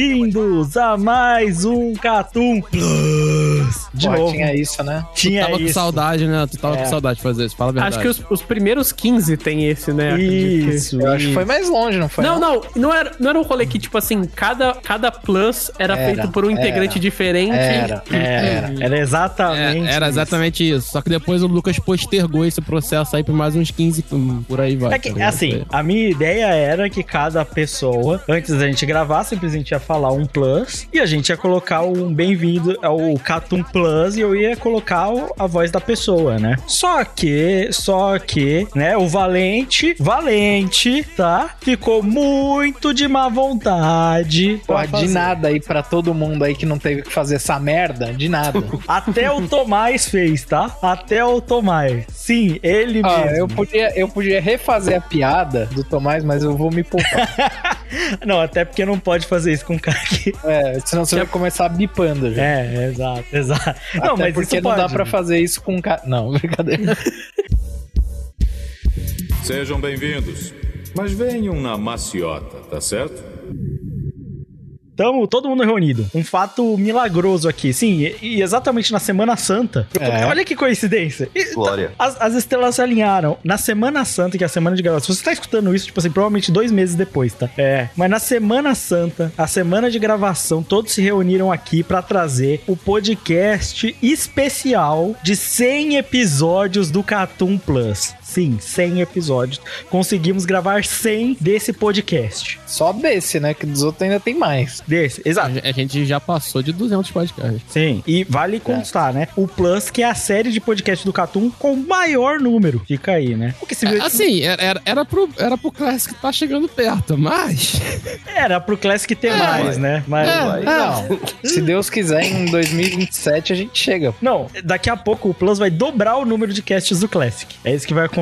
Bem-vindos a mais um Catum Plus. De Pô, novo, tinha isso, né? tinha tava com isso. saudade, né? Tu tava É. com saudade de fazer isso, fala a verdade. Acho que os, os primeiros 15 tem esse, né? Acredito que- Isso, Eu acho que isso. foi mais longe, não foi? Não, não, não era, não era um rolê que, tipo assim, cada, cada plus era, Era, feito por um integrante era. diferente. Era. Era, era exatamente. É, era isso. exatamente isso. Só que depois o Lucas postergou esse processo aí por mais uns 15, hum, por aí vai. É que, tá assim, a minha ideia era que cada pessoa, antes da gente gravar, simplesmente ia falar um plus e a gente ia colocar um bem-vindo ao Catum Plus e eu ia colocar a voz da pessoa, né? Só que, só que, né, o Valente, Valente, tá? Ficou muito de má vontade. Porra, pra de nada aí pra todo mundo aí que não teve que fazer essa merda, de nada. Até o Tomás fez, tá? Até o Tomás. Sim, ele Ó, mesmo. eu podia, eu podia refazer a piada do Tomás, mas eu vou me poupar. Não, até porque não pode fazer isso com o cara que... é, senão você vai começar bipando já. É, exato, exato. Não, Até mas porque isso não pode. dá pra fazer isso com um cara. Não, brincadeira. Sejam bem-vindos. Mas venham na maciota, tá certo? Tamo todo mundo reunido. Um fato milagroso aqui. Sim, e, exatamente na Semana Santa. É. Olha que coincidência. E, Glória. As, as estrelas se alinharam. Na Semana Santa, que é a semana de gravação. Você tá escutando isso, tipo assim, provavelmente dois meses depois, tá? É. Mas na Semana Santa, a semana de gravação, todos se reuniram aqui pra trazer o podcast especial de 100 episódios do Catum Plus. Sim, 100 episódios. Conseguimos gravar 100 desse podcast. Só desse, né? Que dos outros ainda tem mais. Desse, exato. A gente já passou de 200 podcasts. Sim, e vale constar, né? O Plus, que é a série de podcast do Catum com maior número. Fica aí, né? Porque se É, assim, era, era, era, pro, era pro Classic tá chegando perto, mas. era pro Classic ter É, mais, né? Mas. É. Não, se Deus quiser, em 2027 a gente chega. Não, daqui a pouco o Plus vai dobrar o número de casts do Classic. É isso que vai acontecer.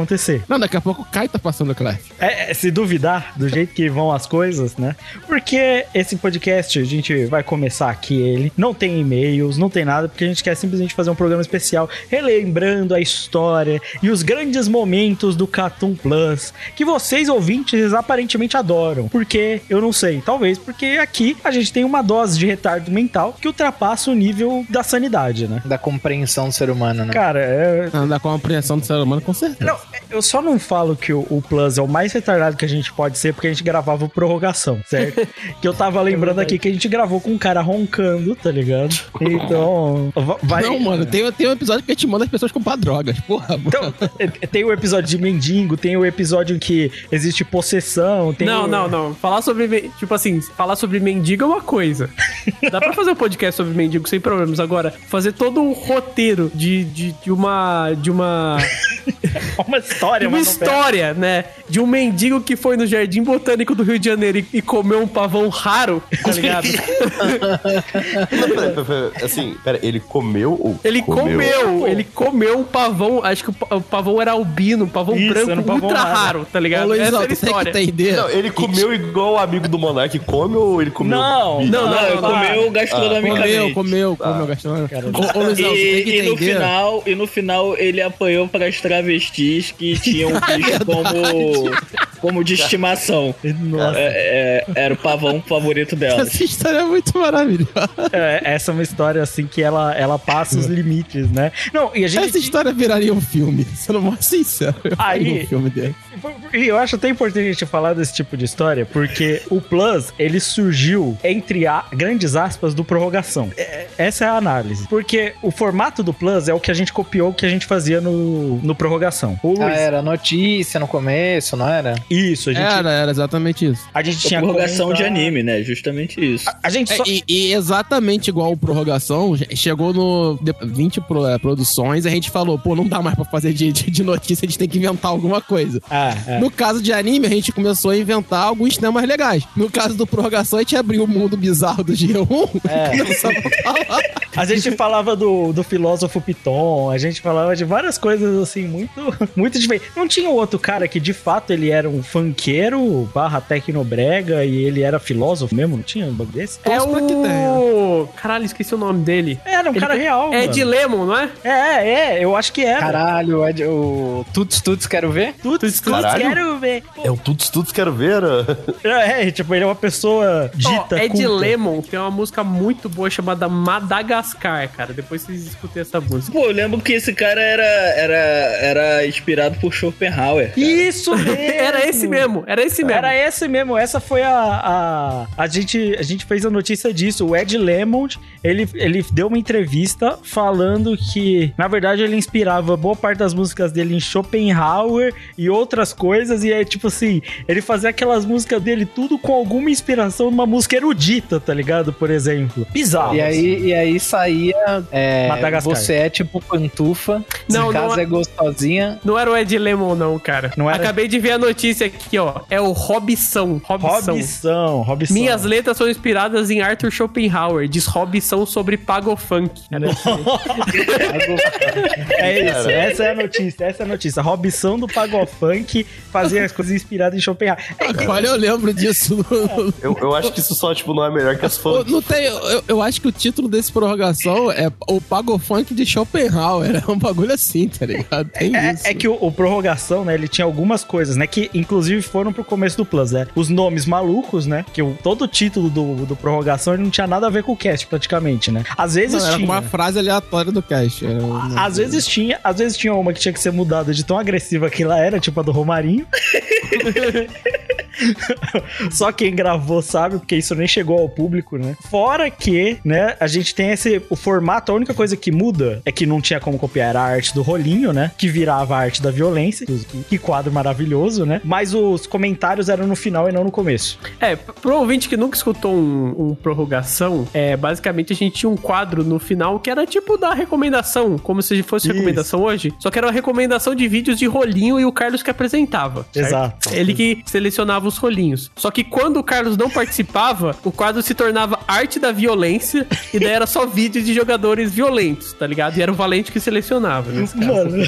Não, daqui a pouco o Kai tá passando o Classic. É, é, se duvidar do jeito que vão as coisas, né? Porque esse podcast, a gente vai começar aqui ele. Não tem e-mails, não tem nada, porque a gente quer simplesmente fazer um programa especial relembrando a história e os grandes momentos do Catum Plus que vocês ouvintes aparentemente adoram. Porque eu não sei, talvez porque aqui a gente tem uma dose de retardo mental que ultrapassa o nível da sanidade, né? Da compreensão do ser humano, né? Cara, é, Da compreensão do ser humano, com certeza. não, eu só não falo que o, o Plus é o mais retardado que a gente pode ser porque a gente gravava o prorrogação, certo? que eu tava lembrando aqui que a gente gravou com um cara roncando, tá ligado? Então, va- vai. Não, mano, tem, tem um episódio que a gente manda as pessoas comprar drogas. Porra, mano. Então, é- tem o episódio de mendigo, tem o episódio em que existe possessão, tem Não, o- não, não. Falar sobre. Tipo assim, falar sobre mendigo é uma coisa. Dá pra fazer um podcast sobre mendigo sem problemas. Agora, fazer todo um roteiro de, de, de uma. De uma. uma história, De uma novela. história, né? De um mendigo que foi no Jardim Botânico do Rio de Janeiro e, e comeu um pavão raro, tá ligado? Não, pera, pera, pera, assim, pera, ele comeu ou Ele comeu, ele comeu um pavão, acho que o pa- o pavão era albino, um pavão Isso, branco um pavão ultra raro. raro, tá ligado? Ô, Luizão, Essa era a tem que história. entender. Não, ele comeu igual o amigo do Monark come ou ele comeu? Não? Não, não, Não, não, comeu Comeu, gastronomicamente. comeu, comeu, gastou. Ô, ô, Luizão, E, e no final, e no final ele apanhou para as travestis que tinham visto como como de estimação. Nossa. É, é, era o pavão favorito dela. Essa história é muito maravilhosa. É, essa é uma história assim que ela, ela passa os limites, né? Não, e a gente. Essa história viraria um filme, sendo mais sincero. Eu Aí- um filme dele. E eu acho até importante a gente falar desse tipo de história, porque o Plus, ele surgiu entre a, grandes aspas do prorrogação. É- essa é a análise. Porque o formato do Plus é o que a gente copiou, o que a gente fazia no, no prorrogação. O Ah, era notícia no começo, não era? isso, a gente, Era, era exatamente isso. a gente tinha Prorrogação de anime, né? Justamente isso. A gente É, só... e, e exatamente igual o prorrogação, chegou no de- 20 pro- é, produções, a gente falou, pô, não dá mais pra fazer de, de, de notícia, a gente tem que inventar alguma coisa. Ah, é. No caso de anime, a gente começou a inventar alguns temas legais. No caso do prorrogação, a gente abriu o mundo bizarro do G1 É. e a falar. A gente falava do, do filósofo Piton, a gente falava de várias coisas assim, muito, muito diferentes. Não tinha outro cara que de fato ele era um funkeiro barra tecnobrega e ele era filósofo mesmo? Não tinha um bagulho desse? É o. Caralho, esqueci o nome dele. Era um Ele- cara real. É mano. de Lemon, não é? É, é, eu acho que era. Caralho, é de- o Tuts Tuts quero ver? Tudo Tuts, tuts, Caralho. quero ver. É o Tuts Tuts Quero Ver? É, tipo, ele é uma pessoa dita. é de culta. Lemon, tem uma música muito boa chamada Madagascar, cara. Depois vocês escutem essa música. Pô, eu lembro que esse cara era, era, era inspirado por Schopenhauer. cara. Isso mesmo. Era esse mesmo, era esse mesmo. Era esse mesmo, essa foi a. A, a, gente, a gente fez a notícia disso. O Ed Lemond, ele, ele deu uma entrevista falando que, na verdade, ele inspirava boa parte das músicas dele em Schopenhauer e outras coisas. E é tipo assim, ele fazia aquelas músicas dele tudo com alguma inspiração numa música erudita, tá ligado? Por exemplo. Bizarro. E aí, e aí saía. É, Madagascar. você é tipo pantufa, Não, não, não casa é- é gostosinha. Não era o Ed Lemon, não, cara. Não era? Acabei de ver a notícia aqui, ó. É o Robson. Robson. Robson, Robson. Minhas letras são inspiradas em Arthur Schopenhauer. Diz Robson sobre Pagofunk. Era. É isso, essa é a notícia, essa é a notícia. Robson do Pagofunk fazia as coisas inspiradas em Schopenhauer. Agora eu lembro disso. Eu, eu acho que isso só, tipo, não é melhor que as fãs. Não tem, eu, eu acho que o título desse prorrogação é o Pago Funk de Schopenhauer. É um bagulho assim, tá ligado? Tem É, isso. é que o, o prorrogação, né, ele tinha algumas coisas, né, que inclusive foram pro começo do Plus, né? Os nomes malucos, né, que o, todo o título do, do prorrogação ele não tinha nada a ver com o cast, praticamente, né? Às vezes Não, era tinha. uma frase aleatória do cast. Uma- Às vezes tinha, às vezes tinha uma que tinha que ser mudada de tão agressiva que ela era, tipo a do Romarinho. Só quem gravou sabe, porque isso nem chegou ao público, né? Fora que, né, a gente tem esse o formato, a única coisa que muda é que não tinha como copiar a arte do rolinho, né? Que virava a arte da violência. Que, quadro maravilhoso, né? Mas os comentários eram no final e não no começo. É, pro ouvinte que nunca escutou um, um prorrogação, é, basicamente a gente tinha um quadro no final que era tipo da recomendação, como se fosse Isso. recomendação hoje, só que era uma recomendação de vídeos de rolinho e o Carlos que apresentava. certo? Exato. Ele que selecionava os rolinhos. Só que quando o Carlos não participava, o quadro se tornava arte da violência e daí era só vídeo de jogadores violentos, tá ligado? E era o Valente que selecionava, né? Mano.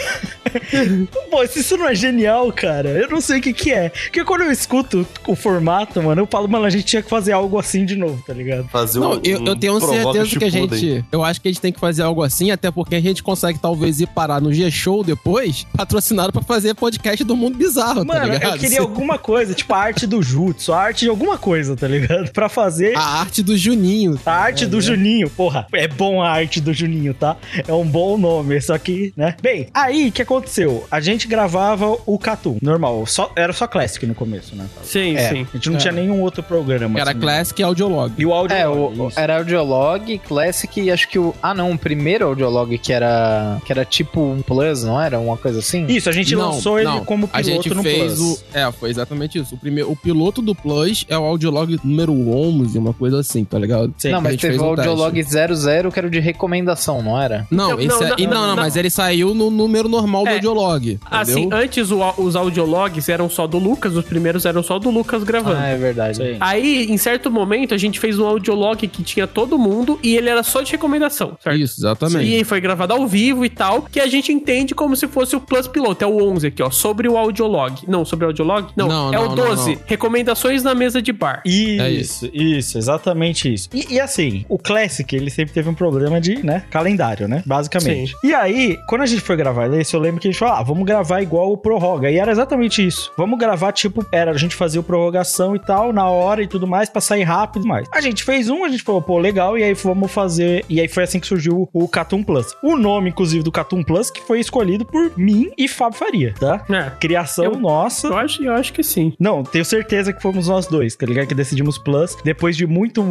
Pô, se isso não é genial, cara, eu não sei o que que é. Porque quando eu escuto o formato, mano, eu falo, mano, a gente tinha que fazer algo assim de novo, tá ligado? Fazer Não, um, eu, eu um tenho provoca certeza que a gente. Eu acho que a gente tem que fazer algo assim, até porque a gente consegue talvez ir parar no G-Show depois, patrocinado pra fazer podcast do mundo bizarro, tá Mano, ligado? eu queria alguma coisa, tipo a arte do Jutsu, a arte de alguma coisa, tá ligado? Pra fazer A arte do Juninho. a arte do Juninho. Porra, é bom a arte do Juninho, tá? É um bom nome, só que, né? Bem, aí o que aconteceu? A gente gravava o Catum, normal, só, era só Classic no começo, né? Sim, É. sim. A gente não tinha nenhum outro programa. Era assim. Classic e Audiolog. E o áudio. É, o, era Audiolog, Classic e acho que o. Ah, não, o primeiro Audiolog que era. que era tipo um Plus, não era? Uma coisa assim? Isso, a gente Não, lançou ele não. como A piloto gente no fez Plus. o. É, foi exatamente isso. O, primeiro, o piloto do Plus é o audiolog número 11, uma coisa assim, tá ligado? Não, mas teve o um audiolog 00 que era de recomendação, não era? Não, não, não, é, não, não, não, mas ele saiu no número normal do é, audiolog. Assim, antes o, os audiologs eram só do Lucas, os primeiros eram só do Lucas gravando. Ah, é verdade. Sim. Aí, em certo momento, a gente fez um audiolog que tinha todo mundo e ele era só de recomendação, certo? Isso, exatamente. E foi gravado ao vivo e tal, que a gente entende como se fosse o Plus Piloto, é o 11 aqui, ó, sobre o audiolog. Não, sobre o audiolog? Não, não é não, o 12, 14. Não. Recomendações na mesa de bar. Isso, é isso. isso, exatamente isso. E, e, assim, o Classic, ele sempre teve um problema de, né, calendário, né? Basicamente. Sim. E aí, quando a gente foi gravar esse, eu lembro que a gente falou, ah, vamos gravar igual o Prorroga. E era exatamente isso. Vamos gravar, tipo, era a gente fazer o prorrogação e tal, na hora e tudo mais, pra sair rápido mais. A gente fez um, a gente falou, pô, legal, e aí vamos fazer. E aí foi assim que surgiu o Catum Plus. O nome, inclusive, do Catum Plus, que foi escolhido por mim e Fábio Faria, tá? É. Criação eu, nossa. Eu acho, eu acho que sim. Não, tenho certeza que fomos nós dois, tá ligado? Que decidimos Plus, depois de muito,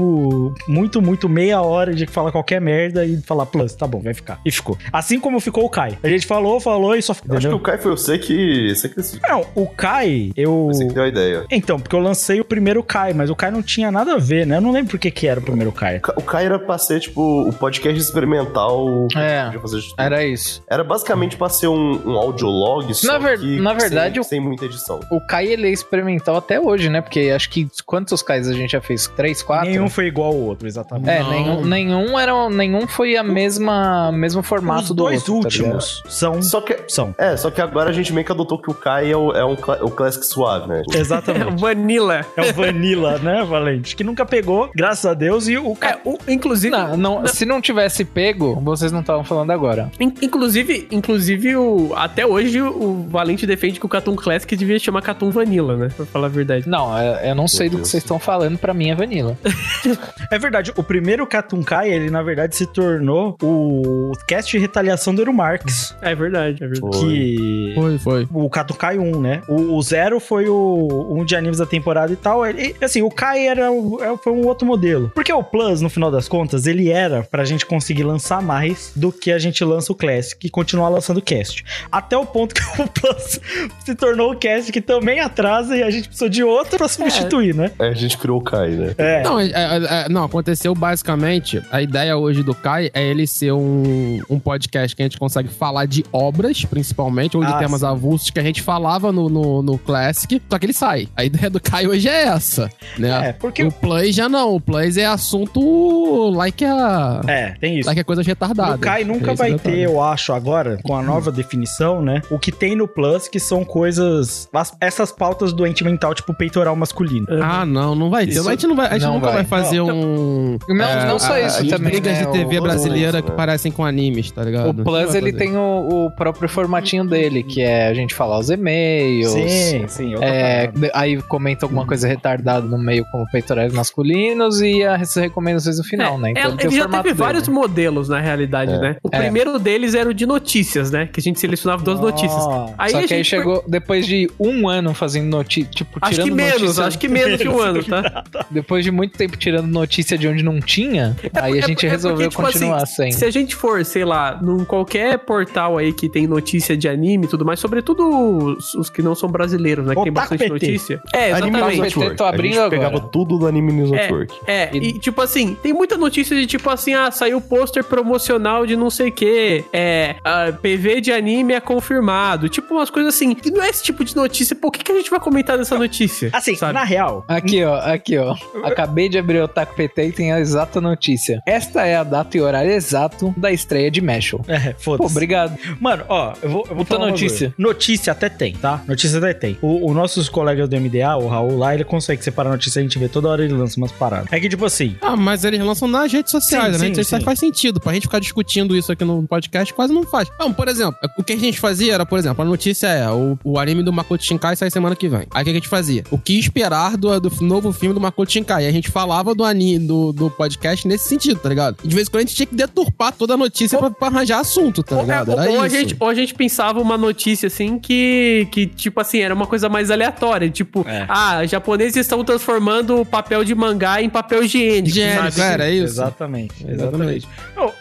muito, muito meia hora de falar qualquer merda e falar Plus, tá bom, vai ficar. E ficou. Assim como ficou o Kai. A gente falou, falou e só ficou. Acho que o Kai foi você que. Você que decidiu. Não, o Kai, eu. Você que deu a ideia. Então, porque eu lancei o primeiro Kai, mas o Kai não tinha nada a ver, né? Eu não lembro por que que era o primeiro Kai. O Kai era pra ser, tipo, o podcast experimental. É. Era isso. Era basicamente pra ser um, um audiolog só Na ver- que na verdade, sem, o- sem muita edição. O Kai, ele é experimental até hoje, né? Porque acho que quantos Kais a gente já fez? Três, quatro? Nenhum foi igual ao outro, exatamente. É, Não. nenhum, nenhum, era, nenhum foi a mesma mesmo formato Os do dois outro. tá ligado? últimos são. Só que. São. É, só que agora a gente meio que adotou que o Kai é, o, é um o Classic suave, né? Exatamente. Vanilla. É o Vanilla, né, Valente? Que nunca pegou, graças a Deus, e o Kai. É, o- inclusive, Não, não, se não tivesse pego, vocês não estavam falando agora. in- inclusive, inclusive o, até hoje o Valente defende que o Catum Classic devia chamar Catum Vanilla, né? Pra falar a verdade. Não, eu eu não sei do que vocês estão falando, pra mim é Vanilla. É verdade, o primeiro Katunkai, ele na verdade se tornou o cast de retaliação do Eero Marx. É verdade, é verdade. Foi. Que. Foi, foi. O Katunkai 1, né? O, o Zero foi o um de animes da temporada e tal. Ele, assim, o Kai era, o- é- foi um outro modelo. Porque o Plus, no final das contas, ele era pra gente conseguir lançar mais do que a gente lança o Classic e continuar lançando o cast. Até o ponto que o Plus se tornou o cast que também atrasa e a gente precisou de outro pra substituir, né? É, a gente criou o Kai, né? É. Não, é- é- é- não, aconteceu basicamente. A ideia hoje do Kai é ele ser um, um podcast que a gente consegue falar de obras, principalmente, ou de Ah, temas sim. avulsos que a gente falava no, no, no Classic, só que ele sai. A ideia do Kai hoje é essa, né? É, porque. O Play já não. O Play é assunto like a. É, tem isso. Like a coisas retardadas. O Kai nunca É vai eu ter, eu acho, agora, com a nova definição, né? O que tem no Plus, que são coisas. as- essas pautas doente mental, tipo peitoral masculino. Ah, não, não vai ter. Isso- a gente, não vai, a gente não nunca vai, vai. fazer Não, um. Não, não só a- isso as também, brigas né, de TV o- brasileira o- que parecem com animes, tá ligado? O Plus, ele tem o, o próprio formatinho dele, que é a gente falar os e-mails. Sim, sim. É, aí comenta alguma coisa retardada no meio, como peitorais masculinos, e as recomendações no final, né? É, Então tem ele o já formato teve dele. vários modelos, na realidade, É. né? O É. primeiro deles era o de notícias, né? Que a gente selecionava duas notícias. Aí Só a que aí gente chegou, depois de um ano fazendo notícia, tipo, Acho tirando que menos, notícia, acho que menos de um ano, tá? depois de muito tempo tirando notícia de onde não tinha, aí a É- gente é resolveu porque, tipo continuar assim, sem. Se a gente for, sei lá, num qualquer portal aí que tem notícia de anime e tudo mais, sobretudo os, os que não são brasileiros, né? Que tem bastante PT. notícia. É, Anime News exatamente. Network. tô abrindo a gente agora. pegava tudo do Anime News Network. É, E- e, tipo assim, tem muita notícia de tipo assim, ah, saiu pôster promocional de não sei o que, é, PV de anime é confirmado, tipo umas coisas assim, que não é esse tipo de notícia, pô, o que, que a gente vai comentar dessa notícia? Assim, sabe? na real, Aqui, ó, aqui, ó. Acabei de abrir o Otaku PT e tem a exata notícia. Esta é a data e horário exato da estreia de Mashal. é, foda-se. obrigado. Mano, ó, eu vou, eu vou Puta falar uma notícia. coisa. Notícia até tem, tá? Notícia até tem. O, o nossos colegas do MDA, o Raul lá, ele consegue separar notícia, a gente vê toda hora ele lança umas paradas. É que, tipo assim, Ah, mas eles lançam nas redes sociais, Sim, né? sim, sim. faz sentido. Pra gente ficar discutindo isso aqui no podcast, quase não faz. Não, por exemplo, o que a gente fazia era, por exemplo, a notícia é o, o anime do Makoto Shinkai sai semana que vem. Aí o que a gente fazia? O que esperar do, do novo filme do Makoto Shinkai? E a gente falava do anime, do, do podcast nesse sentido, tá ligado? De vez em quando a gente tinha que deturpar toda a notícia pra, pra arranjar assunto, tá Ou, ligado? é, Era ou a isso. gente, ou a gente pensava uma notícia assim que, que, tipo assim, era uma coisa mais aleatória. Tipo, É. ah, japoneses estão transformando o papel de mangá em papel higiênico. Higiênico, sabe? era isso. Exatamente, Exatamente. exatamente.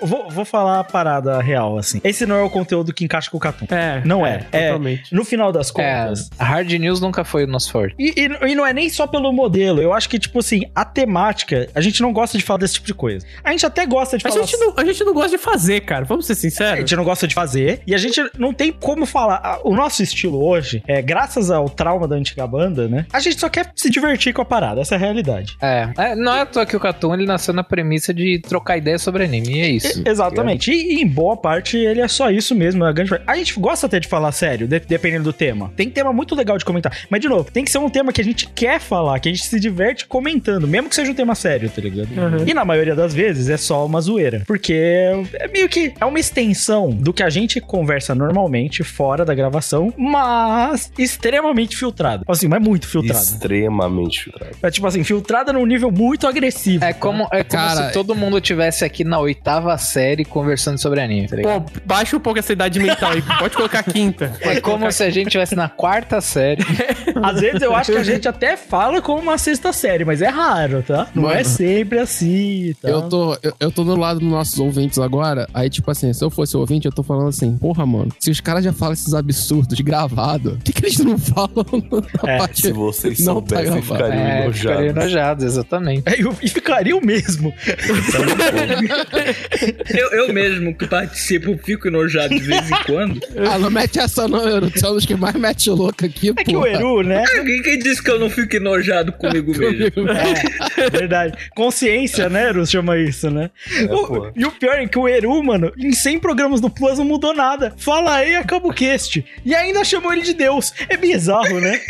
Eu vou, vou falar a parada real, assim. Esse não é o conteúdo que encaixa com o Catum. É, Não é. É, Totalmente. no final das É, contas. a Hard News nunca foi o nosso forte. E, e- e não é nem só pelo modelo. Eu acho que, tipo assim, a temática, a gente não gosta de falar desse tipo de coisa. A gente até gosta de A falar. gente, não, a gente não gosta de fazer, cara. Vamos ser A sinceros. gente não gosta de fazer e a gente não tem como falar. O nosso estilo hoje, é graças ao trauma da antiga banda, né? A gente só quer se divertir com a parada, essa é a realidade. É, é, não é à toa que o Catum ele nasceu na premissa de trocar ideia sobre anime, e é isso. E- Exatamente. E, e em boa parte ele é só isso mesmo. A, grande... a gente gosta até de falar sério, de- dependendo do tema. Tem tema muito legal de comentar. Mas, de novo, tem que ser um tema que a gente quer falar, que a gente se diverte comentando, mesmo que seja um tema sério, tá ligado? Uhum. E na maioria das vezes é só uma zoeira. Porque é meio que é uma extensão do que a gente conversa normalmente fora da gravação, mas extremamente filtrada. Assim, mas muito filtrada. Extremamente filtrado. É tipo assim, filtrada num nível muito agressivo. É como, é como Cara, se todo mundo tivesse aqui na oitava série conversando sobre anime, tá ligado? Pô, baixa um pouco essa idade mental aí. Pode colocar quinta. É como se a gente tivesse na quarta série. Às vezes eu acho que a gente até fala como uma sexta série, mas é raro, tá? Não é Mano. sempre assim, tá? Eu tô, eu, eu tô do lado dos nossos ouvintes agora. Aí, tipo assim, se eu fosse ouvinte, eu tô falando assim, porra, mano, se os caras já falam esses absurdos gravado, por que, que eles não falam na É, parte Se vocês não tá soubessem, gravado? ficariam É, ficaria enojados. enojados, exatamente. É, eu- e ficaria o mesmo. Eu, eu mesmo que participo fico enojado de vez em quando. Ah, não mete essa não, eu sou um dos que mais mete louco aqui, É que o Eru, né? Quem, quem disse que eu não fico enojado comigo mesmo? É, verdade. Consciência, né, Eru, chama isso, né? O- pô. e o pior é que o Eru, mano, em 100 programas do Plus não mudou nada. Fala aí, acaba o cast. E ainda chamou ele de Deus. É bizarro, né?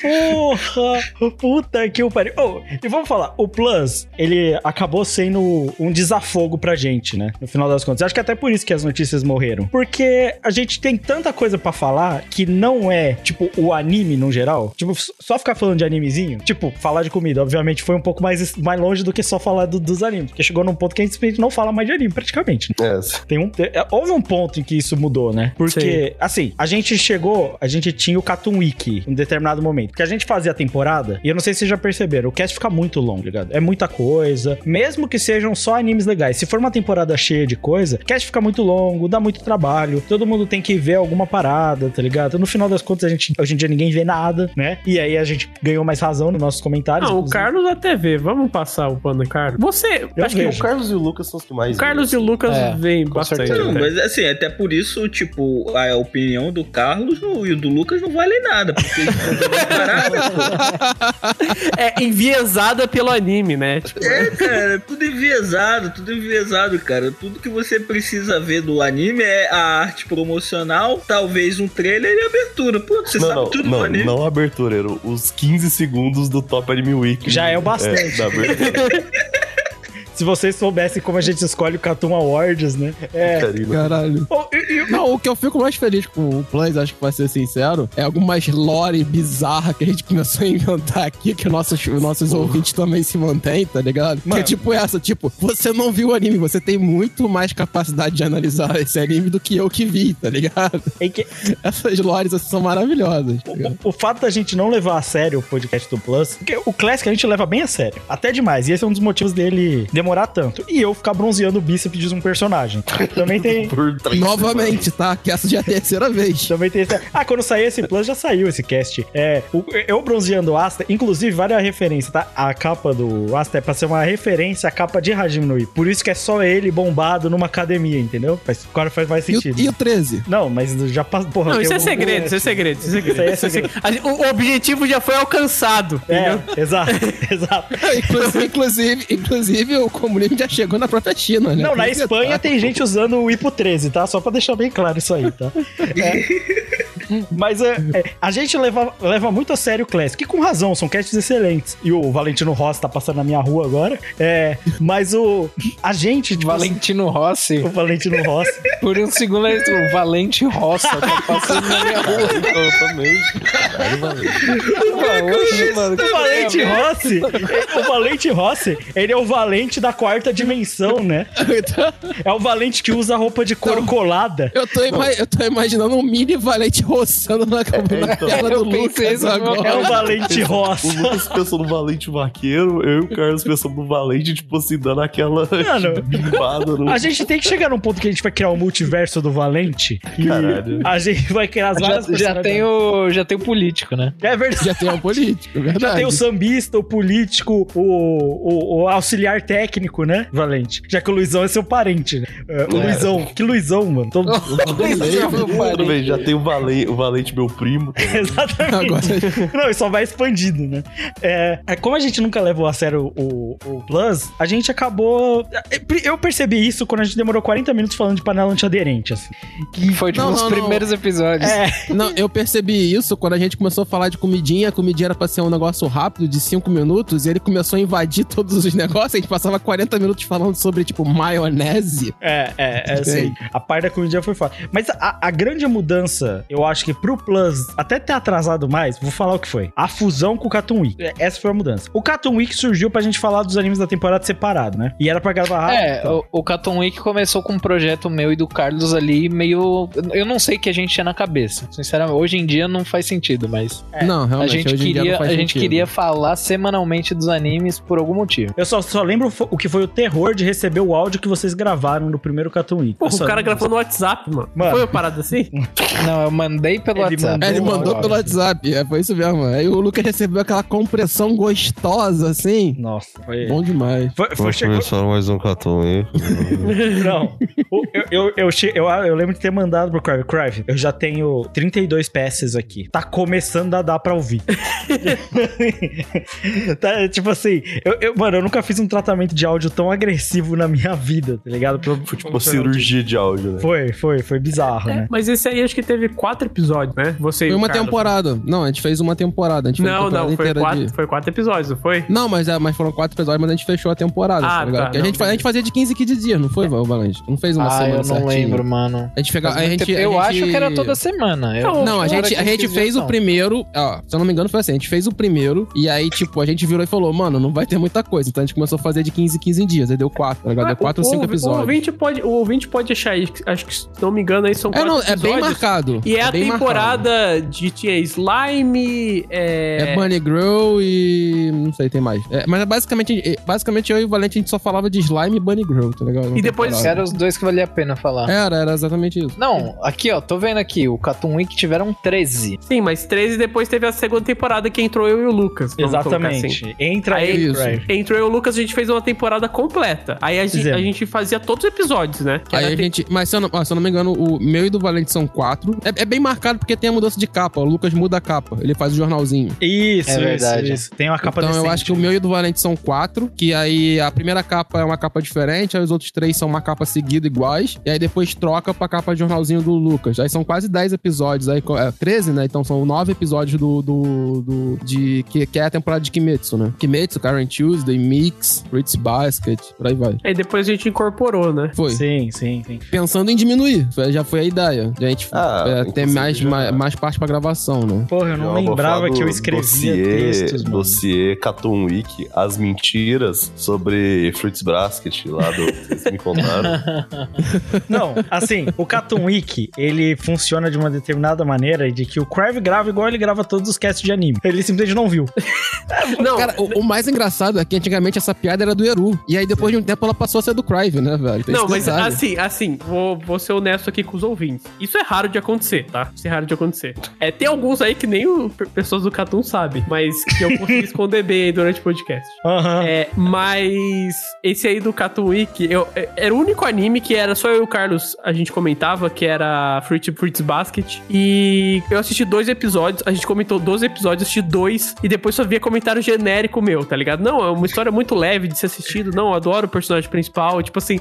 Porra, puta que o pariu. Oh, e vamos falar, o Plus, ele acabou sendo um desafogo pra gente, né? No final das contas. Acho que até por isso que as notícias morreram. Porque a gente tem tanta coisa pra falar que não é, tipo, o anime no geral. Tipo, só ficar falando de animezinho. Tipo, falar de comida, obviamente, foi um pouco mais, mais longe do que só falar do- dos animes. Porque chegou num ponto que a gente simplesmente não fala mais de anime, praticamente. É, Tem um, é, houve um ponto em que isso mudou, né? Porque, assim, a gente chegou, a gente tinha o Cartoon Week em determinado momento. Porque a gente fazia a temporada, e eu não sei se vocês já perceberam, o cast fica muito longo, ligado? É muita coisa. Mesmo que sejam só animes legais. Se for uma temporada cheia de coisa, o cast fica muito longo, dá muito trabalho. Todo mundo tem que ver alguma parada, tá ligado? No final das contas, a gente, hoje em dia ninguém vê nada, né? E aí a gente ganhou mais razão nos nossos comentários. Não, o inclusive. Carlos até vê. Vamos passar o pano do Carlos. Você, Eu acho que vejo. O Carlos e o Lucas são os que mais. o Carlos e o Lucas É, vêm com bastante. certeza. Não, mas assim, até por isso, tipo, a opinião do Carlos no- e do Lucas não vale nada, porque eles. É enviesada pelo anime, né? Tipo, É, cara, tudo enviesado, tudo enviesado, cara. Tudo que você precisa ver do anime é a arte promocional, talvez um trailer e abertura. Pô, você Não, sabe não, tudo do não, anime. não a abertura, era os 15 segundos do Top Anime Week. Já é o bastante. da abertura. Se vocês soubessem como a gente escolhe o Cartoon Awards, né? É. Caralho. Oh, e- e- Não, o que eu fico mais feliz com o Plus, acho que pra ser sincero, é algumas lore bizarra que a gente começou a inventar aqui, que nossos, nossos ouvintes também se mantêm, tá ligado? Mano. Que é tipo essa, tipo, você não viu o anime, você tem muito mais capacidade de analisar esse anime do que eu que vi, tá ligado? é que Essas lores assim, são maravilhosas. tá o, o fato da gente não levar a sério o podcast do Plus, porque o Classic a gente leva bem a sério, até demais, e esse é um dos motivos dele demorar tanto. E eu ficar bronzeando o bíceps de um personagem. Também tem. Por três Novamente, tá? Que essa já é a terceira vez. Também tem esse... Ah, quando sair esse Plus, já saiu esse cast. É, o- eu bronzeando o Asta, inclusive, vale a referência, tá? A capa do Asta é pra ser uma referência à capa de Hajime Ippo. Por isso que é só ele bombado numa academia, entendeu? Faz, agora faz mais E o, sentido. e o 13? Não, mas já passou. Porra, Não, isso é um- segredo, isso é segredo, isso é segredo. Isso aí é segredo. O objetivo já foi alcançado, É, entendeu? exato, exato. Inclusive, inclusive, inclusive, o comunismo já chegou na própria China, né? Não, na Espanha citar. tem gente usando o Ipo 13, tá? Só pra deixar bem claro isso aí, tá? É. Mas é, é, a gente leva, leva muito a sério o Classic, e com razão, são casts excelentes. E o Valentino Rossi tá passando na minha rua agora. É, mas o. A gente. tipo, Valentino Rossi. O Valentino Rossi. Por um segundo ele o Valente Roça tá passando na minha rua. Totalmente. Caralho, valeu. Oxe, mano, que O Valente merda. Rossi, o Valente Rossi, ele é o Valente da quarta dimensão, né? É o Valente que usa roupa de couro colada. Eu tô, ima- eu tô imaginando um mini valente roçando na, na então. tela do Lucas agora. É o Valente O Rosa. Lucas pensou no Valente Vaqueiro, eu e o Carlos pensamos no Valente, tipo assim, dando aquela Mano, bimbada no. A gente tem que chegar num ponto que a gente vai criar o multiverso do Valente. E Caralho. a gente vai criar as Já, várias já tem o já tem o político, né? É verdade. Já tem um político, verdade. Já tem o sambista, o político, o, o, o auxiliar técnico, né, Valente? Já que o Luizão é seu parente, né? É, o Luizão. Que Luizão, mano. Todo... Tudo bem, já tem o Valente, o Valente meu primo. Exatamente. Agora- Não, e só vai expandindo, né? É, é, como a gente nunca levou a sério o, o Plus, a gente acabou. Eu percebi isso quando a gente demorou 40 minutos falando de panela antiaderente, assim. Foi tipo Não, nos não, não. primeiros episódios. É, Não, eu percebi isso quando a gente começou a falar de comidinha comidinha era pra ser um negócio rápido de 5 minutos e ele começou a invadir todos os negócios. A gente passava 40 minutos falando sobre, tipo, maionese. É, é, é Sei. assim. A parte da comidinha foi foda. Mas a, a grande mudança, eu acho que pro Plus, até ter atrasado mais, vou falar o que foi. A fusão com o Cartoon Week. É, Essa foi a mudança. O Cartoon Week surgiu pra gente falar dos animes da temporada separado, né? E era pra gravar rápido. É, então. o, o Cartoon Week começou com um projeto meu e do Carlos ali, meio. Eu não sei o que a gente tinha na cabeça. Sinceramente, hoje em dia não faz sentido, mas. Não, A realmente, gente, hoje em dia queria, não faz a gente sentido. queria falar semanalmente dos animes por algum motivo. Eu só, só lembro o que foi o terror de receber o áudio que vocês gravaram no primeiro Cartoon Week. Só o cara gravou no WhatsApp, mano. Mano. Foi uma parada assim? Não, eu mandei pelo Ele WhatsApp. É, ele Mandou mandou áudio. pelo WhatsApp, é, foi isso mesmo. Aí o Lucas recebeu aquela compressão gostosa, assim. Nossa, foi. Bom demais. Foi, foi, chegou, mais um cartão aí. Não. O- eu, eu, eu, eu, eu lembro de ter mandado pro Crive. Crive, eu já tenho 32 peças aqui. Tá começando a dar pra ouvir. tá, tipo assim, eu, eu- mano, eu nunca fiz um tratamento de áudio tão agressivo na minha vida, tá ligado? Pro, Tipo uma cirurgia de áudio, né? Foi, foi, foi bizarro, né? Mas esse aí acho que teve quatro episódios, né? Você Foi uma Carlos. temporada. Não, a gente fez uma temporada. A gente Não, temporada não, foi quatro, de- foi quatro episódios, não foi? Não, mas, é, mas foram quatro episódios, mas a gente fechou a temporada, Ah, tá ligado? tá, a, gente, a gente fazia de 15 em 15 dias, não foi, Valente? Não fez uma Ah, semana eu não certinho. lembro, mano. A gente pegava. A gente, tempo. a eu gente- acho que era toda semana. Eu- Não, a eu gente, a gente 15 fez o primeiro, ó, se eu não me engano foi assim, a gente fez o primeiro, e aí, tipo, a gente virou e falou, mano, não vai ter muita coisa, então a gente começou a fazer de 15 em 15 dias, aí deu quatro, tá ligado? Deu Ah, quatro o- ou cinco o, episódios. O ouvinte, pode, o ouvinte pode achar aí, acho que se não me engano aí são É, quatro não, é bem marcado. E é, a bem temporada de tinha Slime, é... É Bunny Girl e. não sei, tem mais. É, mas é basicamente, é, basicamente eu e o Valente a gente só falava de Slime e Bunny Girl, tá ligado? E depois- Temporada. Eram os dois que valia a pena falar. Era, era exatamente isso. Não, aqui ó, tô vendo aqui, o Cartoon Week tiveram 13. Sim, mas 13 depois teve a segunda temporada que entrou eu e o Lucas. assim. Exatamente. Entra Aí, aí. Entrou eu e o Lucas, a gente fez uma temporada completa. Aí a gente, a gente fazia todos os episódios, né? Que Aí a te- gente. Mas se eu, não, se eu não me engano, o meu e do Valente são quatro. É, é bem marcado porque tem a mudança de capa. O Lucas muda a capa. Ele faz o jornalzinho. Isso, É isso, verdade. isso. Tem uma capa então eu decente. acho que o meu e do Valente são quatro. Que aí a primeira capa é uma capa diferente, aí os outros três são uma capa seguida iguais. E aí depois troca pra capa de jornalzinho do Lucas. Aí são quase 10 episódios. Aí, é, 13, né? Então são nove episódios do. do, do- de, que, que é a temporada de Kimetsu, né? Kimetsu, Karen Tuesday, Mix, Fruits Basket, por aí vai. Aí depois a gente incorporou, né? Foi. Sim, sim, sim. Pensando em diminuir. Já foi a ideia. De a gente Ah, ter mais, já- mais, mais parte pra gravação, né? Porra, eu não lembrava que eu do escrevia dossiê, textos, mano. Dossiê Cartoon Week, as mentiras sobre Fruits Basket lá do. Vocês me contaram. Não, assim, o Cartoon Week, ele funciona de uma determinada maneira de que o Crive grava igual ele grava todos os casts de anime. Ele simplesmente não viu. Não, Cara, o, o mais engraçado é que antigamente essa piada era do Eru. E aí depois de um tempo ela passou a ser do Crive, né, velho? Tem Não, mas detalhe. assim, assim, vou, vou ser honesto aqui com os ouvintes. Isso é raro de acontecer, tá? Isso é raro de acontecer. É, tem alguns aí que nem o pe- pessoas do Catum sabem, mas que eu consegui esconder bem aí durante o podcast. Aham. É, mas esse aí do Cartoon Week, eu, é- era o único anime que era só eu e o Carlos, a gente comentava, que era Fruit, Fruits Basket. E eu assisti dois episódios, a gente comentou 12 episódios, assisti dois, e depois só via comentário genérico meu, tá ligado? Não, é uma história muito leve de ser assistido, não, eu adoro o personagem principal, tipo assim,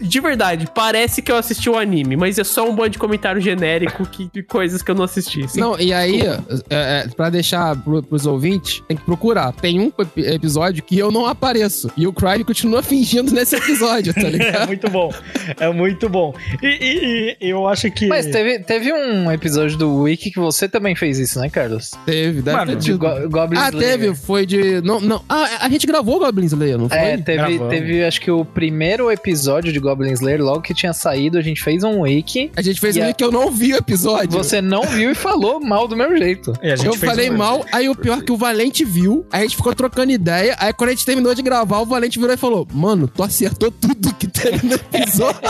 de verdade, parece que eu assisti o anime, mas é só um bando de comentário genérico que, de coisas que eu não assisti. assim. Não, e aí, é, é, pra deixar pro, pros ouvintes, tem que procurar. Tem um ep- episódio que eu não apareço. E o Crive continua fingindo nesse episódio, tá É ligado? muito bom. É muito bom. E, e- e eu acho que. Mas teve, teve um episódio do Wiki que você também fez isso, né, Carlos? Teve, deve Mano, ter De tido. Go Goblin Ah, Slayer. teve, foi de. Não, não. Ah, a gente gravou Goblin Slayer, não foi? É, teve, Gravamos. teve acho que o primeiro episódio de Goblin Slayer, logo que tinha saído, a gente fez um wiki. A gente fez um a- que eu não vi o episódio. Você não viu e falou mal do mesmo jeito. E a gente Eu fez falei um- mal, aí o pior é que o Valente viu, aí a gente ficou trocando ideia, aí quando a gente terminou de gravar, o Valente virou e falou, mano, tu acertou tudo que teve no episódio.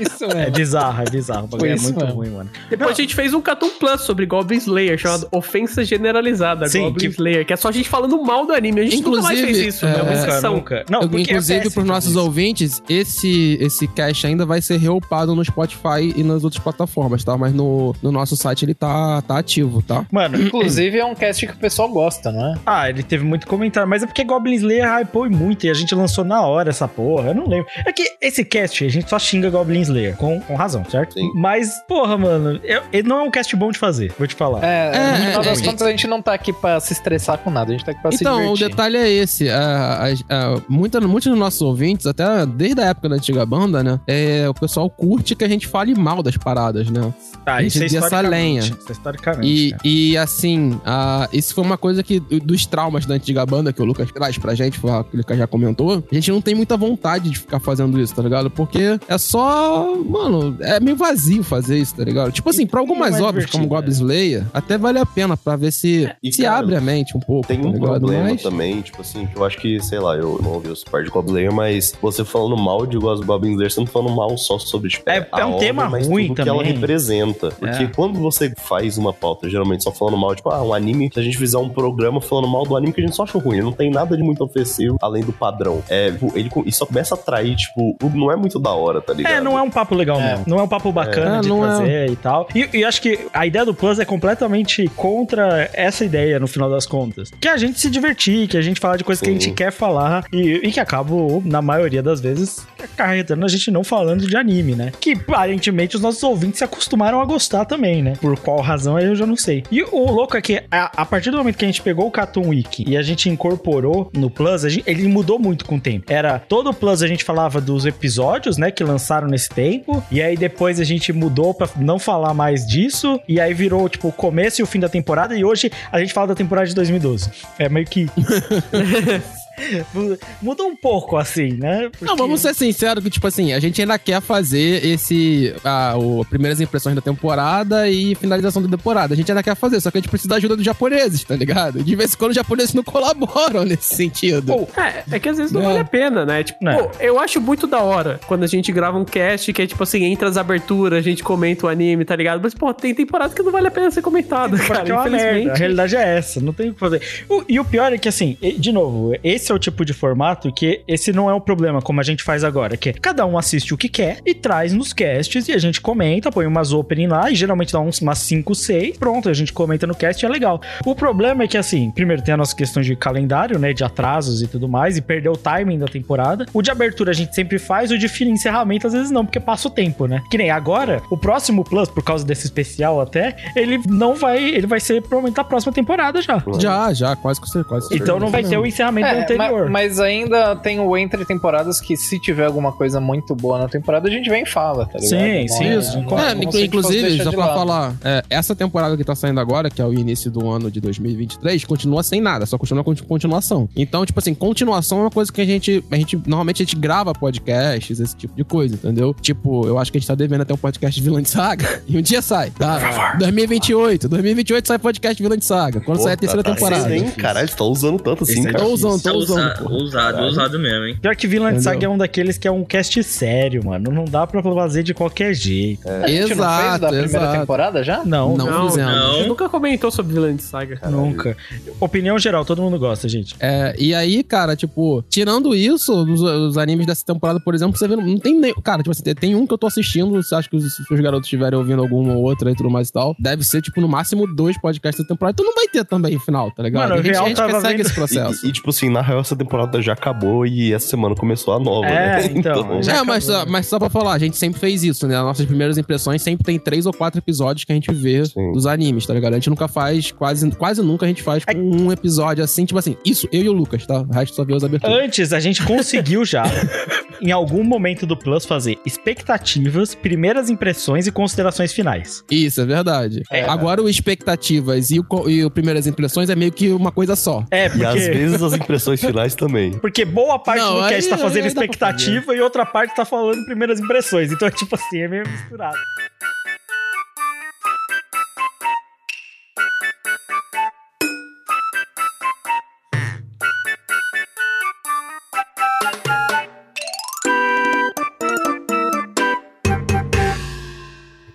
Isso É bizarro, é bizarro. O bagulho Foi é isso muito mesmo. ruim, mano. Depois a gente fez um Cartoon Plus sobre Goblin Slayer, chamado Ofensa Generalizada, Sim, Goblin que- Slayer, que é só a gente falando mal do anime. A gente nunca mais Inclusive, fez isso, é, uma é, Nunca, exceção. nunca. Não, É inclusive, péssimo pros nossos isso. ouvintes, esse, esse cast ainda vai ser reupado no Spotify e nas outras plataformas, tá? Mas no, no nosso site ele tá, tá ativo, tá? Mano, Inclusive é um cast que o pessoal gosta, não é? Ah, ele teve muito comentário, mas é porque Goblin Slayer hypou muito e a gente lançou na hora essa porra, eu não lembro. É que esse cast a gente só xinga Goblin Slayer, com, com razão, certo? Sim. Mas, porra, mano, eu- ele não é um cast bom de fazer, vou te falar. É, É, no final é, das é, contas a gente não tá aqui pra se estressar com nada, a gente tá aqui pra se Então, o divertir. detalhe é esse. A, a, a- muita- muitos dos nossos ouvintes, até desde a época da antiga banda, né? É, o pessoal curte que a gente fale mal das paradas, né? Tá, A gente isso é essa lenha. Isso é historicamente. E, cara. e assim, ah, isso foi uma coisa que, dos traumas da antiga banda que o Lucas traz pra gente, foi aquilo que já comentou. A gente não tem muita vontade de ficar fazendo isso, tá ligado? Porque é só. Mano, é meio vazio fazer isso, tá ligado? Tipo assim, pra algumas mais obras como Goblin Slayer, até vale a pena pra ver se, E, se cara, abre a mente um pouco. Tem tá um ligado? problema Mas- também, tipo assim, que eu acho que, sei lá, eu não ouvi os par de Goblin Slayer, mas você falando mal de Goblin Slayer, você não tá falando mal só sobre, tipo, É- a é um obra, tema mas ruim tudo que ela também. representa. Porque É. quando você faz uma pauta, geralmente só falando mal, tipo, ah, um anime, se a gente fizer um programa falando mal do anime que a gente só acha ruim, não tem nada de muito ofensivo, além do padrão. É, tipo, ele, isso só começa a atrair, tipo, o- não é muito da hora, tá ligado? É, não é um papo legal, É. não. Não é um papo bacana É, de não é. trazer e tal. E, e acho que a ideia do Plus é completamente contra essa ideia, no final das contas. Que a gente se divertir, que a gente falar de coisas que a gente quer falar e, e que acabam, na maioria das vezes, acarretando a gente não falando de anime, né? Que aparentemente os nossos ouvintes se acostumaram a gostar também, né? Por qual razão eu já não sei. E o louco é que a, a partir do momento que a gente pegou o Cartoon Week e a gente incorporou no Plus, gente- ele mudou muito com o tempo. Era todo o Plus a gente falava dos episódios, né, que lançaram nesse tempo, e aí depois a gente mudou pra não falar mais disso, e aí virou tipo o começo e o fim da temporada, e hoje a gente fala da temporada de 2012. É meio que mudou um pouco assim, né? Porque- Não, vamos ser sinceros que, tipo assim, a gente ainda quer fazer esse. A, o, primeiras impressões da temporada e finalização da temporada. A gente ainda quer fazer, só que a gente precisa da ajuda dos japoneses, tá ligado? De vez em quando os japoneses não colaboram nesse sentido. Pô, é, é que às vezes não É. vale a pena, né? Tipo, É. pô, eu acho muito da hora quando a gente grava um cast que é tipo assim, entre as aberturas, a gente comenta o anime, tá ligado? Mas, pô, tem temporada que não vale a pena ser comentada, cara. Porque é uma merda. A realidade é essa, não tem o que fazer. O- e o pior é que, assim, de novo, esse é o tipo de formato que esse não é o problema, como a gente faz agora, que é cada um assiste o que quer e traz nos casts e a gente comenta, põe umas opening lá e geralmente dá uns, umas 5, 6, pronto, a gente comenta no cast e é legal. O problema é que, assim, primeiro tem a nossa questão de calendário, né, de atrasos e tudo mais, e perder o timing da temporada. O de abertura a gente sempre faz, o de fim encerramento às vezes não, porque passa o tempo, né? Que nem agora, o próximo Plus, por causa desse especial até, ele não vai, ele vai ser provavelmente da próxima temporada já. Já, já, quase que você quase. Então não vai ter o encerramento É, anterior. ma- mas ainda tem o entre temporadas que se tiver alguma coisa muito boa na temporada, a gente vem e fala, tá ligado? Sim, sim, é- isso. não É, como inclusive, só pra lado. falar, é, essa temporada que tá saindo agora, que é o início do ano de 2023, continua sem nada, só continua com continuação. Então, tipo assim, continuação é uma coisa que a gente, a gente, normalmente a gente grava podcasts, esse tipo de coisa, entendeu? Tipo, eu acho que a gente tá devendo até um podcast de Vilã de Saga, e um dia sai, tá? 2028, 2028 sai podcast Vilã de Saga, quando sair a terceira tá temporada. hein? Caralho, você tá usando tanto assim, cara. Tô usando, tô Tá usando. Usa- pô. Ousado, Caralho. ousado mesmo, hein? Pior que Vinland Entendeu? Saga é um daqueles que é um cast sério, mano. Não dá pra fazer de qualquer jeito. A gente não fez Exato, da primeira exato. temporada já? Não, Não, Não, fizemos. não. A gente nunca comentou sobre de Saga. nunca. Opinião geral, todo mundo gosta, gente. É, e aí, cara, tipo, tirando isso, dos, dos animes dessa temporada, por exemplo, você vê, não tem nem. Cara, tipo assim, tem um que eu tô assistindo, você acha que os, se os garotos estiverem ouvindo alguma ou outra e tudo mais e tal, deve ser, tipo, no máximo dois podcasts da temporada. Então não vai ter também final, tá ligado? Mano, a gente, real a gente tava segue vendo- esse processo. E, e, tipo assim, na real, essa temporada já acabou e essa semana começou a nova, É, né? então, já é, mas, só- mas só pra falar, a gente sempre fez isso, né? As nossas primeiras impressões sempre tem três ou quatro episódios que a gente vê Sim. dos animes, tá ligado? A gente nunca faz, quase, quase nunca a gente faz com um episódio assim, tipo assim, isso eu e o Lucas, tá? O resto só vê os aberturas. Antes, a gente conseguiu já, em algum momento do Plus, fazer expectativas, primeiras impressões e considerações finais. Isso, é verdade. Agora o expectativas e o, e o primeiras impressões é meio que uma coisa só. É, E porque... às vezes as impressões finais também. Porque boa parte Não, do aí- cast tá fazendo pra expectativa e outra parte tá falando primeiras impressões. Então é tipo assim, é meio misturado.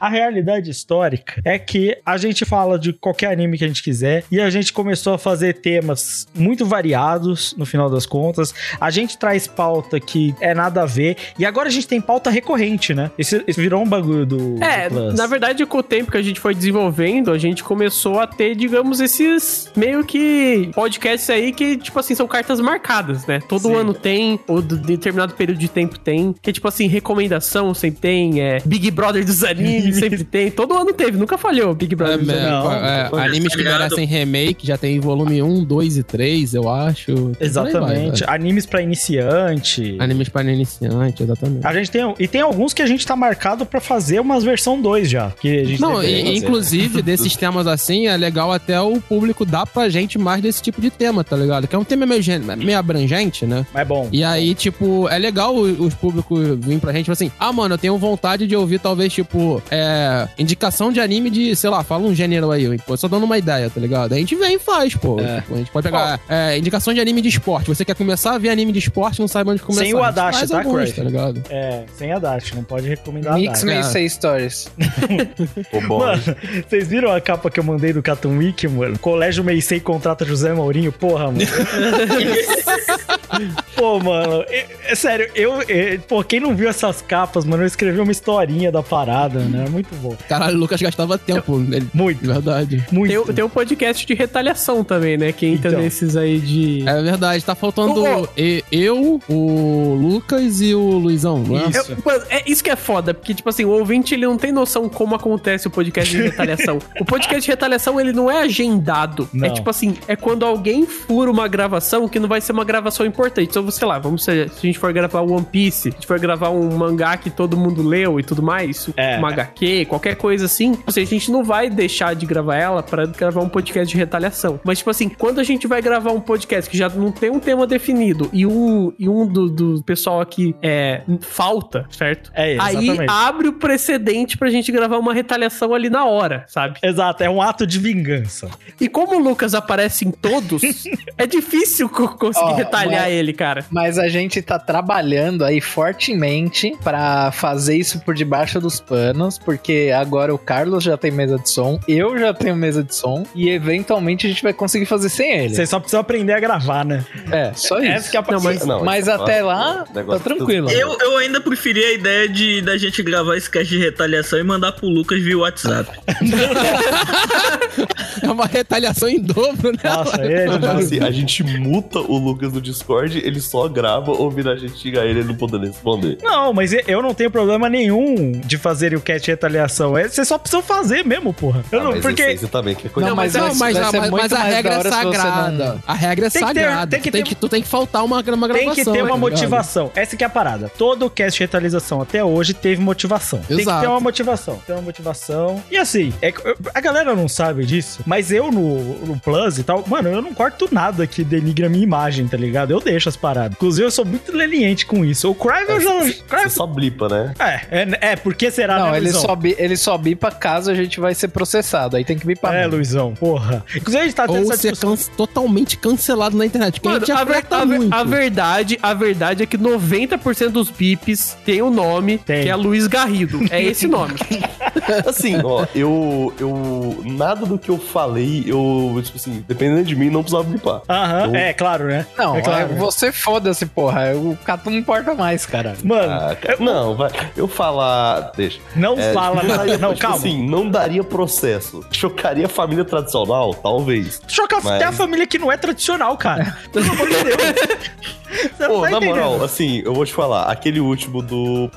A realidade histórica é que a gente fala de qualquer anime que a gente quiser e a gente começou a fazer temas muito variados no final das contas. A gente traz pauta que é nada a ver e agora a gente tem pauta recorrente, né? Esse virou um bagulho do, É, do na verdade, com o tempo que a gente foi desenvolvendo, a gente começou a ter, digamos, esses meio que podcasts aí que, tipo assim, são cartas marcadas, né? Todo Sim. ano tem, ou de determinado período de tempo tem, que tipo assim, recomendação sempre tem, é Big Brother dos animes, que sempre tem. Todo ano teve, nunca falhou o Big É, Brother. é, Não, é, animes que merecem remake, já tem volume 1, 2 e 3, eu acho. Exatamente. vai. Animes pra iniciante. Animes para iniciante, exatamente. A gente tem. E tem alguns que a gente tá marcado pra fazer umas versão 2 já. Que a gente Não, e- inclusive, desses temas assim, é legal até o público dar pra gente mais desse tipo de tema, tá ligado? Que é um tema meio, meio abrangente, né? Mas bom. E aí, tipo, é legal os públicos virem pra gente tipo assim, ah, mano, eu tenho vontade de ouvir, talvez, tipo, é, indicação de anime de, sei lá, fala um gênero aí, pô, só dando uma ideia, tá ligado? A gente vem e faz, pô. É. Tipo, a gente pode pegar é, indicação de anime de esporte. Você quer começar a ver anime de esporte, não sabe onde começar. Sem o Adachi, tá, alguns, Craig? tá ligado? É, sem a Dash, não pode recomendar Mix Dash. Meisei Stories. Pô, bom. Mano, vocês viram a capa que eu mandei do Cartoon Week, mano? Colégio Meisei contrata José Mourinho, porra, mano. Pô, mano, é, é sério, eu, é, pô, quem não viu essas capas, mano, eu escrevi uma historinha da parada, né? Muito bom. Caralho, o Lucas gastava tempo nele. Muito, De verdade. muito. Tem, o- tem um podcast de retaliação também, né? Que entra Então. nesses aí de. É verdade, tá faltando e- eu, o Lucas e o Luizão, não é? Isso. Eu- mano, é isso que é foda, porque, tipo assim, o ouvinte ele não tem noção como acontece o podcast de retaliação. o podcast de retaliação, ele não é agendado. Não. É tipo assim, é quando alguém fura uma gravação que não vai ser uma gravação importante. Então, sei lá, vamos ser, se a gente for gravar One Piece, se a gente for gravar um mangá que todo mundo leu e tudo mais, É. uma HQ, qualquer coisa assim, assim, a gente não vai deixar de gravar ela pra gravar um podcast de retaliação. Mas, tipo assim, quando a gente vai gravar um podcast que já não tem um tema definido e um, e um do, do pessoal aqui é, falta, certo? É, Aí exatamente. abre o precedente pra gente gravar uma retaliação ali na hora, sabe? Exato, é um ato de vingança. E como o Lucas aparece em todos, é difícil co- conseguir Ó, retalhar mas- ele, cara. Mas a gente tá trabalhando aí fortemente pra fazer isso por debaixo dos panos, porque agora o Carlos já tem mesa de som, eu já tenho mesa de som, e eventualmente a gente vai conseguir fazer sem ele. Vocês só precisam aprender a gravar, né? É, só isso. Essa que é a Não, mas- Não, Mas é até lá, tá tranquilo. Eu, eu ainda preferi a ideia de da gente gravar esse cast de retaliação e mandar pro Lucas via WhatsApp. É uma retaliação em dobro, né? Nossa, ele. Tipo assim, a gente muta o Lucas no Discord, ele só grava ouvindo a gente xingar ele e ele não podendo responder. Não, mas eu não tenho problema nenhum de fazer o cast retaliação. É, Vocês só precisam fazer mesmo, porra. Eu Ah, não, mas porque. você também que é coisa Não, mas Não, mas, mas, muito mas a regra é você sagrada. não- A regra é Tem que ter- sagrada. tem que tu, tem ter- que, tu tem que faltar uma, uma gravação. Tem que ter uma tá ligado? motivação. Essa que é a parada. Todo cast de retaliação até hoje teve motivação. Tem que Exato. ter uma motivação. Tem uma motivação. E assim, é a galera não sabe disso, mas eu no, no Plus e tal, mano, eu não corto nada que denigre a minha imagem, tá ligado? Eu deixo as paradas. Inclusive, eu sou muito leniente com isso. O Crive eu já. Você Crive, só blipa, né? é, é, é, porque será, Não, né, ele? Só, bi- ele só bipa caso a gente vai ser processado. Aí tem que bipar. É, mesmo. Luizão, porra. Inclusive, a gente tá tendo Ou essa ser discussão. can- totalmente cancelado na internet. Porque a Mano, gente a, ver- aperta a ver- muito. a verdade, a verdade é que 90% dos bips tem o nome, Tem. que é Luiz Garrido. É esse nome. Assim, ó, eu, eu. Nada do que eu falei, eu, tipo assim, dependendo de mim, não precisava blipar. Aham, Eu- é claro, né? Não, é claro. é, você foda-se, porra. O Cato não importa mais, cara. Mano, Ah, cara, não, vai. Eu falar. Deixa. não É, fala não nada. daria, Não, tipo calma. assim, não daria processo. Chocaria a família tradicional? Talvez. Choca Mas- até a família que não é tradicional, cara. Pelo amor de Deus. Pô, tá na moral, assim, eu vou te falar, aquele último do.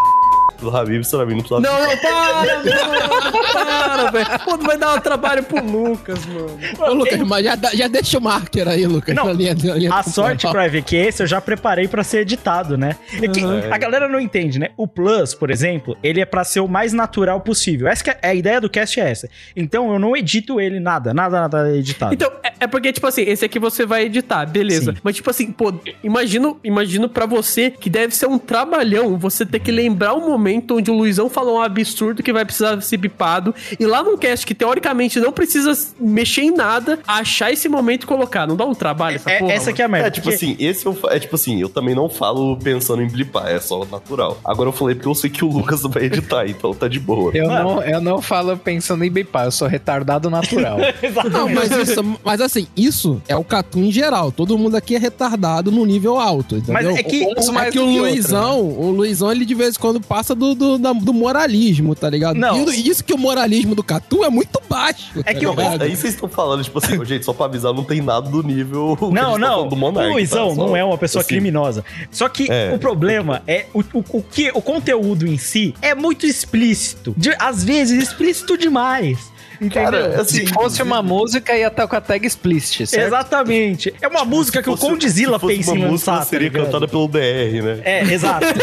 Do Habib, pra mim não precisava. Não, não, para, mano, para, velho. Pô, vai dar um trabalho pro Lucas, mano. Ô, Lucas, mas já, já deixa o marker aí, Lucas. Não, linha- A sorte, é que esse eu já preparei pra ser editado, né? É que a galera não entende, né? O Plus, por exemplo, ele é pra ser o mais natural possível. Essa que é, a ideia do cast é essa. Então eu não edito ele nada, nada, nada editado. Então, é, é porque, tipo assim, esse aqui você vai editar, beleza. Sim. Mas, tipo assim, pô, imagino, imagino pra você que deve ser um trabalhão você ter que lembrar um momento onde o Luizão falou um absurdo que vai precisar ser bipado. E lá num cast que teoricamente não precisa mexer em nada, achar esse momento e colocar. Não dá um trabalho essa É- porra? essa mano? que é a merda. É, tipo porque- assim, esse eu, é tipo assim, eu também não falo pensando em blipar, é só natural. Agora eu falei porque eu sei que o Lucas vai editar, então tá de boa. Eu Mano. não, eu não falo pensando em bipar, eu sou retardado natural. Não, mas, isso, mas assim, isso é o Catu em geral. Todo mundo aqui é retardado no nível alto, entendeu? Mas é que- o, é que o que Luizão, o Luizão, ele de vez em quando passa gosta do, do, da- do moralismo, tá ligado? Não. E isso que o moralismo do Catu é muito baixo. É tá que o- ligado? Aí vocês estão falando, tipo assim, gente, só pra avisar, não tem nada do nível. Não, tá não. do Monark, o Luizão tá? Só- não é uma pessoa assim, criminosa. Só que É. o problema é o, o, o que o conteúdo em si é muito explícito. De- às vezes explícito demais. Entendeu? Cara, assim, Se fosse uma música, ia estar com a tag explicit, certo? Exatamente. É uma música que o fosse- Condzilla se fosse pensa em uma música, lançar. ela seria tá cantada pelo DR, né? É, exato.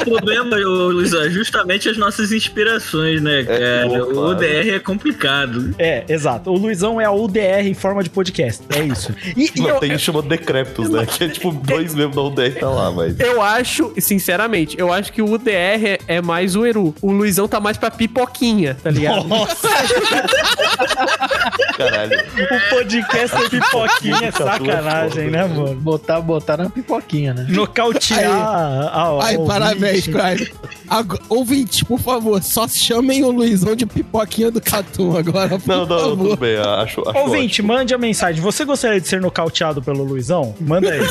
O problema, Luiz, é justamente as nossas inspirações, né, cara? pô, o claro. DR é complicado. É, exato. O Luizão é a UDR em forma de podcast. É isso. E, e Não, eu, tem chama Decreptus, né? Que é tipo, dois membros da UDR tá lá, mas. Eu acho, sinceramente, eu acho que o UDR é, é mais o Eru. O Luizão tá mais pra pipoquinha, tá ligado? Nossa, Caralho. o podcast é pipoquinha, é sacanagem, né, mano? Botar, botar na pipoquinha, né? Nocautear a, a, Ai, a parabéns, ouvinte. Crime. Ag- Ouvintes, por favor, só chamem o Luizão de pipoquinha do Catum agora, por Não, não, favor. tudo bem, acho. acho Ouvinte, mande a mensagem. Você gostaria de ser nocauteado pelo Luizão? Manda aí.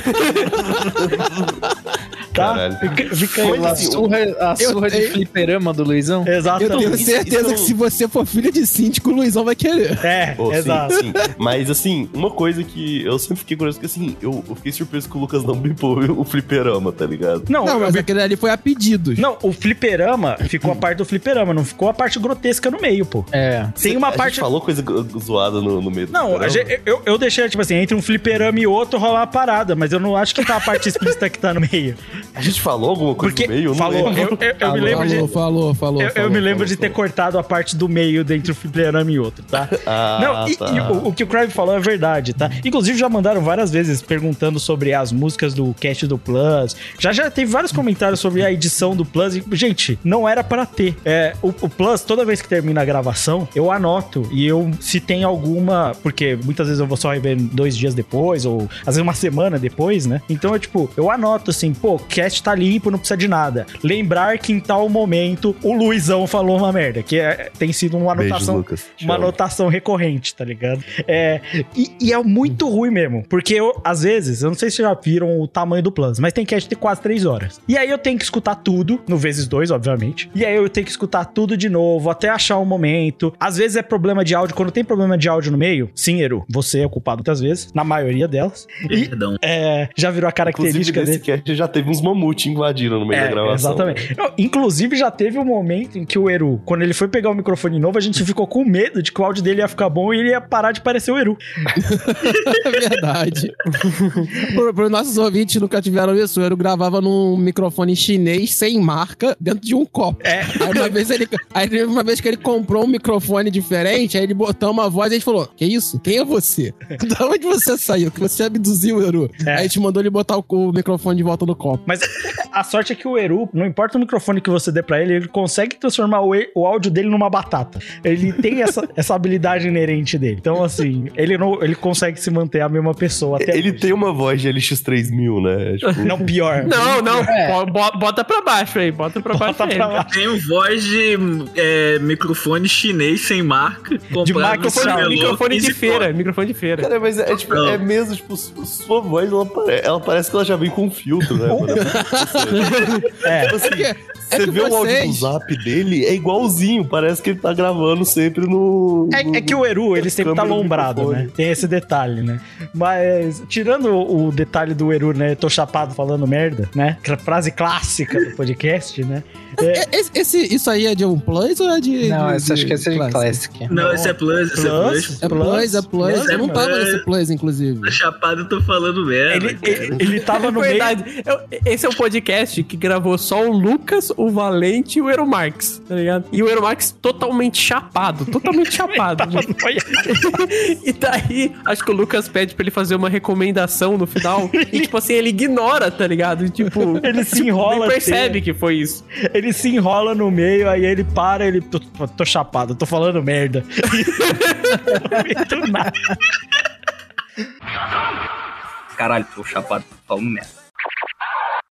tá? Fica, aí. A surra, a Eu surra de tenho- fliperama do Luizão? Eu Exatamente. tenho certeza isso- que se você for filho de síndico, o Luizão vai querer. É, sim, exato. sim. Mas assim, uma coisa que eu sempre fiquei curioso, que assim, eu, eu fiquei surpreso que o Lucas não bipou o fliperama, tá ligado? Não, Não, eu mas vi- aquele ali foi a pedidos. não, o fliperama ficou a parte do fliperama, não ficou a parte grotesca no meio, pô. É. Tem uma a parte. gente falou coisa zoada no, no meio do Não, a fliperama? gente- eu, eu deixei, tipo assim, entre um fliperama e outro rolar uma parada, mas eu não acho que tá a parte explícita que tá no meio. A gente falou alguma coisa Porque no meio? Eu não falou, eu, eu- eu me Falou, lembro de. falou, falou, falou, Eu, falou, me lembro falou, de ter falou. cortado a parte do meio dentro do fliperama e outro, tá? Ah, Não, e, tá. e o, o que o Crave falou é verdade, tá? Inclusive já mandaram várias vezes perguntando sobre as músicas do cast do Plus. Já já teve vários comentários sobre a edição do Plus. E, gente, não era pra ter. É, o, o Plus, toda vez que termina a gravação, eu anoto e eu se tem alguma, porque muitas vezes eu vou só rever dois dias depois ou às vezes uma semana depois, né? Então eu tipo, eu anoto assim, pô, o cast tá limpo, não precisa de nada. Lembrar que em tal momento o Luizão falou uma merda, que é- tem sido uma anotação Lucas. Te uma anotação recorrente, tá ligado? É, e, e é muito ruim mesmo, porque eu, às vezes, eu não sei se vocês já viram o tamanho do Plus, mas tem cast de quase três horas. E aí eu tenho que escutar tudo, no vezes dois, obviamente. E aí eu tenho que escutar tudo de novo, até achar um momento. Às vezes é problema de áudio, quando tem problema de áudio no meio, sim, Eru, você é o culpado muitas vezes, na maioria delas. E Perdão. é, já virou a Inclusive, característica nesse dele. cast já teve uns mamute invadindo no meio da É, gravação. exatamente. Não, inclusive, já teve um momento em que o Eru, quando ele foi pegar o microfone novo, a gente ficou com medo de que o áudio dele ia ficar bom e ele ia parar de parecer o Eru. É verdade. Para os nossos ouvintes que nunca tiveram isso, eu gravava num microfone chinês sem marca dentro de um copo. É. Aí uma vez ele. Aí uma vez que ele comprou um microfone diferente, aí ele botou uma voz e a gente falou: Que isso? Quem é você? Da onde você saiu? Que você abduziu o Eru. É. Aí a gente mandou ele botar o, o microfone de volta no copo. Mas a sorte é que o Eru, não importa o microfone que você dê pra ele, ele consegue transformar o, e- o áudio dele numa batata. Ele tem essa, essa habilidade inerente dele. Então, assim, ele, não, ele consegue se manter a mesma pessoa até Ele hoje. tem uma voz de LX3000, né? Tipo, Não, pior. Não, não. É. bo- bo- Bota pra baixo aí, bota pra baixo Bota aí. pra lá. Tenho voz de é, microfone chinês sem marca. oficial. camelô, Microfone de 15 feira, microfone de feira. Cara, mas é, tipo, Não. é mesmo, tipo, su- sua voz, ela, pare- ela parece que ela já vem com filtro, né? É. Tipo assim, É você que vê o áudio do zap dele, é igualzinho, parece que ele tá gravando sempre no... É, no- é que o Eru, ele sempre tá lombrado, né? Tem esse detalhe, né? Mas, tirando o o detalhe do Eru, né? Tô chapado falando merda, né? Frase clássica do podcast, né? É, É, Esse, esse- isso aí é de um plus ou é de. Não, de, essa acho que essa é de Classic? Classic. Não, esse é plus, esse é plus. É plus, é plus. Plus, Eu não tava é. nesse plus, inclusive. Tá chapado, eu tô falando merda. ele, ele, ele tava no meio. Esse é um podcast que gravou só o Lucas, o Valente e o Eromarx, tá ligado? E o Eromarx totalmente chapado, totalmente chapado. e daí, acho que o Lucas pede pra ele fazer uma recomendação no final. e, tipo assim, ele ignora, tá ligado? E, tipo, Ele se enrola Nem percebe inteiro. que foi isso. Ele se enrola no meio, aí ele para, ele. Tô, tô- tô chapado, tô falando merda. Do nada. Caralho, tô chapado, tô falando merda.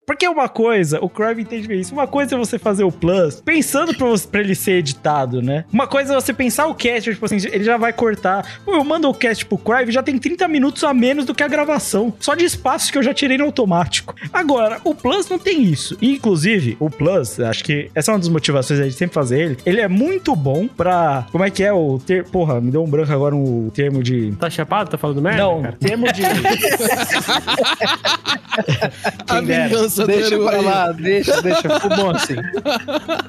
Porque uma coisa, o Crave entende bem isso. Uma coisa é você fazer o Plus pensando pra, você- pra ele ser editado, né? Uma coisa é você pensar o cast, tipo assim, ele já vai cortar. Pô, eu mando o cast pro Crave, já tem 30 minutos a menos do que a gravação. Só de espaço que eu já tirei no automático. Agora, o Plus não tem isso. E, inclusive, o Plus, acho que essa é uma das motivações aí de sempre fazer ele. Ele é muito bom pra. Como é que é o ter. Porra, me deu um branco agora o termo de. Tá chapado? Tá falando merda? Não, cara? termo de. A dera. Deixa pra aí. lá, deixa, deixa. Ficou bom assim.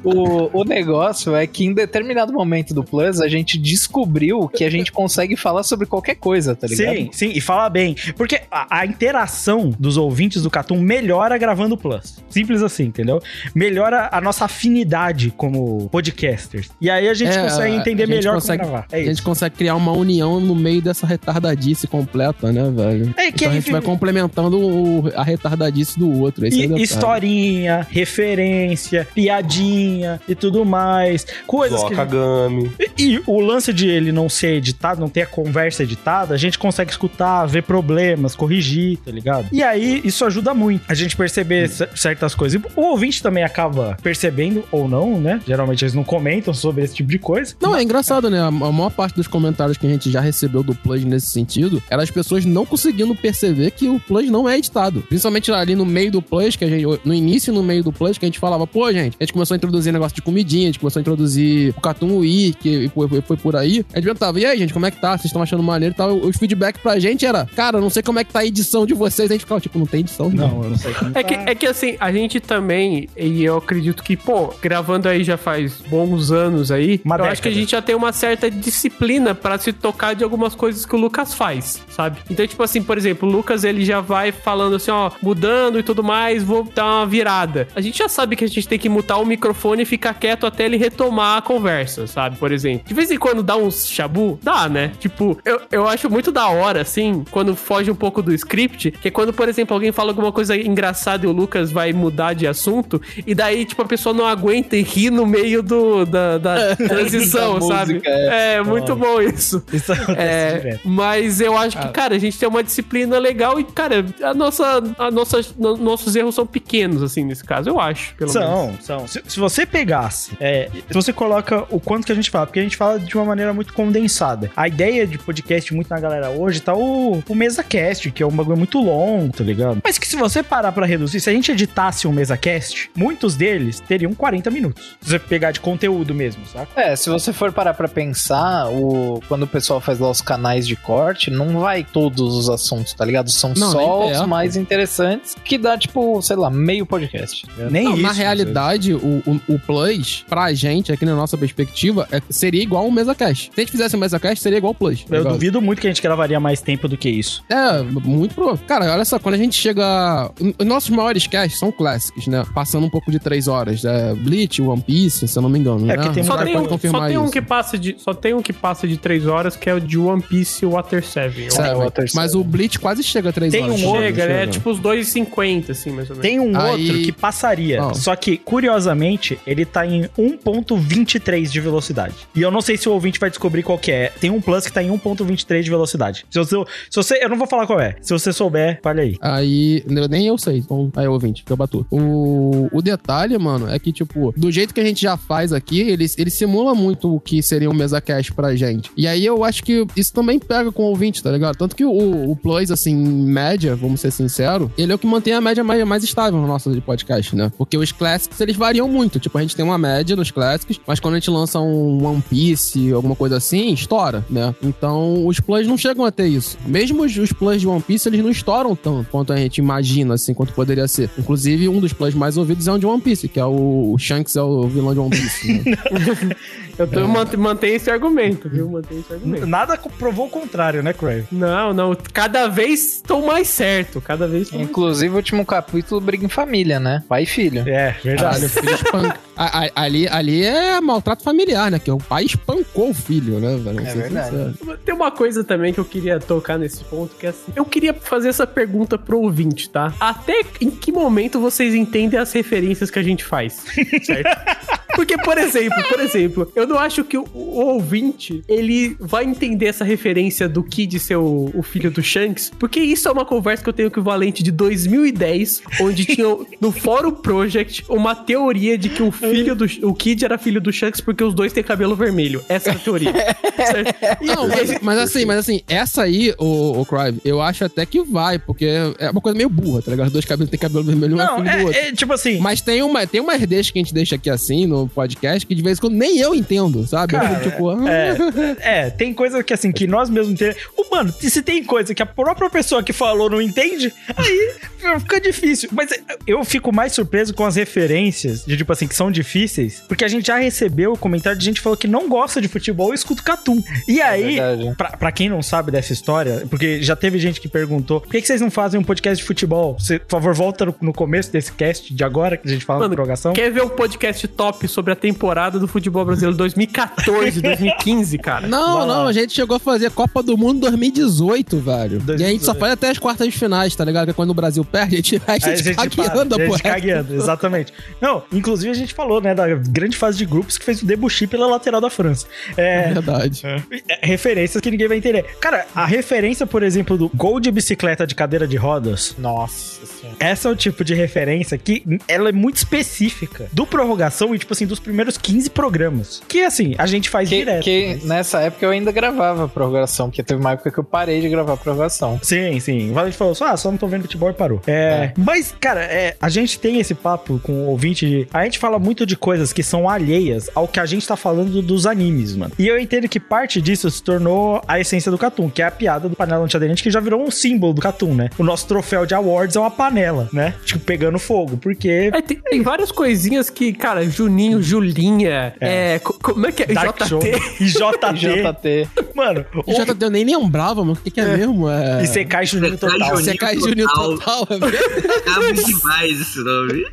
O, o negócio é que em determinado momento do Plus, a gente descobriu que a gente consegue falar sobre qualquer coisa, tá ligado? Sim, sim, e fala bem. Porque a, a interação dos ouvintes do Catum melhora gravando o Plus. Simples assim, entendeu? Melhora a nossa afinidade como podcasters. E aí a gente É, consegue entender a gente melhor consegue- como gravar. É A gente consegue criar uma união no meio dessa retardadice completa, né, velho? É que então a gente vai complementando o- a retardadice do outro. Esse é E historinha, referência, piadinha e tudo mais. Coisas que. Zoca Gami. E, e o lance de ele não ser editado, não ter a conversa editada, a gente consegue escutar, ver problemas, corrigir, tá ligado? E aí isso ajuda muito a gente perceber cer- certas coisas. E o ouvinte também acaba percebendo ou não, né? Geralmente eles não comentam sobre esse tipo de coisa. Não, é engraçado, né? A a maior parte dos comentários que a gente já recebeu do Plus nesse sentido era as pessoas não conseguindo perceber que o Plus não é editado. Principalmente ali no meio do Plus, que a gente, no início e no meio do Plus, que a gente falava, pô, gente, a gente começou a introduzir negócio de comidinha, a gente começou a introduzir o Cartoon Week e foi, foi- foi por aí. A gente perguntava, e aí, gente, como é que tá? Vocês estão achando maneiro e tal? Os feedback pra gente era, cara, eu não sei como é que tá a edição de vocês. A gente ficava, tipo, não tem edição, não. eu não sei como É que, é que assim, a gente também, e eu acredito que, pô, gravando aí já faz bons anos aí, Uma eu acho que a década. gente já tem uma certa disciplina pra se tocar de algumas coisas que o Lucas faz, sabe? Então, tipo assim, por exemplo, o Lucas ele já vai falando assim, ó, mudando e tudo mais, vou dar uma virada. A gente já sabe que a gente tem que mutar o microfone e ficar quieto até ele retomar a conversa, sabe? Por exemplo. De vez em quando dá uns chabu, dá, né? Tipo, eu, eu acho muito da hora, assim, quando foge um pouco do script, que é quando, por exemplo, alguém fala alguma coisa engraçada e o Lucas vai mudar de assunto, e daí, tipo, a pessoa não aguenta e ri no meio do, da, da transição, Da sabe? música, é. É, muito bom isso. Isso É, mas eu acho que, cara, a gente tem uma disciplina legal e, cara, a nossa, a nossa, no- nossos erros são pequenos, assim, nesse caso, eu acho. Pelo menos. São, são. Se, se você pegasse, é, se você coloca o quanto que a gente fala, porque a gente fala de uma maneira muito condensada. A ideia de podcast muito na galera hoje tá o, o MesaCast, que é um bagulho muito longo, tá ligado? Mas que se você parar pra reduzir, se a gente editasse um MesaCast, muitos deles teriam 40 minutos. Se você pegar de conteúdo mesmo, saca? É, se você for parar pra pensar, o... quando o pessoal faz lá os canais de corte, não vai todos os assuntos, tá ligado? São Não, só os mais interessantes, que dá, tipo, sei lá, meio podcast. tá ligado? Nem Não, isso. na realidade, o, o, o Plus, pra gente, aqui na nossa perspectiva, é- seria igual o MesaCast. Se a gente fizesse o MesaCast, seria igual o Plus. Eu Legal. duvido muito que a gente gravaria mais tempo do que isso. É, muito provável. Cara, olha só, quando a gente chega. Os nossos maiores casts são clássicos, né? Passando um pouco de três horas. É Bleach, One Piece, se eu não me engano. É, né? porque tem Só tem, um, confirmar só tem um isso. que passa de só tem um que passa de 3 horas que é o de One Piece Water 7. eu Sério, É, o Water mas Seven. o Bleach quase chega a três Tem horas. um Chega, outro, Chega, né? chega. Tipo os 2,50, assim, mais ou menos. Tem um Aí- outro que passaria, Qual? só que, curiosamente, ele tá em 1.23 de velocidade. E eu não sei se o ouvinte vai descobrir qual que é. Tem um plus que tá em 1.23 de velocidade. Se você, se você... Eu não vou falar qual é. Se você souber, fale aí. Aí, eu- nem eu sei. Então, aí, ouvinte, fica batu. O, o detalhe, mano, é que, tipo, do jeito que a gente já faz aqui, ele, ele simula muito o que seria um mesa cash pra gente. E aí eu acho que isso também pega com o ouvinte, tá ligado? Tanto que o, o Plus, assim, média, vamos ser sinceros, ele é o que mantém a média mais, mais estável no nosso podcast, né? Porque os clássicos, eles variam muito. Tipo, a gente tem uma média nos clássicos, mas quando a gente lança um One Piece, alguma coisa assim, estoura, né? Então, os Plus não chegam a ter isso. Mesmo os, os Plus de One Piece, eles não estouram tanto quanto a gente imagina, assim, quanto poderia ser. Inclusive, um dos Plus mais ouvidos é um de One Piece, que é o, o Shanks, é o vilão de One Piece. né? Eu tô, mant- mantenho esse argumento, viu? Mantenho esse argumento. Nada provou o contrário, né, Crave? Não, não. Cada vez estou mais certo. Cada vez tô mais Inclusive, o último capítulo briga em família, né? Pai e filho. É, verdade. Caralho, filho espan- A- a- ali, ali é maltrato familiar, né? Que o pai espancou o filho, né, velho? É verdade. sinceros. Tem uma coisa também que eu queria tocar nesse ponto, que é assim. Eu queria fazer essa pergunta pro ouvinte, tá? Até em que momento vocês entendem as referências que a gente faz? Certo? Porque, por exemplo, por exemplo, eu não acho que o, o ouvinte, ele vai entender essa referência do Kid ser o, o filho do Shanks, porque isso é uma conversa que eu tenho com o Valente de 2010, onde tinha no Fórum Project uma teoria de que o filho do o Kid era filho do Shanks porque os dois têm cabelo vermelho. Essa é a teoria. certo? Não, mas, mas assim, mas assim, essa aí, o, o Crive, eu acho até que vai, porque é uma coisa meio burra, tá ligado? Os dois cabelos têm cabelo vermelho, um é Não, filho do outro. é, é tipo assim. Mas tem uma, tem umas deixas que a gente deixa aqui assim no podcast que de vez em quando nem eu entendo, sabe? Eu Cara, fico tipo, ah, É, é, tem coisa que assim, que nós mesmos entendemos. Mano, se tem coisa que a própria pessoa que falou não entende, aí fica difícil. Mas eu fico mais surpreso com as referências, de tipo assim, que são difíceis, porque a gente já recebeu o comentário de gente que falou que não gosta de futebol e escuta Catum. E aí, verdade. pra, pra quem não sabe dessa história, porque já teve gente que perguntou, por que, que vocês não fazem um podcast de futebol? Você, por favor, volta no, no começo desse cast de agora, que a gente fala Mano, de prorrogação. Quer ver um podcast top sobre a temporada do futebol brasileiro 2014, 2015, cara? Não, Vai lá. não, a gente chegou a fazer Copa do Mundo 2018, velho. 2018. E a gente só faz até as quartas de finais, tá ligado? Que é quando o Brasil perde, a gente, a gente, para, cagueando, a gente pô. cagueando, exatamente. Não, inclusive a gente falou, né, da grande fase de grupos que fez o Debuchy pela lateral da França. É, Verdade. é, referências que ninguém vai entender. Cara, a referência, por exemplo, do gol de bicicleta de cadeira de rodas, Nossa senhora. essa é o tipo de referência que ela é muito específica do prorrogação e, tipo assim, dos primeiros 15 programas. Que, assim, a gente faz Que, direto. que mas- nessa época eu ainda gravava prorrogação, porque teve uma época que eu parei de gravar prorrogação. Sim, sim. O Valente falou só, ah, só não tô vendo futebol e parou. É, Mas, cara, é, a gente tem esse papo com o ouvinte de. A gente fala muito de coisas que são alheias ao que a gente tá falando dos animes, mano. E eu entendo que parte disso se tornou a essência do Catum, que é a piada do panela antiaderente, que já virou um símbolo do Catum, né? O nosso troféu de awards é uma panela, né? Tipo, pegando fogo. Porque. É, tem, tem várias coisinhas que, cara, Juninho, Julinha, é. co- como é que é? Dark. JT. JT. JT. Mano, Eu já eu nem lembrava, mano. O que, que é, mesmo? É... e você cai Juninho total. Juninho. Você cai Júnior Total. total, é? Cabe demais esse nome.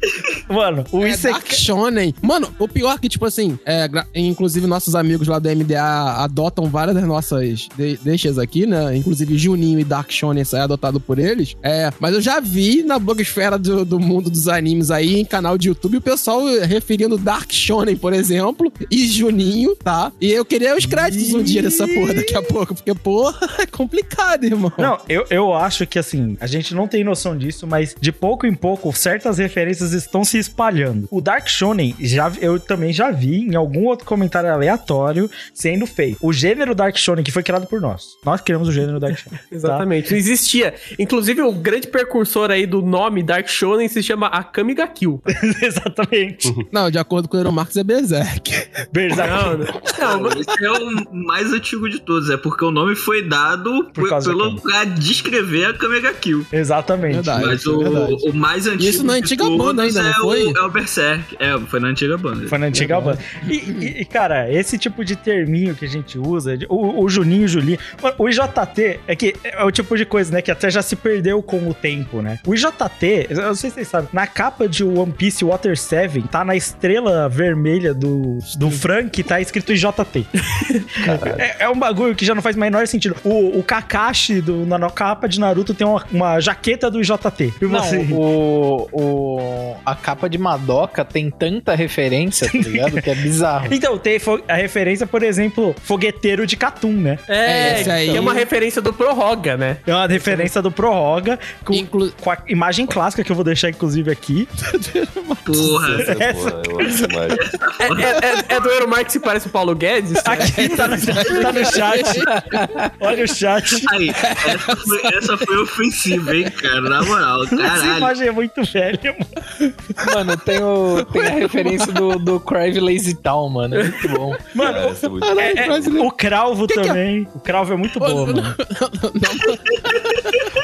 Mano, o É Isekai. Dark Shonen. Mano, o pior é que, tipo assim, é, gra- inclusive nossos amigos lá da MDA adotam várias das nossas de- deixas aqui, né? Inclusive Juninho e Dark Shonen é adotado por eles. É, mas eu já vi na blogosfera do, do mundo dos animes aí, em canal de YouTube, o pessoal referindo Dark Shonen, por exemplo, e Juninho, tá? E eu queria os créditos um dia dessa porra daqui a pouco, porque, porra, é complicado, irmão. Não, eu, eu acho que assim, a gente não tem noção disso, mas de pouco em pouco, certas referências estão se espalhando. O Dark Shonen, já, eu também já vi em algum outro comentário aleatório sendo feito. O gênero Dark Shonen, que foi criado por nós. Nós criamos o gênero Dark Shonen. tá? Exatamente, não existia. Inclusive, o grande precursor aí do nome Dark Shonen se chama Akami ga Kill. Exatamente. Não, de acordo com o Eero Marx, é Berserk. Berserk. Não, não. Esse é o mais antigo de todos, é porque o nome foi dado Por causa pelo, pra descrever a Kamega Kill. Exatamente. Verdade. Mas é o, o mais antigo. Isso na de antiga todos banda ainda, não é foi? O, é o Berserk. É, foi na antiga banda. Foi na antiga banda. E, e- cara, esse tipo de terminho que a gente usa, o, o Juninho, o Julinho. O IJT é que é o tipo de coisa, né? Que até já se perdeu com o tempo, né? O IJT, eu não sei se vocês sabem, na capa de One Piece Water 7, tá na estrela vermelha do, do Frank, tá escrito IJT. é, é um bagulho que já não faz o menor sentido. O, o Kakashi do, na, capa de Naruto tem uma, uma jaqueta do IJT. E Não, você- o, o, a capa de Madoka tem tanta referência, tá ligado? Que é bizarro. Então, tem a referência, por exemplo, fogueteiro de Catum, né? É, É, esse aí. é uma referência do Prorroga, né? É uma referência do Prorroga, com, Inclu- com a imagem clássica que eu vou deixar, inclusive, aqui. Porra. Essa é boa, eu acho mais. É, é, é do Eero Marx que parece o Paulo Guedes? Aqui tá no, tá no chat. Olha o chat. Aí, essa foi, essa foi ofensiva, hein, cara? Na moral, Essa caralho. imagem é muito velha, mano. Mano, tem, o, tem a referência do, do Crive Lazy Town, mano. É muito bom. Mano, É, essa é muito- é- é- o Cravo também. O Cravo é muito bom, mano.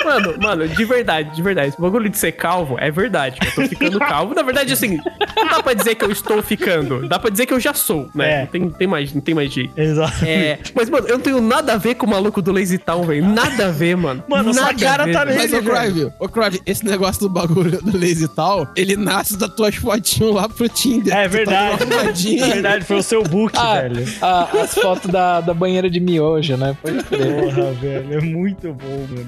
Mano, mano, de verdade, de verdade. O bagulho de ser calvo é verdade. Eu tô ficando calvo. Na verdade, assim, não dá pra dizer que eu estou ficando. Dá pra dizer que eu já sou, né? É. Não, tem, tem mais, não tem mais jeito. Exato. É, mas, mano, eu não tenho nada a ver com o maluco do Lazy Town, velho. Nada a ver, mano. Mano, sua nada cara a ver, tá velho. Mas, nele, ô Crive, ô Crive, esse negócio do bagulho do lazy tal, ele nasce das tuas fotinhas lá pro Tinder. É tá verdade. arrumadinha. É verdade, foi o seu book, Ah, velho. a- as fotos da, da banheira de miojo, né? Pode crer. Porra, velho, é muito bom, mano.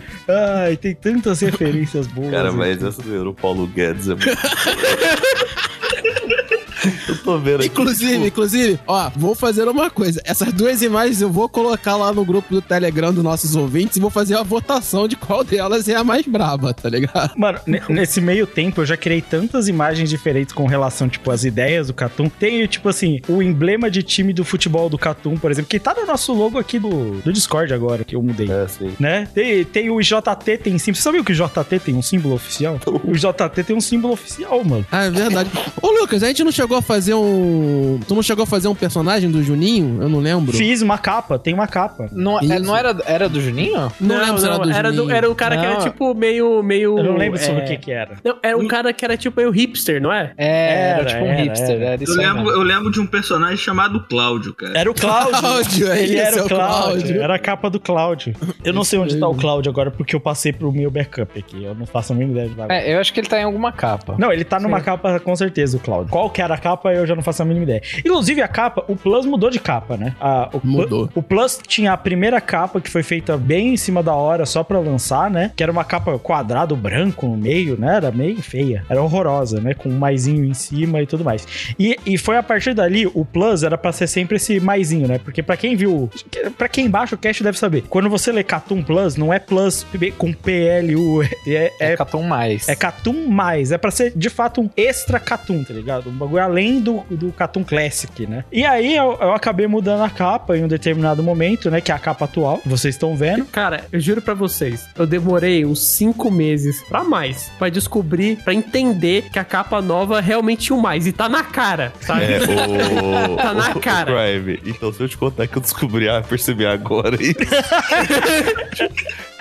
Ai, tem tantas referências boas. Cara, mas essa do Paulo Guedes é muito. Eu tô vendo aqui. Inclusive, inclusive, ó, vou fazer uma coisa. Essas duas imagens eu vou colocar lá no grupo do Telegram dos nossos ouvintes e vou fazer uma votação de qual delas é a mais braba, tá ligado? Mano, ne- nesse meio tempo eu já criei tantas imagens diferentes com relação, tipo, às ideias do Catum. Tem, tipo assim, o emblema de time do futebol do Catum, por exemplo, que tá no nosso logo aqui do, do Discord agora, que eu mudei. É, sim. Né? Tem, tem o JT, tem símbolo. Você sabia que o JT tem um símbolo oficial? O JT tem um símbolo oficial, mano. Ah, é verdade. Ô, Lucas, a gente não chegou a fazer um. Tu não chegou a fazer um personagem do Juninho? Eu não lembro. Fiz uma capa, tem uma capa. Não, é- não era, era do Juninho? Não, lembro se era do era, do, Juninho. era o cara que era Não. tipo meio. meio Eu não lembro sobre é, o que que era. Não, era um cara que era tipo meio hipster, não é? É, era, Era, tipo um era, hipster. era. Era, isso Eu lembro, eu lembro de um personagem chamado Cláudio, cara. Era o Cláudio. Cláudio, Ele esse era é o o Cláudio. Cláudio. Era a capa do Cláudio. Eu não sei onde tá o Cláudio agora porque eu passei pro meu backup aqui. Eu não faço a mínima ideia de. É, eu acho que ele tá em alguma capa. Não, ele tá numa capa com certeza, o Cláudio. Qual que era a capa, eu já não faço a mínima ideia. Inclusive, a capa, o Plus mudou de capa, né? Ah, o, Mudou. o Plus tinha a primeira capa que foi feita bem em cima da hora, só pra lançar, né? Que era uma capa quadrado branco no meio, né? Era meio feia. Era horrorosa, né? Com um maisinho em cima e tudo mais. E, e foi a partir dali, o Plus era pra ser sempre esse maisinho, né? Porque pra quem viu, pra quem baixa o cast deve saber. Quando você lê Catum Plus, não é Plus com PLU, é, É, é Catum mais. é Catum mais. É pra ser, de fato, um extra Catum, tá ligado? Um bagulho além do, do Catum Classic, né? E aí eu, eu acabei mudando a capa em um determinado momento, né? Que é a capa atual. Vocês estão vendo. Cara, eu juro pra vocês, eu demorei uns cinco meses pra mais pra descobrir, pra entender que a capa nova realmente tinha o mais. E tá na cara, sabe? É, o. Tá na o- o cara. Crime. Então, se eu te contar que eu descobri, ah, percebi agora isso.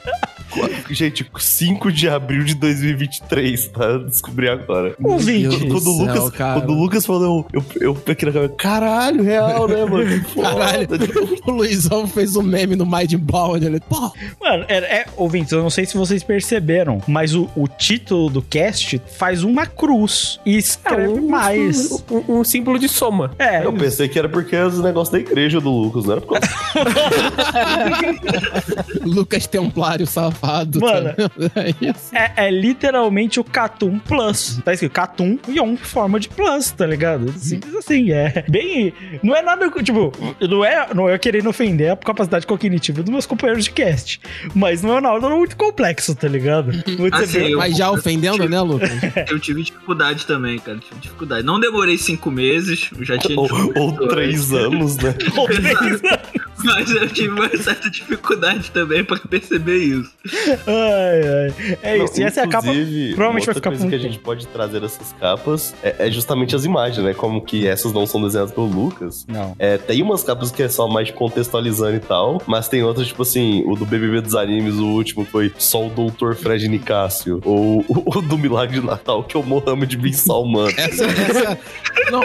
Gente, 5 de abril de 2023, tá? Eu Descobri agora. Ouvinte. Quando, quando o Lucas, céu, cara. quando o Lucas falou, eu, eu, eu peguei na cabeça, caralho, real, né, mano? Caralho, o Luizão fez um meme no Mind Bound. Ele, pô, Mano, é, é, ouvintes, eu não sei se vocês perceberam, mas o, o título do cast faz uma cruz e escreve um, mais. Um, um símbolo de soma. É, Eu pensei que era porque era os negócios da igreja do Lucas, não era por causa Lucas Templário safado. Mano. tá vendo? É isso. é, é literalmente o Catum Plus. Tá escrito Catum e um forma de Plus, tá ligado? Simples assim, é bem. Não é nada, tipo, não é, não é querendo ofender a capacidade cognitiva dos meus companheiros de cast, mas não é nada muito complexo, tá ligado? Muito Assim, bem- eu- Mas já ofendendo, né, Lucas? Eu tive dificuldade também, cara. Tive dificuldade. Não demorei cinco meses, já tinha ou, dificuldade. ou três anos, né? Mas eu tive uma certa dificuldade também pra perceber isso. Ai, ai. É Não, isso, e essa é a capa. Provavelmente vai ficar coisa que a gente pode trazer dessas capas é, é justamente as imagens, né? Como que essas não são desenhadas pelo Lucas. Não. É, tem umas capas que é só mais contextualizando e tal, mas tem outras, tipo assim, o do BBB dos animes, o último foi só o Doutor Fred Nicásio, ou o, o do Milagre de Natal, que é o Mohamed Bin Salman. Essa, essa. Não.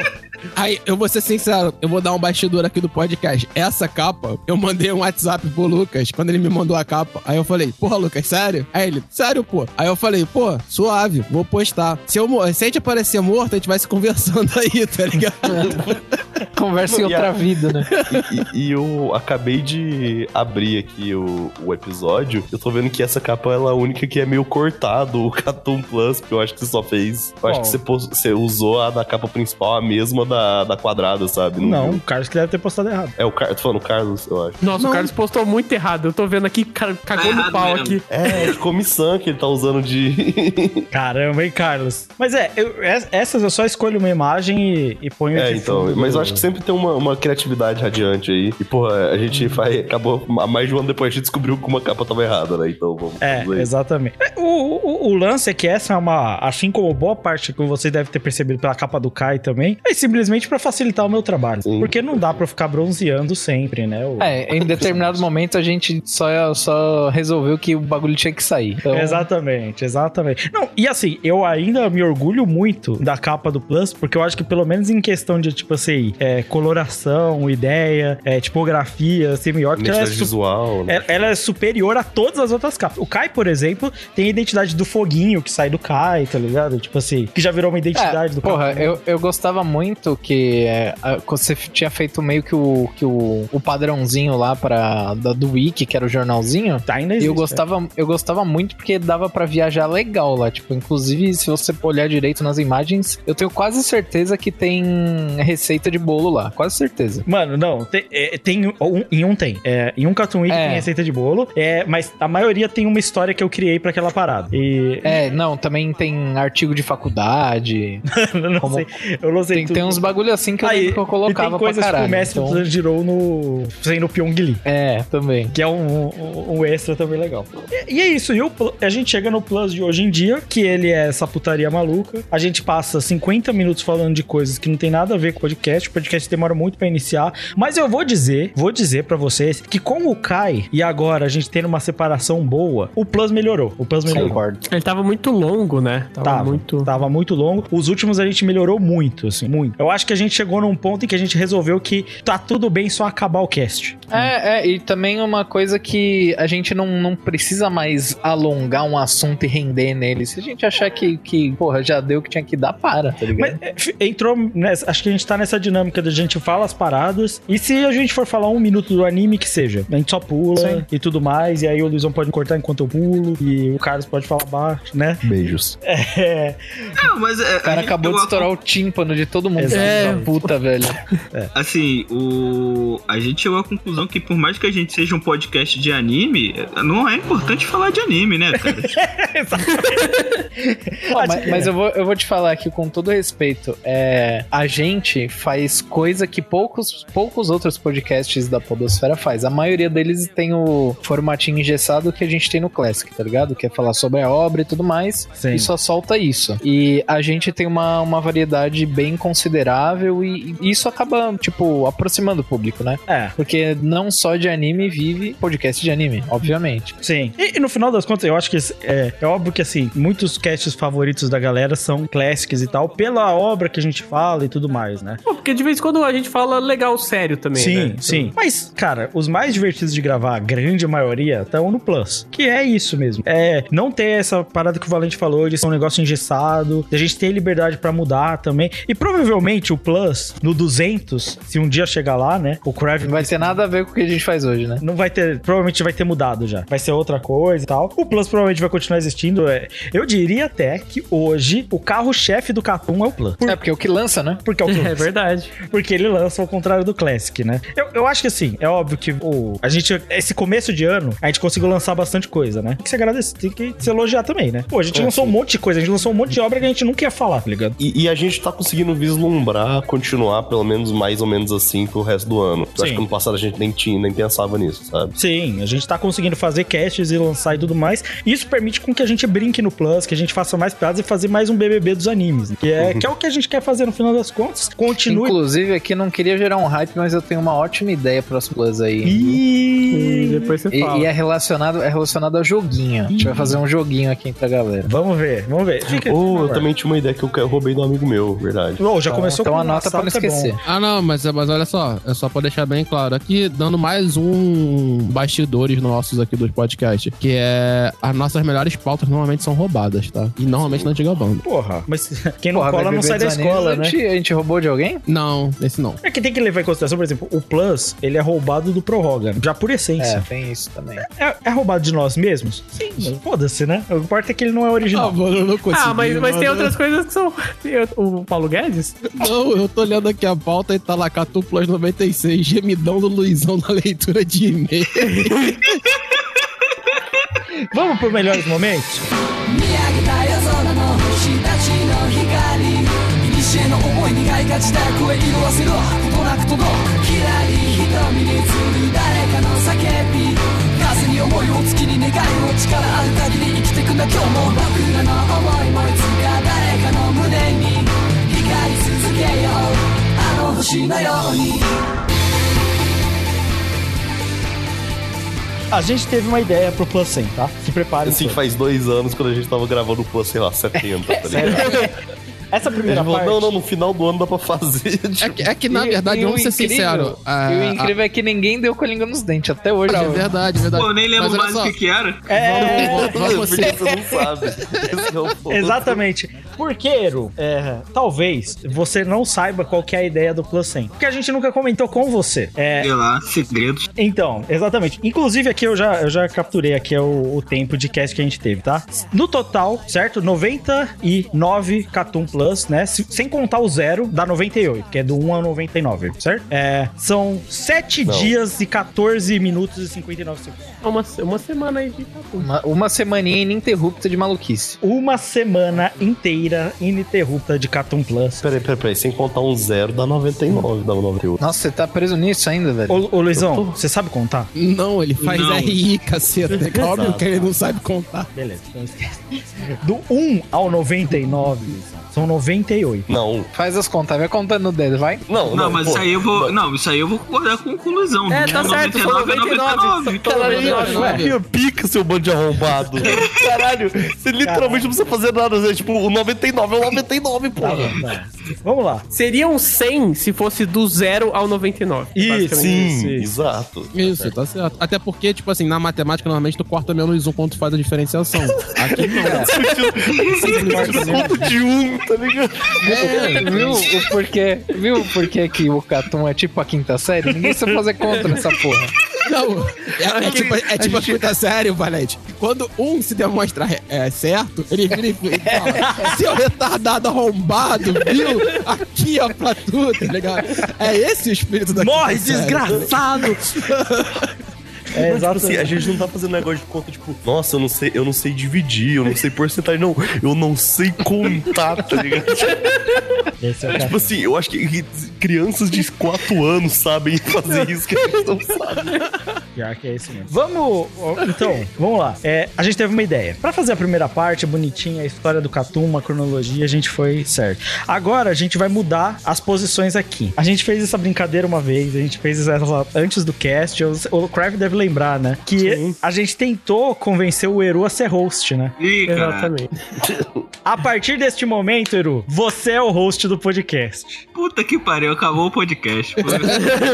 Aí, eu vou ser sincero, eu vou dar um bastidor aqui do podcast. Essa capa, eu mandei um WhatsApp pro Lucas, quando ele me mandou a capa. Aí eu falei, porra, Lucas, sério? Aí ele, sério, pô. Aí eu falei, pô, suave, vou postar. Se, eu, se a gente aparecer morto, a gente vai se conversando aí, tá ligado? Conversa em e outra a- vida, né? E, e eu acabei de abrir aqui o, o episódio. Eu tô vendo que essa capa ela é a única que é meio cortado, o Catum Plus, porque eu acho que você só fez. Eu acho que você, você usou a da capa principal, a mesma da, da quadrada, sabe? Não, viu? o Carlos que deve ter postado errado. É o Car... Tô falando Carlos, eu acho. Nossa, o Carlos postou muito errado. Eu tô vendo aqui, ca- cagou Tá no errado pau mesmo. aqui. É, de comissão que ele tá usando de. Caramba, hein, Carlos? Mas é, eu- es- essas eu só escolho uma imagem e, e ponho É, então. fundo Mas eu acho que sempre tem uma, uma criatividade radiante aí. E, porra, a gente vai. Acabou. há Mais de um ano depois a gente descobriu que uma capa tava errada, né? Então vamos. É, vamos aí. exatamente. É, O, o, o lance é que essa é uma. Assim como boa parte que você deve ter percebido pela capa do Kai também, é simplesmente pra facilitar o meu trabalho. Sim. Porque não dá pra eu ficar bronzeando sempre, né? O- É, em determinado momento a gente só, só resolveu que o bagulho tinha que sair. Então, Exatamente, exatamente. Não, e assim, eu ainda me orgulho muito da capa do Plus, porque eu acho que pelo menos em questão de, tipo assim, é, é, coloração, ideia, é, tipografia, semiótica. Ela é, visual, né? ela- ela é superior a todas as outras capas. O Kai, por exemplo, tem a identidade do foguinho que sai do Kai, tá ligado? Tipo assim, que já virou uma identidade do Porra, Kai. eu, eu gostava muito que é, a- você tinha feito meio que o, que o, o padrãozinho lá pra, da, do Wiki, que era o jornalzinho. Tá, ainda E existe, eu gostava, eu gostava muito porque dava pra viajar legal lá. Tipo, inclusive, se você olhar direito nas imagens, eu tenho quase certeza que tem receita de bolo lá. Quase certeza. Mano, não, tem, é, tem um, em um tem. É, em um Cartoon Week É. tem receita de bolo, é, mas a maioria tem uma história que eu criei pra aquela parada. E É, não, também tem artigo de faculdade. eu não como- sei, eu não sei Tem, tudo. tem uns bagulho assim que eu, Aí, que eu colocava e tem coisas pra caralho. que o Mestre então- Tanjiro no sendo Pyong Lee. É, também. Que é um, um, um extra também legal. E, e é isso, e o a gente chega no Plus de hoje em dia, que ele é essa putaria maluca. A gente passa 50 minutos falando de coisas que não tem nada a ver com o podcast. O podcast demora muito pra iniciar. Mas eu vou dizer, vou dizer pra vocês, que com o Kai e agora a gente tendo uma separação boa, o Plus melhorou. O Plus melhorou. Concordo. Ele tava muito longo, né? Tava, Tava, muito. tava muito longo. Os últimos a gente melhorou muito, assim, muito. Eu acho que a gente chegou num ponto em que a gente resolveu que tá tudo bem só acabar o cast. É, é, e também uma coisa que a gente não, não precisa mais alongar um assunto e render nele. Se a gente achar que, que porra, já deu o que tinha que dar, para, tá ligado? Mas é, entrou, nessa- acho que a gente tá nessa dinâmica da gente fala as paradas, e se a gente for falar um minuto do anime, que seja. A gente só pula Sim. e tudo mais, e aí o Luizão pode cortar enquanto eu pulo, e o Carlos pode falar baixo, né? Beijos. É, Não, mas é, o cara acabou de estourar o tímpano de todo mundo. Filho da puta, velho. Assim, o... a gente chegou à conclusão que por mais que a gente seja um podcast de anime, não é importante falar de anime, né, cara? Ó, mas mas eu, vou, eu vou te falar aqui com todo respeito. É, a gente faz coisa que poucos, poucos outros podcasts da Podosfera faz. A maioria deles tem o formatinho engessado que a gente tem no Classic, tá ligado? Que é falar sobre a obra e tudo mais. Sim. E só solta isso. E a gente tem uma, uma variedade bem considerável e, e isso acaba, tipo, aproximando o público, né? é. Porque não só de anime vive podcast de anime, obviamente. Sim. E, e no final das contas, eu acho que é, é óbvio que, assim, muitos casts favoritos da galera são classics e tal, pela obra que a gente fala e tudo mais, né? Pô, porque de vez em quando a gente fala legal sério também, sim, né? sim. Mas, cara, os mais divertidos de gravar, a grande maioria, estão no Plus. Que é isso mesmo. É não ter essa parada que o Valente falou de ser um negócio engessado, de a gente ter liberdade pra mudar também. E provavelmente o Plus, no 200, se um dia chegar lá, né? O Crave Não vai ter nada a ver com o que a gente faz hoje, né? não vai ter, provavelmente vai ter mudado já. Vai ser outra coisa e tal. O Plus provavelmente vai continuar existindo. É, eu diria até que hoje o carro-chefe do Catum é o Plus. Por- É, porque é o que lança, né? porque é o Plus. É verdade. Porque ele lança ao contrário do Classic, né? Eu, eu acho que assim, é óbvio que o, a gente, esse começo de ano, a gente conseguiu lançar bastante coisa, né? Tem que se agradecer, tem que se elogiar também, né? Pô, a gente lançou um monte de coisa, a gente lançou um monte de obra que a gente nunca ia falar, tá ligado? E, e a gente tá conseguindo vislumbrar, continuar pelo menos mais ou menos assim pro resto do ano. Eu Sim. acho que ano passado a gente nem tinha, nem pensava nisso, sabe? Sim, a gente tá conseguindo fazer casts e lançar e tudo mais. Isso permite com que a gente brinque no Plus, que a gente faça mais piadas e fazer mais um BBB dos animes, que é, que é o que a gente quer fazer no final das contas. Continue. Inclusive, aqui não queria gerar um hype, mas eu tenho uma ótima ideia para os Plus aí. E E... depois você E, fala. e é relacionado, é relacionado ao joguinho. A gente vai fazer um joguinho aqui entre a galera. Vamos ver, vamos ver. Fica, Ou eu também tinha uma ideia que eu roubei do amigo meu, verdade. Oh, já começou então com anota não tá bom. esquecer. Ah, não, mas, mas olha só, é só pra deixar bem claro. Aqui, dando mais um bastidores nossos aqui dos podcasts, que é as nossas melhores pautas normalmente são roubadas, tá? E normalmente na antiga banda. Porra, mas quem não Porra, cola não sai da escola, a né? gente, a gente roubou de alguém? Não, esse não. É que tem que levar em consideração, por exemplo, o Plus, ele é roubado do Prorroga, já por É, essência. tem isso também. É, é roubado de nós mesmos? Sim, mas foda-se, né? O importa é que ele não é original. mano, eu não consegui. Ah, mas, mas tem outras coisas que são. O Paulo Guedes? Não, eu tô olhando aqui a pauta e tá lá Catu Plus 96, gemidão do Luizão na leitura de e-mail. Vamos por melhores momentos? あの星のように A gente teve uma ideia pro Plus 100, tá? Se prepare. Assim, faz dois anos quando a gente tava gravando o Plus, sei lá, 70, tá ligado? Essa primeira parte. não, não, no final do ano dá pra fazer. É que, é que, na E- verdade, e vamos ser incrível- sinceros. a- E o incrível é que ninguém deu com a língua nos dentes até hoje. a- É verdade, verdade. Pô, eu nem lembro mais o que que era. É, vamos- vamos Porque ser- você não sabe. Esse é o ponto. Exatamente. Porque, Eru, é, talvez você não saiba qual que é a ideia do Plus 100. Porque a gente nunca comentou com você. É, Sei lá, segredos. Então, exatamente. Inclusive, aqui eu já, eu já capturei aqui é o, o tempo de cast que a gente teve, tá? No total, certo? 99 Catum Plus, né? Se- sem contar o zero, dá 98, que é do 1 ao 99, certo? É, são 7 Não. dias e 14 minutos e 59 segundos. Uma, uma semana aí de. Uma, uma semaninha ininterrupta de maluquice. Uma semana inteira ininterrupta de Catum Plus. Peraí, peraí, peraí. Sem contar um zero, dá 99, dá 98. Nossa, você tá preso nisso ainda, velho? Ô, ô Luizão, você sabe contar? Não, ele faz Não. RI, caceta. É óbvio que ele não sabe contar. Beleza, então esquece. Do 1 ao 99, Luizão, são 98. Não, Faz as contas, vai contando no dedo, vai. não, Não, mas pô. isso aí eu vou. Não, isso aí eu vou concordar com com o Luizão. É, tá certo, são 99. Tá Caralho, 99, ué. minha pica, seu bando de arrombado. Caralho, você literalmente não precisa fazer nada. Né? Tipo, o 99 é o 99, Tá porra. bom, tá. Vamos lá. Seriam 100 se fosse do 0 ao 99. Isso. Sim, Isso, isso. exato. Isso, tá certo. Até porque, tipo assim, na matemática, normalmente tu corta menos um quando tu faz a diferenciação. Aqui não. Conto de um, tá ligado? viu o porquê? Viu o porquê que o Catum é tipo a quinta série? Ninguém sabe fazer conta nessa porra. Não, é, é tipo, é tipo a quinta série, Valente. Quando um se demonstra é, certo, ele vira e fala: Seu retardado arrombado, viu? Aqui, ó, pra tu, tá ligado? É esse o espírito da Morre, quinta série. desgraçado! É, Mas, tipo assim, a gente não tá fazendo negócio de conta, tipo, nossa, eu não sei, eu não sei dividir, eu não sei porcentagem, não. Eu não sei contar, tá ligado? Esse é o tipo cara. assim, eu acho que crianças de 4 anos sabem fazer isso que a gente não sabe. Pior que é isso mesmo. Vamos. Então, vamos lá. É, a gente teve uma ideia. Pra fazer a primeira parte, bonitinha, a história do Catum, uma cronologia, a gente foi certo. Agora a gente vai mudar as posições aqui. A gente fez essa brincadeira uma vez, a gente fez essa antes do cast. O Crave deve lembrar, né? Que a gente tentou convencer o Eru a ser host, né? Ih. Exatamente. A partir deste momento, Eru, você é o host do podcast. Puta que pariu, acabou o podcast.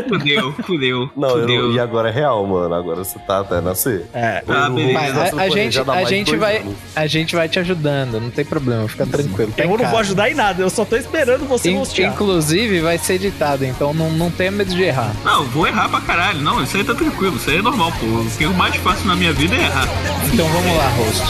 Fudeu, fudeu. Não, eu fudeu. não- e agora é real, mano. Agora você tá até nascer. É. Tá, beleza. Mas a, a gente, a gente vai, anos. a gente vai te ajudando, não tem problema, fica tranquilo. tá Eu não casa. vou ajudar em nada, eu só tô esperando você In- hostear. Inclusive vai ser editado, então não, não tenha medo de errar. Não, vou errar pra caralho. Não, isso aí tá tranquilo, isso aí é normal, pô. O que eu mais faço na minha vida é errar. Então vamos lá, host.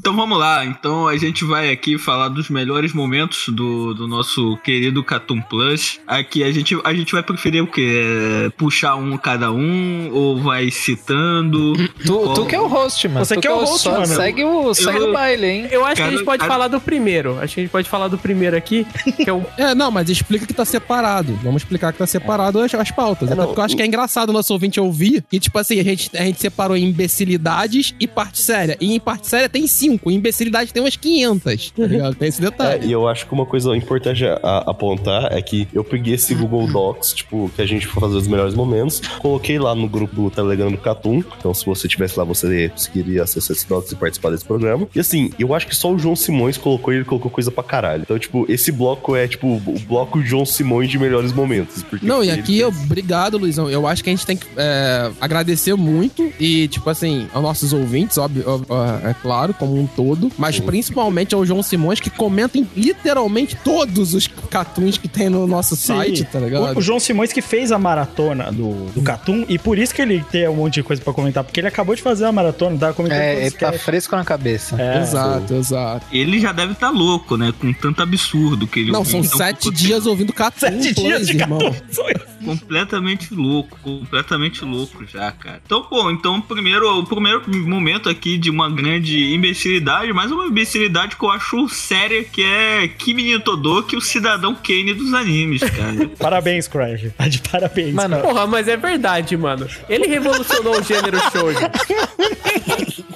Então vamos lá. Então a gente vai aqui falar dos melhores momentos do, do nosso querido Catum Plus. Aqui a gente, a gente vai preferir o quê? É, Puxar um cada um ou vai citando? Tu, tu que é o host, mano. Você Tu que é o o host, só mano. Segue o, segue o baile, hein? Eu acho que a Cara, gente pode cara- falar do primeiro. Acho que a gente pode falar do primeiro aqui, que é o É, não, mas explica que tá separado. Vamos explicar que tá separado as, as pautas. É, não, porque eu acho que é engraçado o nosso ouvinte ouvir. E, tipo assim, a gente, a gente separou em imbecilidades e parte séria. E em parte séria tem cinco. Em imbecilidade tem umas 500. Tá ligado? Tem esse É, detalhe. e eu acho que uma coisa importante a, a apontar é que eu peguei esse Google Docs, tipo, que a gente foi fazer os melhores momentos, coloquei lá no grupo do Telegram do Catum. Então, se você tivesse lá, você conseguiria acessar esse Docs e participar desse programa. E assim, eu acho que só o João Simões colocou e ele colocou coisa pra caralho. Então, tipo, esse bloco é, tipo, o bloco João Simões de melhores momentos. Não, e aqui, fez- obrigado, Luizão. Eu acho que a gente tem que é, agradecer muito e, tipo assim, aos nossos ouvintes, óbvio, ó, ó, é claro, como um todo, mas principalmente ao João Simões, que comenta em literalmente todos os cartoons que tem no nosso site, tá ligado? O, o João Simões que fez a maratona do, do Catum, e por isso que ele tem um monte de coisa pra comentar, porque ele acabou de fazer a maratona, tava comentando É, ele tá fresco na cabeça. É, exato, exato. Ele já deve estar louco, né? Com tanto absurdo que ele Não, ouviu são em tão sete dias ouvindo Catum Sete dias Plus, de irmão. Catum. Completamente louco, completamente louco já, cara. Então, bom, então primeiro, o primeiro momento aqui de uma grande imbecilidade, mas uma imbecilidade que eu acho séria, que é Kimi Todoki, o cidadão Kane dos animes, cara. Parabéns, Crash. Tá de parabéns. Mano, Porra, mas é verdade, mano. Ele revolucionou o gênero shoujo.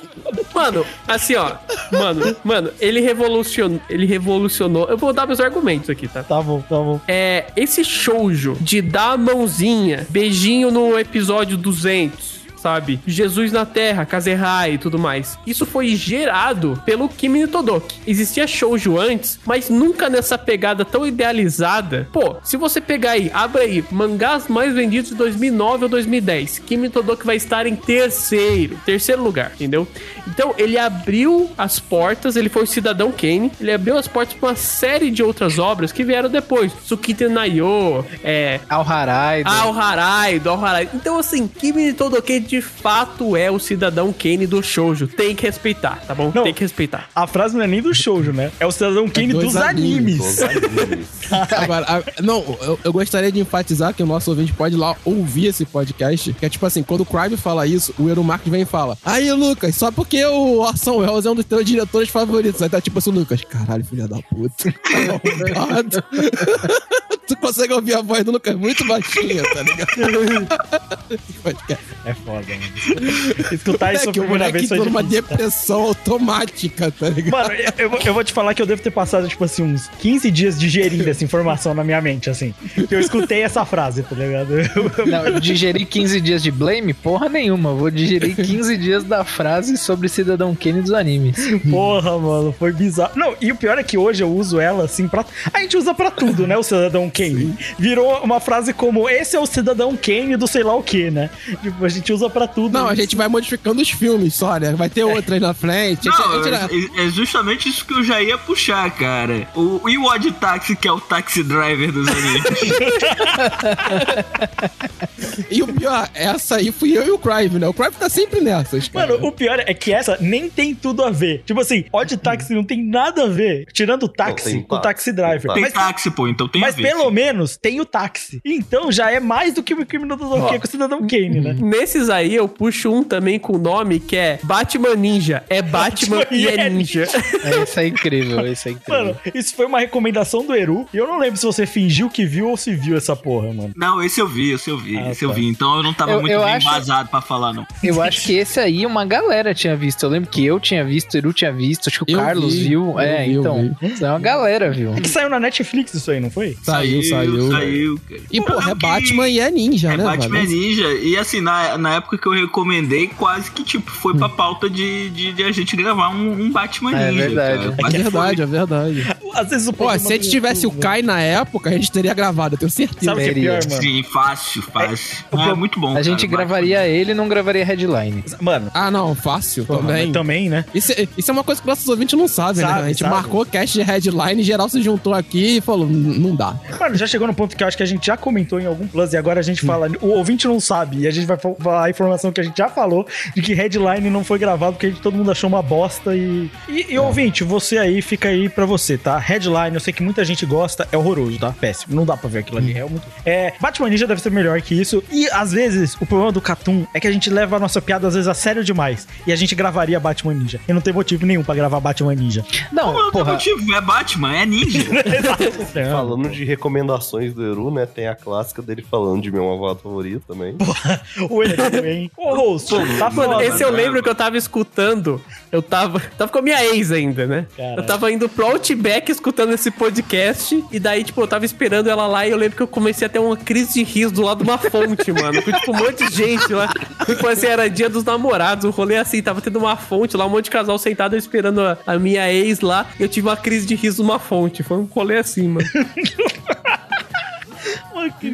Mano, assim, ó. Mano, mano, ele revolucionou. Ele revolucionou. Eu vou dar meus argumentos aqui, tá? Tá bom, tá bom. É, esse shoujo de dar a mãozinha, beijinho no episódio 200, sabe? Jesus na Terra, Kazehai e tudo mais. Isso foi gerado pelo Kimi no Todoki. Existia shoujo antes, mas nunca nessa pegada tão idealizada. Pô, se você pegar aí, abre aí, mangás mais vendidos de 2009 ou 2010, Kimi no Todoki vai estar em terceiro, terceiro lugar, entendeu? Então, ele abriu as portas, ele foi o cidadão Kane, ele abriu as portas para uma série de outras obras que vieram depois. Tsukite Nayo, é, Al Haraido. Al Haraido, Al Haraido. Então, assim, Kimi Todoke de fato é o cidadão Kane do shoujo. Tem que respeitar, tá bom? Não. Tem que respeitar. A frase não é nem do shoujo, né? É o cidadão Kane dois dos animes. animes. Agora, a- não, eu, eu gostaria de enfatizar que o nosso ouvinte pode ir lá ouvir esse podcast. Que é tipo assim, quando o Crive fala isso, o Marques vem e fala: Aí, Lucas, só porque o Orson Welles é um dos teus diretores favoritos. Aí tá tipo assim, Lucas, caralho, filha da puta. Tu consegue ouvir a voz do Lucas muito baixinha, tá ligado? É foda, mano. Escutar isso É a que o primeira moleque vez foi difícil. depressão automática, tá ligado? Mano, eu, eu vou- eu te falar que eu devo ter passado, tipo assim, uns 15 dias digerindo essa informação na minha mente, assim. Que eu escutei essa frase, tá ligado? Eu- Não, digerir 15 dias de Blame? Porra nenhuma. Vou digerir 15 dias da frase sobre Cidadão Kane dos animes. Porra, mano, foi bizarro. Não, e o pior é que hoje eu uso ela assim pra. A gente usa pra tudo, né? O cidadão Kane. Virou uma frase como: esse é o cidadão Kane do sei lá o que, né? Tipo, a gente usa pra tudo. Não, a gente vai modificando os filmes só, né? Vai ter outras na frente. Não, gente- é, é justamente isso que eu já ia puxar, cara. O, e o Odd Taxi, que é o taxi driver dos animes. E o pior, essa aí fui eu e o Crive, né? O Crive tá sempre nessas, cara. Mano, o pior é que essa nem tem tudo a ver. Tipo assim, Odd Taxi não tem nada a ver. Tirando o táxi com o táxi, taxi driver. tem Mas, táxi, pô, então tem mas a ver. pelo menos tem o táxi. Então já é mais do que o criminal do que com o cidadão Kane, né? Nesses aí, eu puxo um também com o nome que é Batman Ninja. É Batman, Batman e e é é ninja. É, isso é incrível, isso é incrível. Mano, isso foi uma recomendação do Eru. E eu não lembro se você fingiu que viu ou se viu essa porra, mano. Não, esse eu vi, esse eu vi, Ah, esse eu vi. Então eu não tava Eu- muito eu bem acho- embasado pra falar, não. Eu acho que esse aí uma galera tinha visto. Eu lembro que eu tinha visto, o Eru tinha visto, acho que o Eu Carlos vi, viu. é, vi, então. Isso é uma galera, viu? É que saiu na Netflix isso aí, não foi? Saiu, saiu. Saiu, cara. E, porra, é Batman e é ninja, É né, Batman velho? Ninja. E assim, na, na época que eu recomendei, quase que, tipo, foi pra pauta de, de, de a gente gravar um, um Batman É Ninja. verdade. cara. É Quase verdade, é verdade. Às vezes o Pô, se a gente tivesse o Kai na época, a gente teria gravado, eu tenho certeza. Sabe o que é pior, mano? Sim, fácil, fácil. O É, pro- muito bom. A gente cara, gravaria ele e não gravaria headline. Mano, Ah, não, fácil porra, também. também, né? Isso, é- isso é uma coisa que nossos ouvintes não sabem, né? Sabe, A gente sabe. marcou o cast de headline, geral se juntou aqui e falou: "N- não dá. Mano, já chegou no ponto que eu acho que a gente já comentou em algum plus e agora a gente fala. O ouvinte não sabe. E a gente vai fa- falar a informação que a gente já falou de que headline não foi gravado porque a gente- todo mundo achou uma bosta. E, e, e, ouvinte, você aí fica aí pra você, tá? Headline, eu sei que muita gente gosta, é horroroso, tá? Péssimo. Não dá pra ver aquilo ali. É, muito... é Batman Ninja deve ser melhor que isso. E às vezes, o problema do Catum é que a gente leva a nossa piada às vezes a sério demais. E a gente gravaria Batman Ninja. E não tem motivo nenhum pra gravar Batman Ninja. Não, Não, não tem porra. motivo, é Batman, é ninja. Falando de recomendações do Eru, né? Tem a clássica dele falando de meu avado favorito também. o Eru, hein? Ô, tá Mano, foda. esse eu né, lembro que eu tava escutando. Eu tava. Tava com a minha ex ainda, né? Caralho. Eu tava indo pro Outback escutando esse podcast. E daí, tipo, eu tava esperando ela lá. E eu lembro que eu comecei a ter uma crise de riso do lado de uma fonte, mano. Com, tipo, um monte de gente lá. Tipo assim, era dia dos namorados. O rolê assim, tava tendo uma fonte lá, um monte de casal sentado esperando a, a minha ex lá. E eu tive uma crise de riso numa fonte. Foi um rolê assim, mano.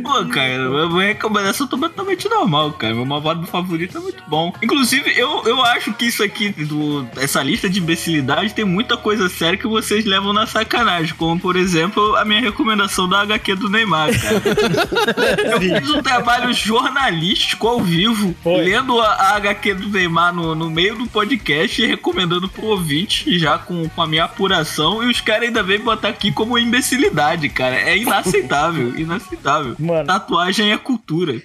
Pô, cara, a minha recomendação é totalmente normal, cara. Meu malvado favorito é muito bom. Inclusive, eu, eu acho que isso aqui, do, essa lista de imbecilidade, tem muita coisa séria que vocês levam na sacanagem. Como, por exemplo, a minha recomendação da HQ do Neymar, cara. eu fiz um trabalho jornalístico ao vivo, Foi. lendo a, a HQ do Neymar no, no meio do podcast e recomendando pro ouvinte, já com, com a minha apuração. E os caras ainda vêm botar aqui como imbecilidade, cara. É inaceitável, inaceitável. Mano. Tatuagem é cultura.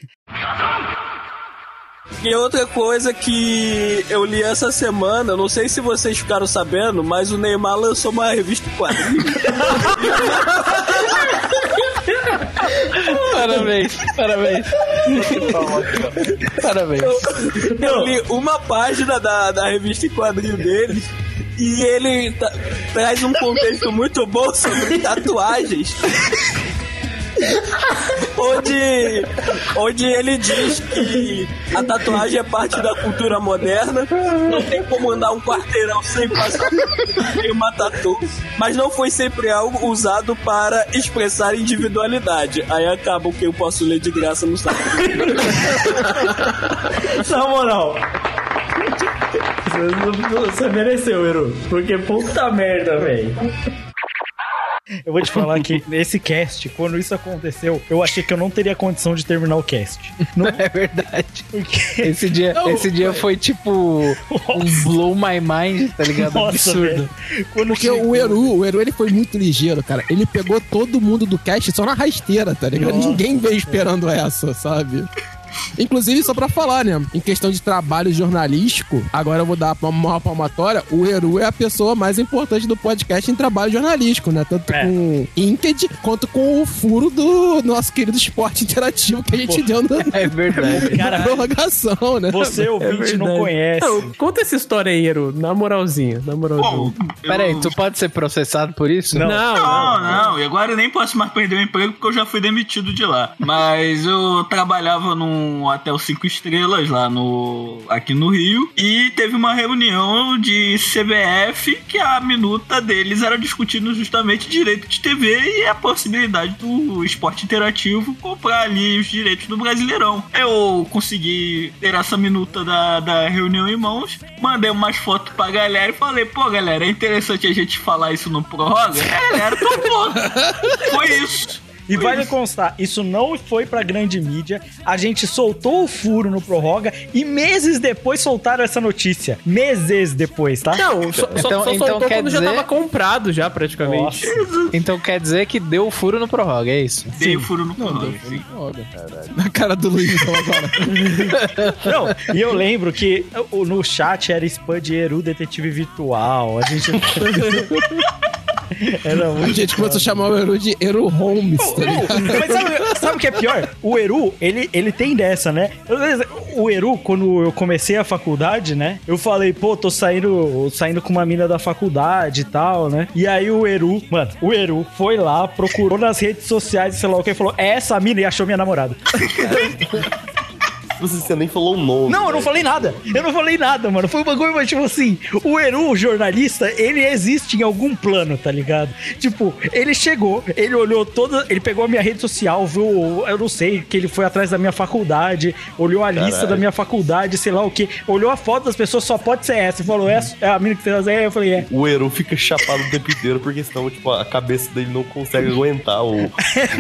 E outra coisa que eu li essa semana, não sei se vocês ficaram sabendo, mas o Neymar lançou uma revista em quadrinhos. Parabéns, parabéns. Parabéns. Eu li uma página da, da revista em quadrinho dele e ele traz um contexto muito bom sobre tatuagens. onde, onde ele diz que a tatuagem é parte da cultura moderna, não tem como andar um quarteirão sem passar uma tatu, mas não foi sempre algo usado para expressar individualidade. Aí acaba o que eu posso ler de graça no site. Na moral. Você- Você mereceu, Eru. Porque puta merda, velho. Eu vou te falar que nesse cast, quando isso aconteceu, eu achei que eu não teria condição de terminar o cast. Não É verdade. porque. Esse dia, Não, esse dia foi tipo um blow my mind, tá ligado? Nossa, Absurdo. Porque chegou- o Eru, o Eru, ele foi muito ligeiro, cara. Ele pegou todo mundo do cast só na rasteira, tá ligado? Nossa. Ninguém veio esperando essa, sabe? Inclusive, só pra falar, né? Em questão de trabalho jornalístico, agora eu vou dar uma maior palmatória. O Eru é a pessoa mais importante do podcast em trabalho jornalístico, né? Tanto É. com Inked quanto com o furo do nosso querido esporte interativo que a gente deu na, É verdade. Cara, na prorrogação, né? você ouvinte não conhece. Não, conta essa história aí, Eru, na moralzinha, na moralzinha. Bom, Pera aí, eu- tu pode ser processado por isso? Não. não, Não, não, e agora eu nem posso mais perder o emprego porque eu já fui demitido de lá. Mas eu trabalhava num hotel cinco estrelas lá no aqui no Rio e teve uma reunião de CBF que a minuta deles era discutindo justamente direito de TV e a possibilidade do esporte interativo comprar ali os direitos do Brasileirão. Eu consegui ter essa minuta da, da reunião em mãos, mandei umas fotos pra galera e falei, pô galera, é interessante a gente falar isso no prorroga? É, galera topou. Foi isso. E vale constar, isso não foi pra grande mídia. A gente soltou o furo no prorroga e meses depois soltaram essa notícia. Meses depois, tá? Não, só, só- Então- só então soltou quer quando já dizer- tava comprado já, praticamente. Nossa. Então quer dizer que deu furo no prorroga, é isso? Dei o furo no prorroga. Na cara do Luiz então, agora. Não, e eu lembro que o- no chat era spam de Eru Detetive Virtual. A gente. era A gente começou a chamar o Eru de Eru Holmes, tá ligado? Mas sabe, sabe o que é pior? O Eru, ele, ele tem dessa, né? O Eru, quando eu comecei a faculdade, né? Eu falei, pô, tô saindo, saindo com uma mina da faculdade e tal, né? E aí o Eru, mano, o Eru foi lá, procurou nas redes sociais, sei lá o que, e falou, é essa mina e achou minha namorada. Você, você nem falou o nome. Não, eu não né? falei nada. Eu não falei nada, mano. Foi um bagulho, mas tipo assim, o Eru, o jornalista, ele existe em algum plano, tá ligado? Tipo, ele chegou, ele olhou toda. Ele pegou a minha rede social, viu, eu não sei, que ele foi atrás da minha faculdade, olhou a lista Caralho. da minha faculdade, sei lá o que, olhou a foto das pessoas, só pode ser essa. E falou, essa é a mina que tem as Eu falei, é. O Eru fica chapado o tempo inteiro, porque senão, tipo, a cabeça dele não consegue aguentar o.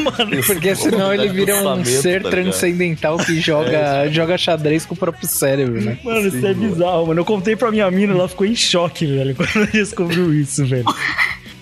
Mano, Porque senão ele vira um ser tá transcendental que joga, joga xadrez com o próprio cérebro, né? Mano, isso é bizarro, mano. Eu contei pra minha mina, ela ficou em choque, velho, quando ela descobriu isso, velho.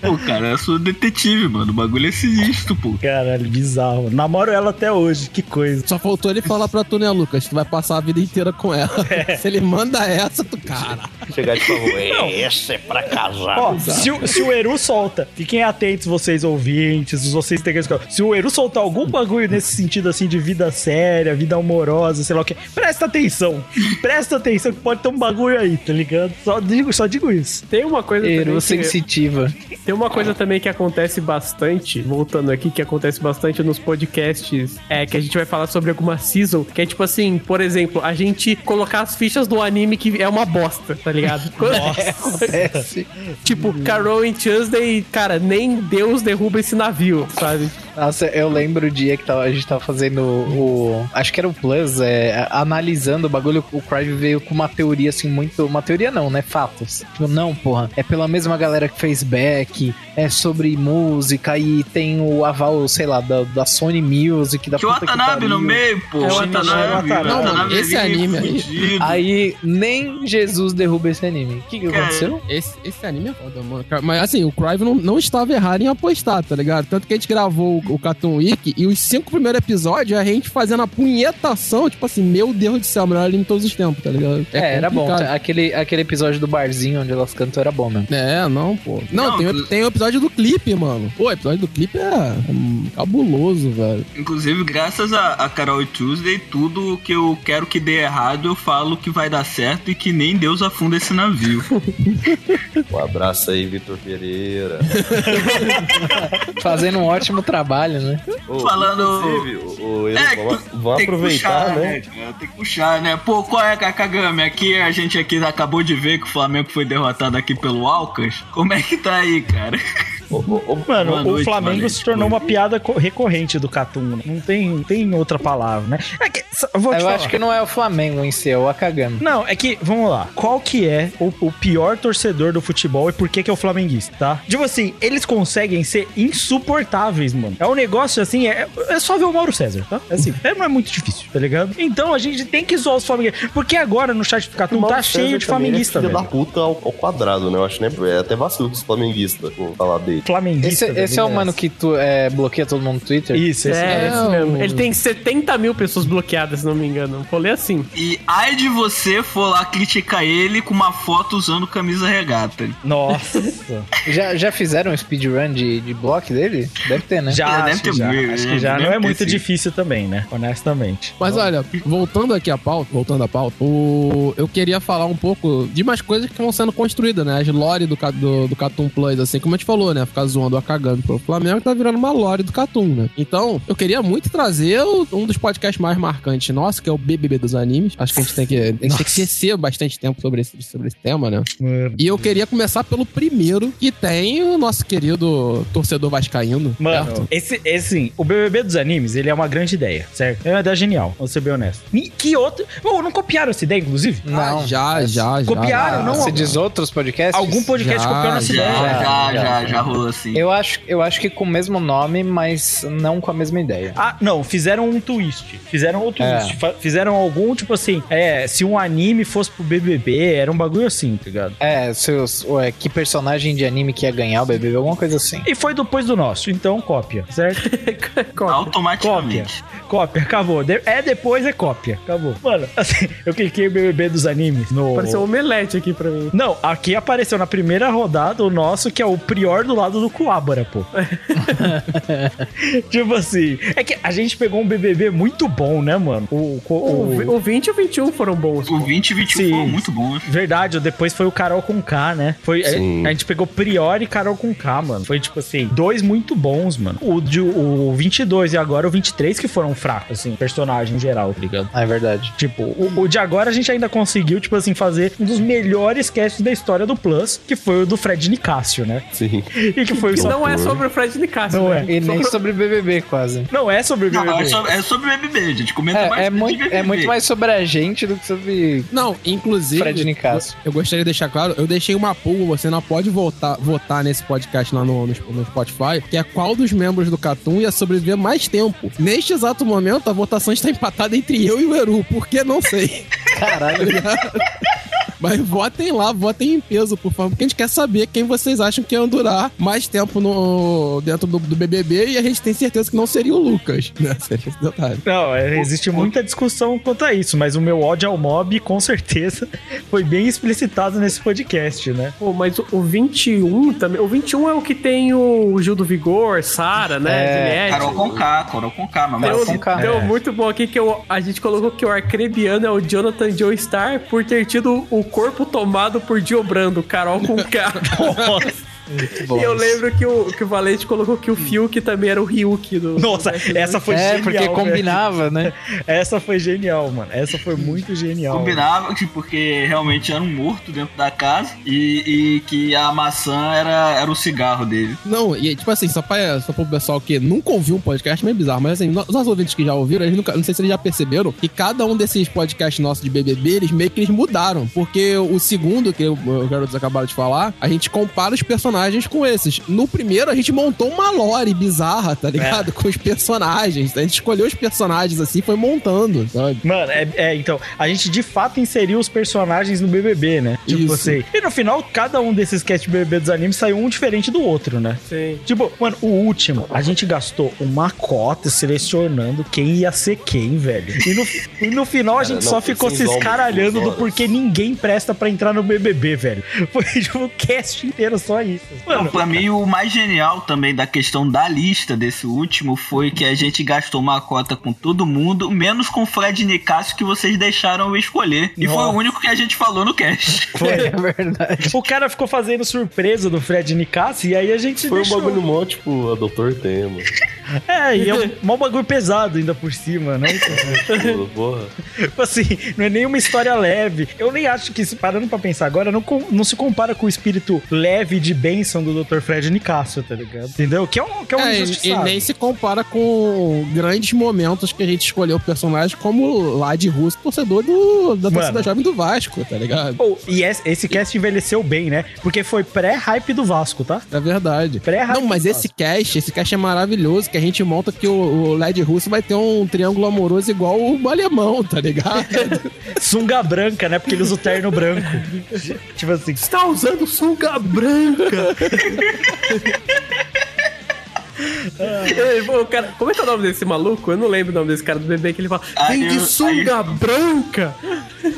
Pô, cara, eu sou detetive, mano. O bagulho é sinistro, pô. Caralho, bizarro. Namoro ela até hoje, que coisa. Só faltou ele falar pra tu, né, Lucas? Tu vai passar a vida inteira com ela. Se ele manda essa, tu, cara. Chegar e falar, "É, esse é pra casar. Ó, se, o- se o Eru solta, fiquem atentos, vocês ouvintes, vocês têm que escutar. Se o Eru soltar algum bagulho nesse sentido assim de vida séria, vida amorosa, sei lá o que, presta atenção. Presta atenção que pode ter um bagulho aí, tá ligado? Só digo, só digo isso. Tem uma coisa Eru sensitiva. Tem uma coisa também que acontece bastante, voltando aqui, que acontece bastante nos podcasts, é que a gente vai falar sobre alguma season, que é tipo assim, por exemplo, a gente colocar as fichas do anime que é uma bosta, tá ligado? Acontece. tipo, Carol em Tuesday, cara, nem Deus derruba esse navio, sabe? Nossa, eu lembro o dia que tava- a gente tava fazendo o. Acho que era o Plus, é, analisando o bagulho. O Crive veio com uma teoria assim, muito. Uma teoria não, né? Fatos. Tipo, não, porra. É pela mesma galera que fez Beck, é sobre música e tem o aval, sei lá, da, da Sony Music, da o puta que Watanabe no meio, pô. É o Watanabe. Não, mano, Watanabe esse anime aí- fudido. Aí nem Jesus derruba esse anime. O que, que aconteceu? Esse, esse anime é foda, mano. Mas assim, o Crive não, não estava errado em apostar, tá ligado? Tanto que a gente gravou o Cartoon Week e os cinco primeiros episódios é a gente fazendo a punhetação, tipo assim, meu Deus do céu, melhor anime de todos os tempos, tá ligado? É, era bom. Aquele, aquele episódio do barzinho onde elas cantam era bom mesmo. É, não, pô. Não, Não, tem, o- tem o episódio do clipe, mano. Pô, o episódio do clipe é, é cabuloso, velho. Inclusive, graças a, a Carol Tuesday, tudo que eu quero que dê errado, eu falo que vai dar certo e que nem Deus afunda esse navio. Um abraço aí, Vitor Pereira. Fazendo um ótimo trabalho, né? Ô, Falando- o, É, vamos, aproveitar, puxar, né? cara? Tem que puxar, né? Pô, qual é, Kakagami? Aqui, a gente aqui acabou de ver que o Flamengo foi derrotado aqui pelo Alcas. Como é que tá aí, cara? Ô, ô, Mano, o noite, Flamengo se tornou uma piada co- recorrente do Catum. né? Não tem, não tem outra palavra, né? É que, eu vou te Eu falar. acho que não é o Flamengo em si, é o Akagami. Não, é que, vamos lá. Qual que é o, o pior torcedor do futebol e por que que é o flamenguista, tá? Tipo assim, eles conseguem ser insuportáveis, mano. É um negócio assim, é, é só ver o Mauro César, tá? É assim, é, não é muito difícil, tá ligado? Então a gente tem que zoar os flamenguistas. Porque agora no chat do Catum tá cheio César de também flamenguista, é filho velho. da puta ao, ao quadrado, né? Eu acho né, é até vacilo dos flamenguistas vou falar dele. Flamenguista. Esse, esse é o mano que tu é, bloqueia todo mundo no Twitter? Isso, esse É, é. esse mesmo. Ele tem 70 mil pessoas bloqueadas, se não me engano. Rolê assim. E ai de você for lá criticar ele com uma foto usando camisa regata. Nossa. Já, já fizeram um speedrun de, de block dele? Deve ter, né? Já, É, deve acho, ter que já, muito, acho né? que já Deve não é muito sim. difícil também, né? Honestamente. Mas olha, voltando aqui à pauta, voltando à pauta, o... eu queria falar um pouco de mais coisas que vão sendo construídas, né? As lore do, do, do Catum Plus, assim, como a gente falou, né? Ficar zoando a cagando pro Flamengo tá virando uma lore do Catum, né? Então, eu queria muito trazer um dos podcasts mais marcantes nossos, que é o BBB dos animes. Acho que a gente tem que, a gente tem que esquecer bastante tempo sobre esse, sobre esse tema, né? Mano. E eu queria começar pelo primeiro, que tem o nosso querido torcedor vascaíno. Mano, certo? esse, esse, sim, o BBB dos animes, ele é uma grande ideia, certo? É uma ideia genial, vou ser bem honesto. Que outro... Oh, não copiaram essa ideia, inclusive? Não. Ah, já, já, já. Copiaram, não? Você diz outros podcasts? Algum podcast Já, copiou nossa Já, ideia. já, já, já, já, rolou assim. Eu acho, eu acho que com o mesmo nome, mas não com a mesma ideia. Ah, não, fizeram um twist. Fizeram outro É. twist. Fizeram algum, tipo assim, é, se um anime fosse pro BBB, era um bagulho assim, tá ligado? É, seus, ué, que personagem de anime que ia ganhar o BBB, alguma coisa assim. E foi depois do nosso, então cópia, certo? Cópia, Automaticamente. cópia, acabou. De- é depois, é cópia, acabou. Mano, assim, eu cliquei BBB dos animes no... Apareceu um omelete aqui pra mim. Não, aqui apareceu na primeira rodada o nosso, que é o Prior do lado do Coabra, pô. tipo assim, é que a gente pegou um BBB muito bom, né, mano? O, o, O, o 20 e o 21 foram bons. O 20 e 21 Sim. foram muito bons. Verdade, depois foi o Carol com K, né? Foi, a, Sim. a gente pegou Prior e Carol com K, mano. Foi tipo assim, dois muito bons, mano. O, de, o 22 e agora o 23 que foram fracos, assim, personagem em geral, tá ligado? Ah, é verdade. Tipo, o, o de agora a gente ainda conseguiu, tipo assim, fazer um dos melhores casts da história do Plus, que foi o do Fred Nicásio, né? Sim. E que foi Que só. não é sobre o Fred Nicásio, Não né? é. E nem sobre BBB, quase. Não é sobre Não, BBB. é sobre, é sobre BBB, gente comenta mais É, é, sobre muito, BBB. é muito mais sobre a gente do que sobre. Não, inclusive. Fred Nicasso. Eu, eu gostaria de deixar claro, eu deixei uma poll, você não pode votar, votar nesse podcast lá no, no, no Spotify, que é qual dos membros do Catum ia sobreviver mais tempo. Neste exato momento, a votação está empatada entre eu e o Eru, por que não sei. Caralho. Mas votem lá, votem em peso, por favor, porque a gente quer saber quem vocês acham que ia durar mais tempo no, dentro do, do BBB e a gente tem certeza que não seria o Lucas, né? Seria esse detalhe. Não, é, existe muita discussão quanto a isso, mas o meu ódio ao mob, com certeza, foi bem explicitado nesse podcast, né? Pô, mas o, o 21 também. O 21 é o que tem o Gil do Vigor, Sara, né? É. Carol com K, Carol com K, mas Deu, com K. deu É. muito bom aqui que eu- a gente colocou que o arcrebiano é o Jonathan Joestar por ter tido o corpo tomado por Diobrando, Carol com K. Muito e eu lembro que o, que o Valente colocou que o Fiuk também era o Ryuk do. Nossa, do essa foi É, genial. porque velho. combinava, né? Essa foi genial, mano. Essa foi muito genial. Combinava que porque realmente era um morto dentro da casa e, e que a maçã era, era o cigarro dele. Não, e tipo assim, só pra, só pro pessoal que nunca ouviu um podcast, meio bizarro, mas assim, os nossos ouvintes que já ouviram, eles nunca, não sei se eles já perceberam que cada um desses podcasts nossos de BBB, eles meio que eles mudaram. Porque o segundo, que o- os garotos acabaram de falar, a gente compara os personagens personagens com esses. No primeiro, a gente montou uma lore bizarra, tá ligado? Com os personagens. A gente escolheu os personagens assim e foi montando, sabe? Mano, é, é, então, a gente de fato inseriu os personagens no BBB, né? Tipo Isso. você. E no final, cada um desses cast BBB dos animes saiu um diferente do outro, né? Sim. Tipo, mano, o último, a gente gastou uma cota selecionando quem ia ser quem, velho. E no, e no final a Cara, gente não, só ficou se escaralhando do porquê ninguém presta pra entrar no BBB, velho. Foi tipo o cast inteiro só isso. Mano, pra mim, o mais genial também da questão da lista desse último foi que a gente gastou uma cota com todo mundo, menos com o Fred Nicásio que vocês deixaram eu escolher. E foi o Nossa. único que a gente falou no cast. foi. É verdade. O cara ficou fazendo surpresa do Fred Nicassi e aí a gente Foi um deixou. bagulho mó, tipo, a Doutor Tema. É, e é um mó bagulho pesado ainda por cima, né? Tipo, Porra. Tipo assim, não é nenhuma história leve. Eu nem acho que, se parando pra pensar agora, não, não se compara com o espírito leve de bênção do Dr. Fred Nicásio, tá ligado? Entendeu? Que é um, que é um É, e, injustiçado. e nem se compara com grandes momentos que a gente escolheu o personagem como lá de Russo, torcedor do, da torcida jovem do Vasco, tá ligado? Pô, e esse, esse cast envelheceu bem, né? Porque foi pré-hype do Vasco, tá? É verdade. Pré-hype Não, mas do esse cast, esse cast é maravilhoso, que a gente monta que o, o LED russo vai ter um triângulo amoroso igual o alemão, tá ligado? Sunga branca, né? Porque ele usa o terno branco. tipo assim. Você tá usando sunga branca. Ei, pô, cara, como é que é o nome desse maluco? Eu não lembro o nome desse cara do bebê que ele fala. Vem de sunga branca!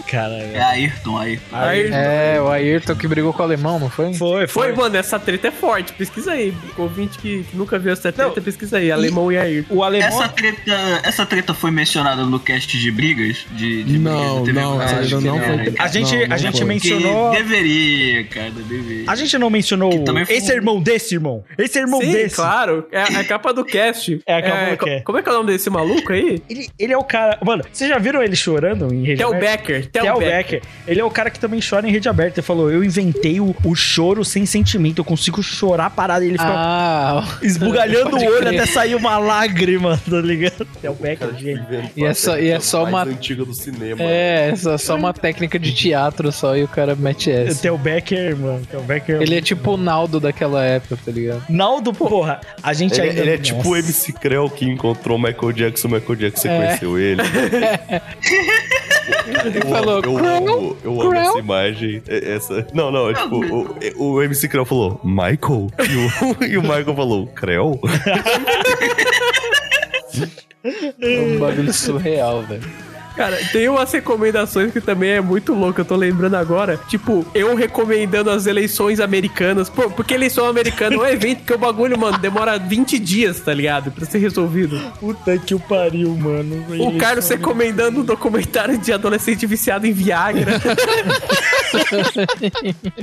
Cara, É Ayrton, Ayrton. Aí, É, o Ayrton que brigou com o alemão, não foi? foi, foi, foi. mano, essa treta é forte. Pesquisa aí. O ouvinte que, que nunca viu essa treta, Não. pesquisa aí. Alemão e Ayrton. O alemão. Essa treta, essa treta foi mencionada no cast de brigas? De, de Não, brigas não, essa não né? foi. A gente, Não, não a gente foi. mencionou. Que deveria, cara, deveria. A gente não mencionou. Foi Esse é irmão desse, irmão. Esse é irmão Sim, desse. claro. É, é a capa do cast. É a capa do co- cast. Como é que é o nome desse maluco aí? Ele, ele é o cara. Mano, vocês já viram ele chorando em rede Tel aberta? Becker. Tel, Tel Becker. Becker. Ele é o cara que também chora em rede aberta. Ele falou: Eu inventei o, o choro sem sentimento. Eu consigo chorar parado. E ele fica Ah, esbugalhando o olho crer. até sair uma lágrima, tá ligado? Tel Becker, gente. E é só- e é só mais uma- antiga do cinema. é, só, só uma técnica de teatro só e o cara mete essa. Tel Becker, mano. Tel Becker. Ele é tipo o Naldo daquela época, tá ligado? Naldo, porra. A gente Ele, ainda. ele é tipo o. MC Creu que encontrou o Michael Jackson, o Michael Jackson É. conheceu ele. eu, falou, eu, Creu? amo, eu amo essa imagem. é- Essa. Não, não, é tipo, o, o MC Creu falou, Michael? E o, e o Michael falou, Creu? É um bagulho surreal, velho. Cara, tem umas recomendações que também é muito louco, eu tô lembrando agora. Tipo, eu recomendando as eleições americanas. Pô, porque eleição americana é um evento que o bagulho, mano, demora 20 dias, tá ligado? Pra ser resolvido. Puta que o pariu, mano. O Carlos recomendando um documentário de adolescente viciado em Viagra.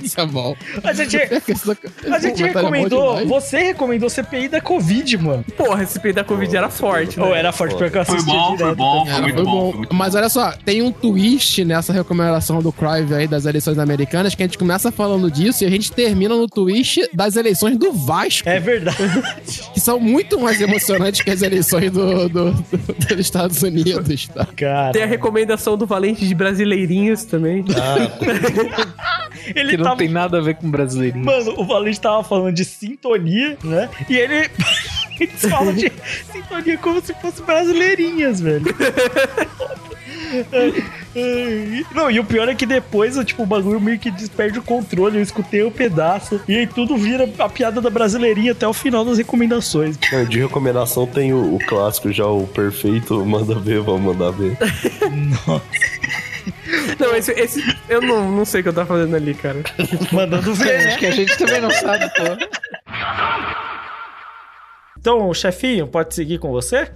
Isso é bom. A gente, a gente é bom recomendou. demais. Você recomendou CPI da Covid, mano. Porra, esse peito da Covid era forte, né? Ou era forte porque eu Foi assistia bom, foi direto bom, também. foi muito Foi bom. bom. foi muito Mas olha só, tem um twist nessa recomendação do Crive aí das eleições americanas, que a gente começa falando disso e a gente termina no twist das eleições do Vasco, É verdade. que são muito mais emocionantes que as eleições do, do- do- dos Estados Unidos, tá? Cara. Tem a recomendação do Valente de Brasileirinhas também. Ele Que não tava. tem nada a ver com brasileirinho. Mano, o Valente tava falando de sintonia, né? E ele. Eles falam de sintonia como se fosse brasileirinhas, velho. Não, e o pior é que depois, tipo, o bagulho meio que desperde o controle. Eu escutei um pedaço e aí tudo vira a piada da brasileirinha até o final das recomendações. Não, De recomendação tem o, o clássico já, o perfeito, manda ver, vamos mandar ver. Não, esse, esse eu não, não sei o que eu tava fazendo ali, cara. Mandando ver, Acho né? que a gente também não sabe, pô. Então, chefinho, pode seguir com você?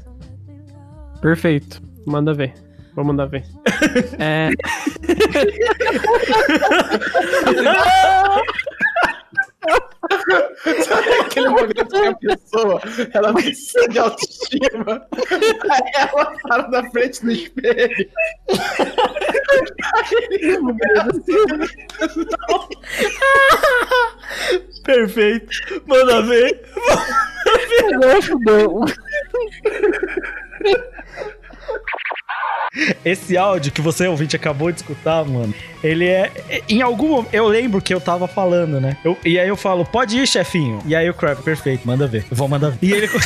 Perfeito. Manda ver. Vou mandar ver. É. Aquele momento que a pessoa, ela precisa de autoestima. Aí ela para na frente do espelho. Perfeito. Manda ver. Esse áudio que você, ouvinte, acabou de escutar, mano, ele é. Em algum momento. Eu lembro que eu tava falando, né? Eu- e aí eu falo, pode ir, chefinho. E aí o Crab, perfeito, manda ver. Eu vou mandar ver. E ele.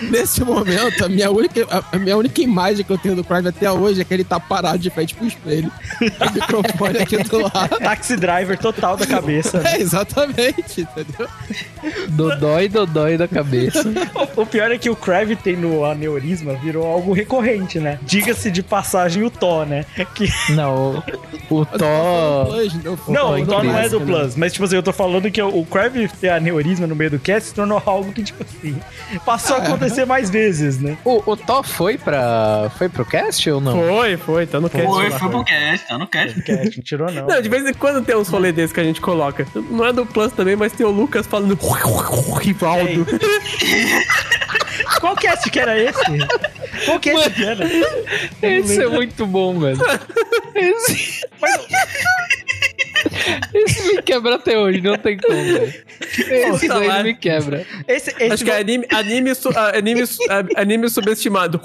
Nesse momento, a minha, única, a- minha única imagem que eu tenho do Crave até hoje é que ele tá parado de frente pro espelho. O microfone aqui do lado. Taxi driver total da cabeça. né? É, exatamente, entendeu? Dodói, dodói da cabeça. O pior é que o Crave tem no aneurisma virou algo recorrente, né? Diga-se de passagem o Tó, né? Que... Não, o, o Tó. Não, o Tó não é do né? Plus, mas tipo assim, eu tô falando que o Crave ter aneurisma no meio do cast se tornou algo que, tipo assim, passou a acontecer mais vezes, né? O, o Tó foi pra. Foi pro cast ou não? Foi, foi, tá no cast. Foi, lá. foi pro cast, tá no cast. Cast, não tirou não. Não, de vez em quando tem uns rolê desses que a gente coloca. Não é do Plus também, mas tem o Lucas falando Rivaldo. Qual cast que era esse? Qual cast que era? Esse é muito bom, velho. Esse. Esse me quebra até hoje, não tem como, velho. Esse Tá daí lá. me quebra. Esse, esse Acho que é anime, anime, su- ah, anime, ah, anime subestimado.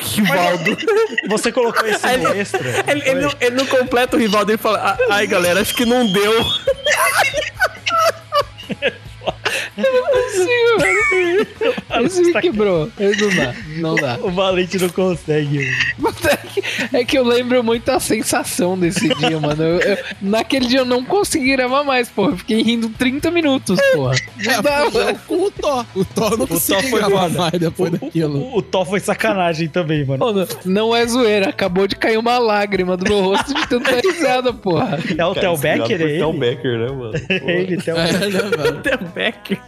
Rivaldo. Você colocou esse ele- extra? Ele, ele não, ele não completa o Rivaldo, ele fala: "Ah, Ai, galera, acho que não deu. Sim, velho. Esse me quebrou. Esse não dá. Não dá. O Valente não consegue. É que- É eu lembro muito a sensação desse dia, mano. Eu- eu- naquele dia eu não consegui gravar mais, porra. Eu fiquei rindo 30 minutos, porra. Não É, dá, foi velho. com o Thor. O Thor não O conseguiu foi gravar mais depois daquilo. O, o Tó foi sacanagem também, mano. Mano, não é zoeira. Acabou de cair uma lágrima do meu rosto de tanta risada, porra. É o Theo Becker, é Theo ele? Becker, né, mano? É ele, Theo É, Becker. né?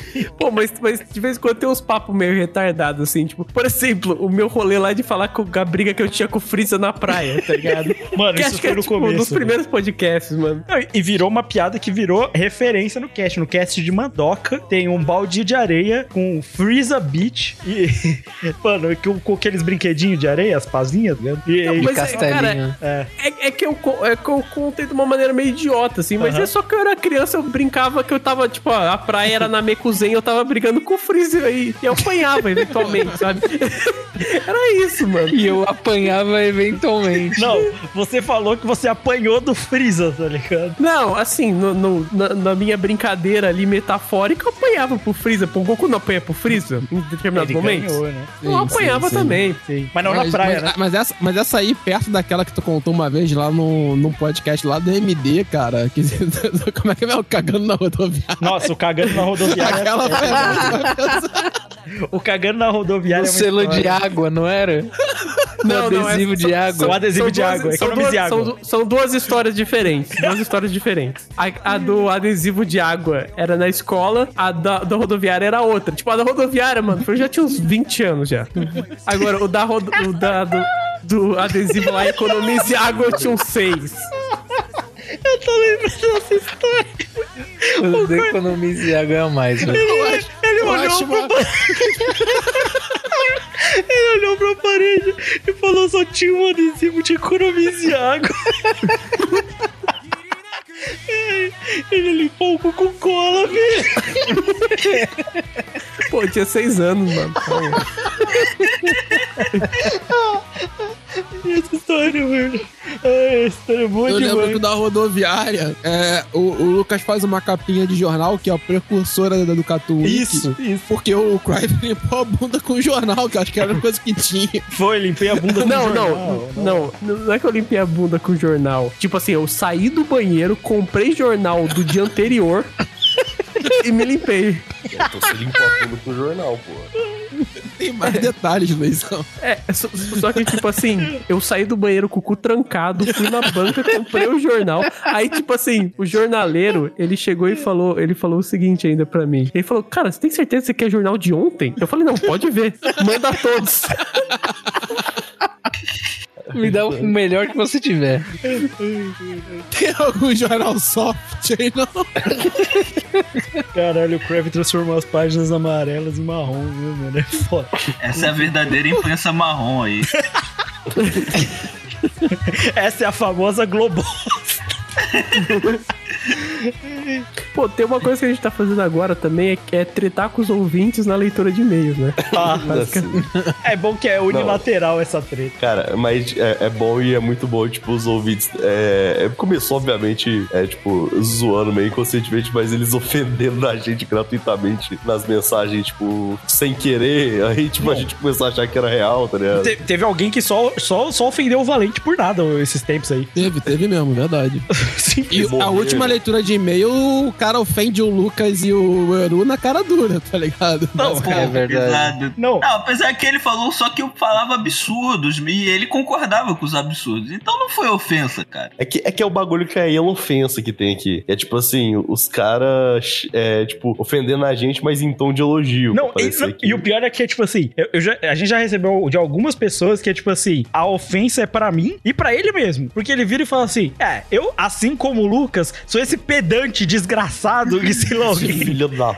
Pô, mas, mas de vez em quando tem uns papos meio retardados, assim, tipo, por exemplo, o meu rolê lá de falar com a briga que eu tinha com o Freeza na praia, tá ligado? Mano, que isso acho que foi é, no tipo, começo, dos né? primeiros podcasts, mano. Não, E virou uma piada que virou referência no cast. No cast de Mandoca tem um balde de areia com Freeza Beach e. Mano, com, com aqueles brinquedinhos de areia, as pazinhas, tá ligado? E, Não, e- mas, castelinho. é. É, é que eu, é que eu contei de uma maneira meio idiota, assim, mas é só que eu era criança, eu brincava que eu tava, tipo, a a praia era na Mekuzen, eu tava brigando com o Freezer aí, e eu apanhava eventualmente, sabe? era isso, mano. E eu apanhava eventualmente. Não, você falou que você apanhou do Freeza, tá ligado? Não, assim, no, no- na, na minha brincadeira ali metafórica, eu apanhava pro Freezer. Pô, o Goku não apanha pro Freezer em determinados Ele momentos? ganhou, né? eu Sim, apanhava sim, sim. também. Sim. Mas não mas, na praia, mas, né? mas essa, mas essa aí, perto daquela que tu contou uma vez lá no, no podcast lá do MD, cara. Que, como é que é o cagando na rodoviária? Nossa, o cagando na rodoviária. Aquela foi O cagando na rodoviária O é selo história. de água, não era? Não, o não, é- adesivo de são- água. O adesivo de duas- água, economize duas, água. São, são duas histórias diferentes. Duas histórias diferentes. A, a do adesivo de água era na escola, a da, da rodoviária era outra. Tipo, a da rodoviária, mano, eu já tinha uns 20 anos já. Agora, o da, rodo, o da do, do adesivo lá, economize água, eu tinha uns 6. Eu tô lembrando dessa história. O de economize água é a mais, velho. Ele, ele olhou acho pra uma- Ele olhou pra parede e falou só tinha um adesivo de economize água. Ele limpou o cu com cola, velho. Pô, tinha 6 anos, mano. Essa história, velho. Ai, essa história é boa Eu lembro demais. que da rodoviária, é, o, o Lucas faz uma capinha de jornal que é a precursora da- do Catu Wiki, Isso, isso. Porque o Crive limpou a bunda com o jornal, que eu acho que era a coisa que tinha. Foi, limpei a bunda com Não, jornal. não, não, não é que eu limpei a bunda com jornal. Tipo assim, eu saí do banheiro, comprei jornal do dia anterior e me limpei. Então você limpou a bunda com o jornal, pô. Tem mais detalhes, Luizão. É, só, só que, tipo assim, eu saí do banheiro com o cu trancado, fui na banca, comprei o jornal. Aí, tipo assim, o jornaleiro, ele chegou e falou, ele falou o seguinte ainda pra mim. Ele falou, cara, você tem certeza que você quer jornal de ontem? Eu falei, não, pode ver. Manda todos. Me dá o melhor que você tiver. Tem algum jornal soft aí, não? Caralho, o Crave transformou as páginas amarelas em marrom, viu, mano? É foda. Essa é a verdadeira imprensa marrom aí. Essa é a famosa Globo. Pô, tem uma coisa que a gente tá fazendo agora também, é, que é tretar com os ouvintes na leitura de e-mails, né? Ah, Assim, é bom que é unilateral essa treta. Cara, mas é, é bom e é muito bom, tipo, os ouvintes. É, é- começou, obviamente, é, tipo, zoando meio inconscientemente, mas eles ofendendo a gente gratuitamente nas mensagens, tipo, sem querer. Aí, tipo, a gente começou a achar que era real, tá ligado? Te- teve alguém que só, só, só ofendeu o Valente por nada esses tempos aí. Teve, teve mesmo, verdade. E a última né? leitura de e-mail, o cara ofende o Lucas e o Eru na cara dura, tá ligado? Não, pô, é verdade. pesado. Não. apesar que ele falou só que eu falava absurdos e ele concordava com os absurdos. Então não foi ofensa, cara. É que, é que é o bagulho que é a ofensa que tem aqui. É tipo assim, os caras, é, tipo, ofendendo a gente, mas em tom de elogio. Não, e, não, que- e o pior é que é tipo assim, eu, eu já- a gente já recebeu de algumas pessoas que é tipo assim, a ofensa é pra mim e pra ele mesmo. Porque ele vira e fala assim: É, eu, assim como o Lucas, sou esse pedante desgraçado que se logo. Filho da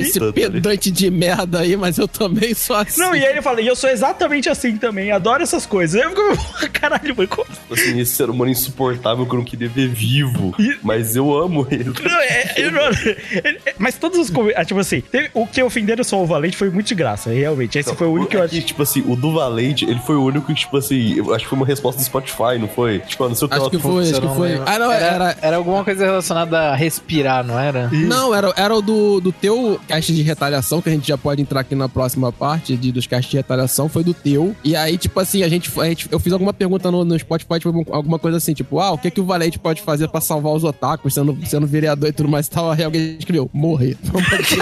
Esse puta. ligado? pedante de merda aí, mas eu também sou assim. Não, e aí ele fala, e eu sou exatamente assim também, adoro essas coisas. Eu fico, caralho, mano, como Assim, esse ser humano insuportável que eu não queria ver vivo. Mas eu amo ele. Não, é- é- não, é- é- mas todos os comentários, tipo assim, teve- o que ofenderam só o Valente foi muito de graça, realmente. Esse foi o único que eu É que, tipo assim, o do Valente, ele foi o único que, tipo assim, eu acho que foi uma resposta do Spotify, não foi? Tipo, não sei o que Acho que foi, acho que foi. Ah, não, era, era. era alguma coisa relacionada a respirar, não era? Não, era, era o do, do teu cast de retaliação, que a gente já pode entrar aqui na próxima parte de, dos casts de retaliação, foi do teu. E aí, tipo assim, a gente, a gente eu fiz alguma pergunta no, no Spotify, tipo, alguma coisa assim, tipo, ah, o que, que o Valente pode fazer pra salvar os otakus, sendo, sendo vereador e tudo mais e tal. Aí alguém escreveu, morrer. Foi um bagulho assim.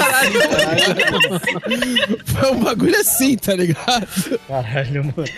Foi um bagulho assim, tá ligado? Caralho, mano.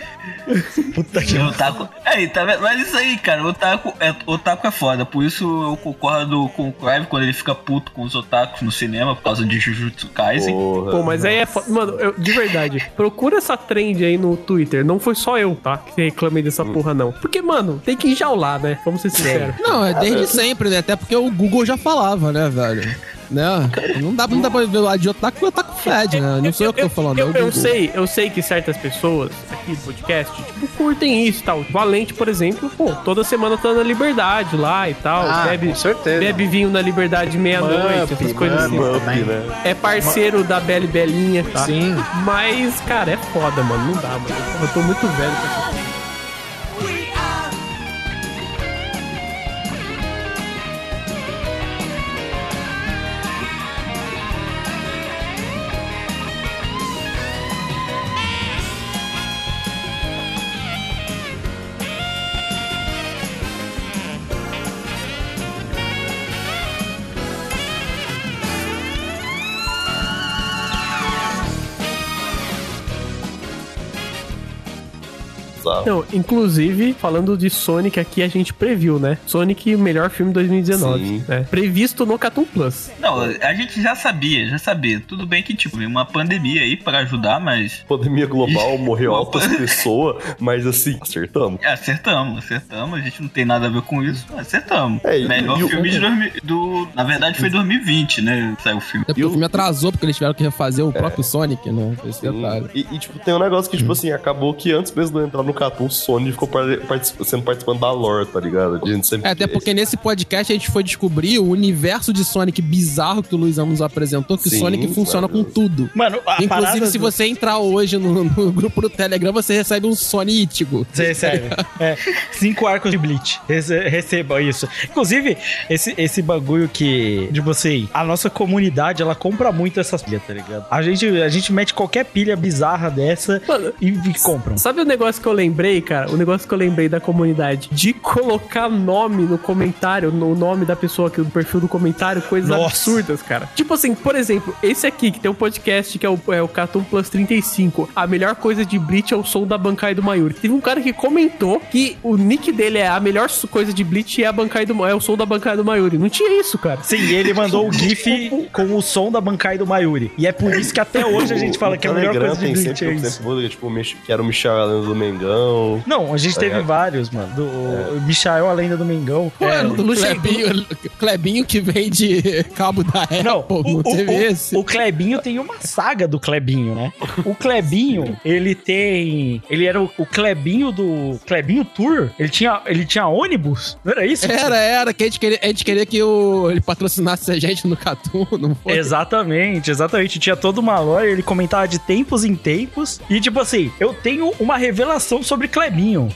Puta que O otaku. Aí, tá vendo? Mas isso aí, cara, o otaku é, o otaku é foda. Por isso eu concordo com o Clive quando ele fica puto com os otakus no cinema por causa de Jujutsu Kaisen. Porra. Pô, mas aí é foda. Mano, eu- de verdade, procura essa trend aí no Twitter. Não foi só eu, tá? Que reclamei dessa porra, não. Porque, mano, tem que enjaular, né? Vamos ser sinceros. Não, é desde sempre, né? Até porque o Google já falava, né, velho? Né? Não dá, não dá pra ver lá de otaku, porque o otaku fede, né? Não sou eu que tô falando, é Eu, o eu Google. sei, eu sei que certas pessoas aqui do podcast, tipo, curtem isso e tal. Valente, por exemplo, pô, toda semana tá na liberdade lá e tal. Ah, bebe, com certeza. bebe vinho na liberdade meia-noite, essas coisas assim. Mup né? É parceiro da Belle Belinha, tá? Sim. Mas, cara, é foda, mano. Não dá, mano. Eu tô muito velho pra essas coisas. Não, inclusive, falando de Sonic aqui, a gente previu, né? Sonic, o melhor filme 2019. Sim. Né? Previsto no Catum Plus. Não, a gente já sabia, já sabia. Tudo bem que, tipo, veio uma pandemia aí pra ajudar, mas. Pandemia global, morreu altas pessoas, mas assim, acertamos. É, acertamos, acertamos. A gente não tem nada a ver com isso. Acertamos. É, e- Melhor e filme de 2000 do. Na verdade, foi 2020, né? Saiu o filme. É porque o filme atrasou, porque eles tiveram que refazer o próprio Sonic, né? Esse detalhe. E, e, tipo, tem um negócio que, tipo assim, acabou que antes mesmo de eu entrar no Catum, o Sony ficou par- particip- sendo participante da lore, tá ligado? A gente sempre... É, até porque nesse podcast a gente foi descobrir o universo de Sonic bizarro que o Luizão nos apresentou, que Sim, o Sonic funciona com tudo. Mano, a Inclusive, parada se do- você entrar hoje no, no grupo do Telegram, você recebe um Sonítico. Você recebe. É, cinco arcos de Bleach. Rece- receba isso. Inclusive, esse, esse bagulho que, tipo assim, a nossa comunidade, ela compra muito essas pilhas, tá ligado? A gente, a gente mete qualquer pilha bizarra dessa Mano, e, e compram. Sabe o negócio que eu lembrei, cara? O negócio que eu lembrei da comunidade? De colocar nome no comentário, no nome da pessoa aqui, no perfil do comentário, coisas Nossa. absurdas, cara. Tipo assim, por exemplo, esse aqui que tem um podcast que é o, é o Catum Plus 35. A melhor coisa de Bleach é o som da Bankai do Mayuri. Teve um cara que comentou que o nick dele é a melhor coisa de Bleach é a Bankai do é o som da Bankai do Mayuri. Não tinha isso, cara. Sim, ele mandou o GIF com o som da Bankai do Mayuri. E é por isso que até hoje a gente fala que a melhor coisa de Bleach sempre, é isso. sempre tipo, Mich- quero Michel a lenda do Mengão, Mengão. Não, a gente Tá teve ligado? vários, mano. Do o Michael, a lenda do Mengão. Pô, É, o Clebinho, Clebinho que vende cabo da Apple, não, o, teve o- esse. o Clebinho tem uma saga do Clebinho, né? O Clebinho, ele tem. Ele era o, o Clebinho do. Clebinho Tour. Ele tinha, ele tinha ônibus. Não era isso? Era, era, que a gente queria, a gente queria que o, ele patrocinasse a gente no Catum, não foi? Exatamente, exatamente. Tinha toda uma loja, ele comentava de tempos em tempos. E tipo assim, eu tenho uma revelação sobre Clebinho.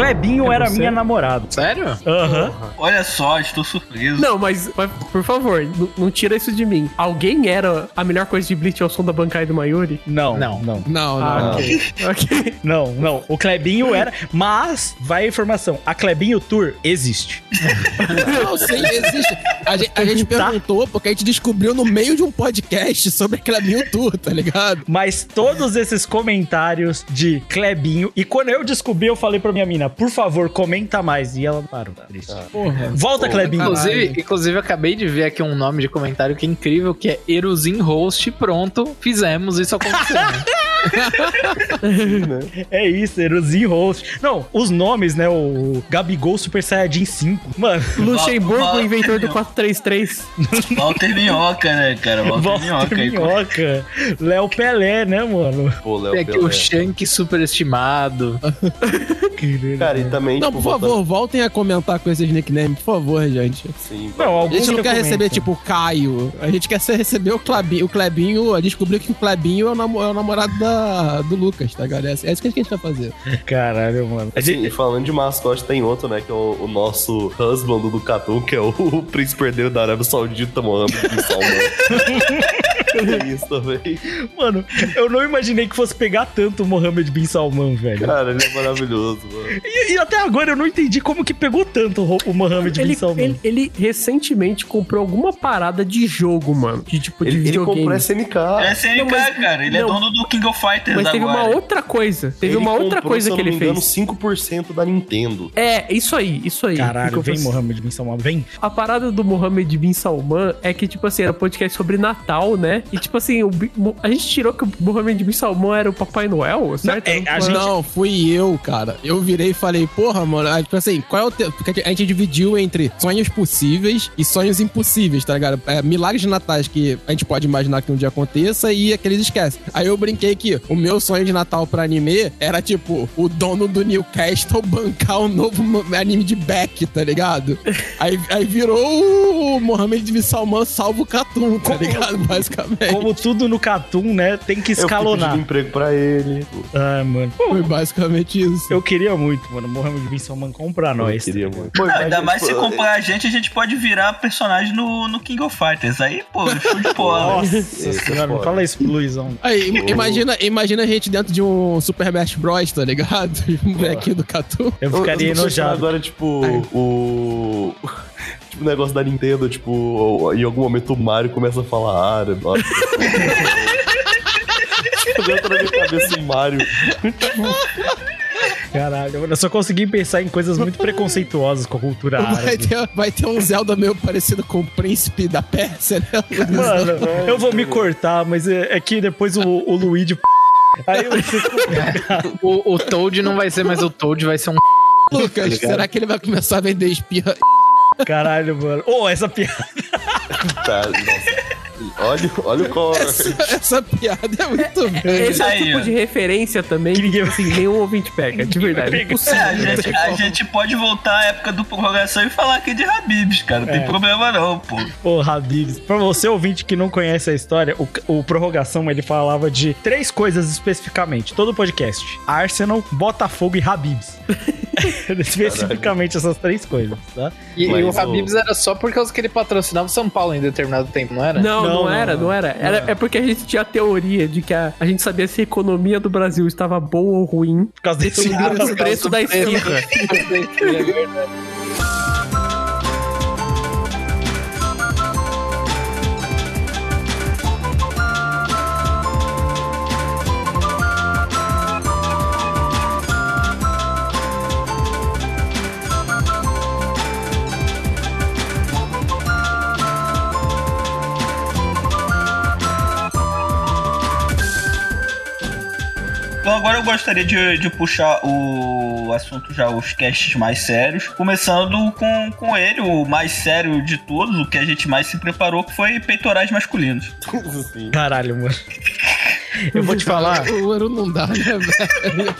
Clebinho É era você? minha namorada. Sério? Aham. Olha só, estou surpreso. Não, mas, mas, por favor, não tira isso de mim. Alguém era a melhor coisa de Bleach ao som da bancada do Mayuri? Não, Não. não. Não, não. Ah, não. ok. ok. Não, não. O Clebinho era. Mas, vai a informação: a Clebinho Tour existe. Não, sim, existe. A gente, a gente Tá. perguntou porque a gente descobriu no meio de um podcast sobre Clebinho Tour, tá ligado? Mas todos esses comentários de Clebinho. E quando eu descobri, eu falei pra minha mina: por favor, comenta mais. E ela parou. Triste. Porra. Volta, Clebinho. Inclusive, inclusive, eu acabei de ver aqui um nome de comentário que é incrível, que é Eruzin Host. Pronto, fizemos isso acontecer. né? É isso, Erosin Host. Não, os nomes, né? O Gabigol Super Saiyajin 5. Mano, Luxemburgo, o inventor do 433. Walter Minhoca, né, cara? Walter, Walter Minhoca. Léo Pelé, né, mano? Pô, Léo Tem aqui Pelé. o Shank superestimado. Cara, e também, Não, tipo, por voltando- favor, voltem a comentar com esses nicknames, por favor, gente. Sim, Não, A gente não que quer receber, tipo, Caio. A gente quer receber o Clebinho. O Clebinho, a descobriu que o Clebinho é o, namo- é o namorado da, do Lucas, tá, galera? É isso que a gente vai fazer. Caralho, mano. A gente- e falando de mascote, tem outro, né? Que é o, o nosso husband do Catum, que é o, o príncipe herdeiro da Arábia Saudita, Mohammed bin Salman. Tem isso também. Mano, eu não imaginei que fosse pegar tanto o Mohammed bin Salman, velho. Cara, ele é maravilhoso, mano. E, e até agora eu não entendi como que pegou tanto o, o Mohammed bin Ele, Salman. ele, ele recentemente comprou alguma parada de jogo, mano. De tipo, de Ele, ele videogame. comprou SNK. É SNK, Não, mas- cara. Ele é não. dono do King of Fighters Mas teve agora. uma outra coisa. Teve Ele uma outra comprou, coisa se eu que não ele me engano, fez. 5% da Nintendo. É, isso aí, isso aí. Caralho, vem Mohammed bin Salman, vem. A parada do Mohammed bin Salman é que, tipo assim, era um podcast sobre Natal, né? E, tipo assim, o a gente tirou que o Mohammed bin Salman era o Papai Noel, certo? é, Era um a gente- Não, fui eu, cara. Eu virei e falei, porra, mano. aí, Tipo assim, qual é o. Te... Porque a gente dividiu entre sonhos possíveis e sonhos impossíveis, tá ligado? É, milagres de natais que a gente pode imaginar que um dia aconteça e aqueles esquecem. Aí eu brinquei que o meu sonho de Natal pra anime era, tipo, o dono do Newcastle bancar o novo mo- anime de Beck, tá ligado? Aí, aí virou o Mohamed bin Salman salvo o Catum, tá ligado? Basicamente. Como tudo no Catum, né? Tem que Eu escalonar. pedindo emprego pra ele. Ai, mano. Foi basicamente isso. Eu queria muito, mano. Mohammed bin Salman comprar nós. Eu queria muito. Pô, Ah, ainda mais se comprar a gente, a gente pode virar personagem no, no King of Fighters. Aí, pô, show de bola. Nossa senhora, é não fala isso pro Luizão. Aí, im- imagina, imagina a gente dentro de um Super Smash Bros, tá ligado? Um bonequinho do Catu. Eu Eu, ficaria eu pensando enojado. agora, tipo, o. Tipo, o negócio da Nintendo, tipo, em algum momento o Mario começa a falar árabe. Tipo, dentro da minha cabeça o Mario. Caralho, eu só consegui pensar em coisas muito preconceituosas com a cultura Vai árabe. ter, vai ter um Zelda meio parecido com o príncipe da Pérsia, né? Mano, eu vou me cortar, mas é, é que depois o, o Luigi. Aí complicado. O, o Toad não vai ser mais o Toad, vai ser um. Lucas, será que ele vai começar a vender espirra? Caralho, mano. Ô, essa piada. Tá, nossa. Olha, olha o cor. Essa, essa piada é muito grande. Esse é o Aí, tipo ó. de referência também que, tipo assim, nenhum ouvinte pega, de verdade. Pega. É, Impossível. a gente, a gente pode voltar à época do prorrogação e falar aqui de Habibs, cara. Não tem É. problema não, pô. Ô, Habibs. Pra você, ouvinte que não conhece a história, o, o Prorrogação ele falava de três coisas especificamente. Todo podcast: Arsenal, Botafogo e Habibs. Especificamente essas três coisas, tá? E, e o o- Habibs era só por causa que ele patrocinava o São Paulo em determinado tempo, não era? Não, não, Não, não, era, não. era. era. É porque a gente tinha a teoria de que a, a gente sabia se a economia do Brasil estava boa ou ruim. Por causa desse Pelo cara. preço, preço da esfirra. É verdade. Eu gostaria de, de puxar o assunto já, os casts mais sérios. Começando com, com ele, o mais sério de todos, o que a gente mais se preparou, que foi peitorais masculinos. Caralho, mano. Eu vou te falar. O Eru não dá, né, velho?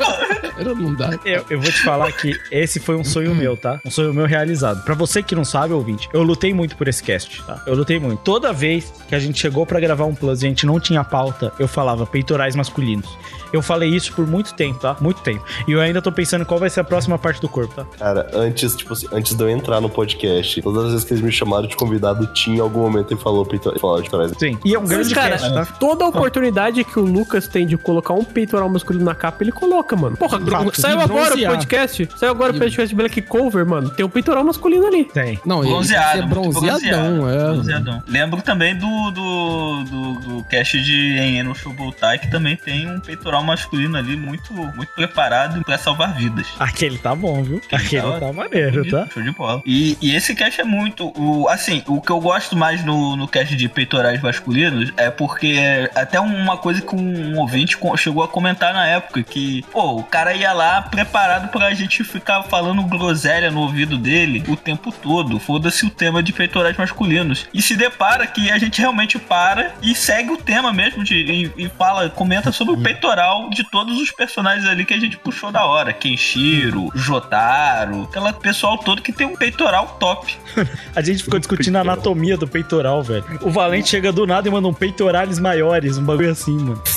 Eru não dá. Eu, eu vou te falar que esse foi um sonho meu, tá? Um sonho meu realizado. Pra você que não sabe, ouvinte, eu lutei muito por esse cast, tá? Eu lutei muito. Toda vez que a gente chegou pra gravar um plus e a gente não tinha pauta, eu falava peitorais masculinos. Eu falei isso por muito tempo, tá? Muito tempo. E eu ainda tô pensando qual vai ser a próxima parte do corpo, tá? Cara, antes, tipo assim, antes de eu entrar no podcast, todas as vezes que eles me chamaram de convidado, tinha algum momento que falou peito, falou de trás. Sim. E é um Mas, grande cara, cast, tá? toda oportunidade que o Lucas tem de colocar um peitoral masculino na capa, ele coloca, mano. Porra, Fato. saiu E agora o podcast. Saiu agora o podcast de Black Cover, mano. Tem um peitoral masculino ali. Tem. Não, ele Bronzeado, é bronzeadão, é. Bronzeadão. Lembro também do, do, do, do cast de Eneno Shobotai, que também tem um peitoral masculino ali muito, muito preparado pra salvar vidas. Aquele tá bom, viu? Aquele tá tá maneiro, tá? Show de bola. E, e esse cast é muito. O, assim, o que eu gosto mais no, no cast de peitorais masculinos é porque é até uma coisa que um ouvinte co- chegou a comentar na época: que, pô, o cara ia lá preparado pra gente ficar falando groselha no ouvido dele o tempo todo. Foda-se o tema de peitorais masculinos. E se depara que a gente realmente para e segue o tema mesmo de, e, e fala, comenta sobre o peitoral de todos os personagens ali que a gente puxou da hora. Kenshiro, Jotaro, aquela pessoal todo que tem um peitoral top. A gente ficou discutindo a anatomia do peitoral, velho. O Valente chega do nada e manda um peitorales maiores, um bagulho assim, mano.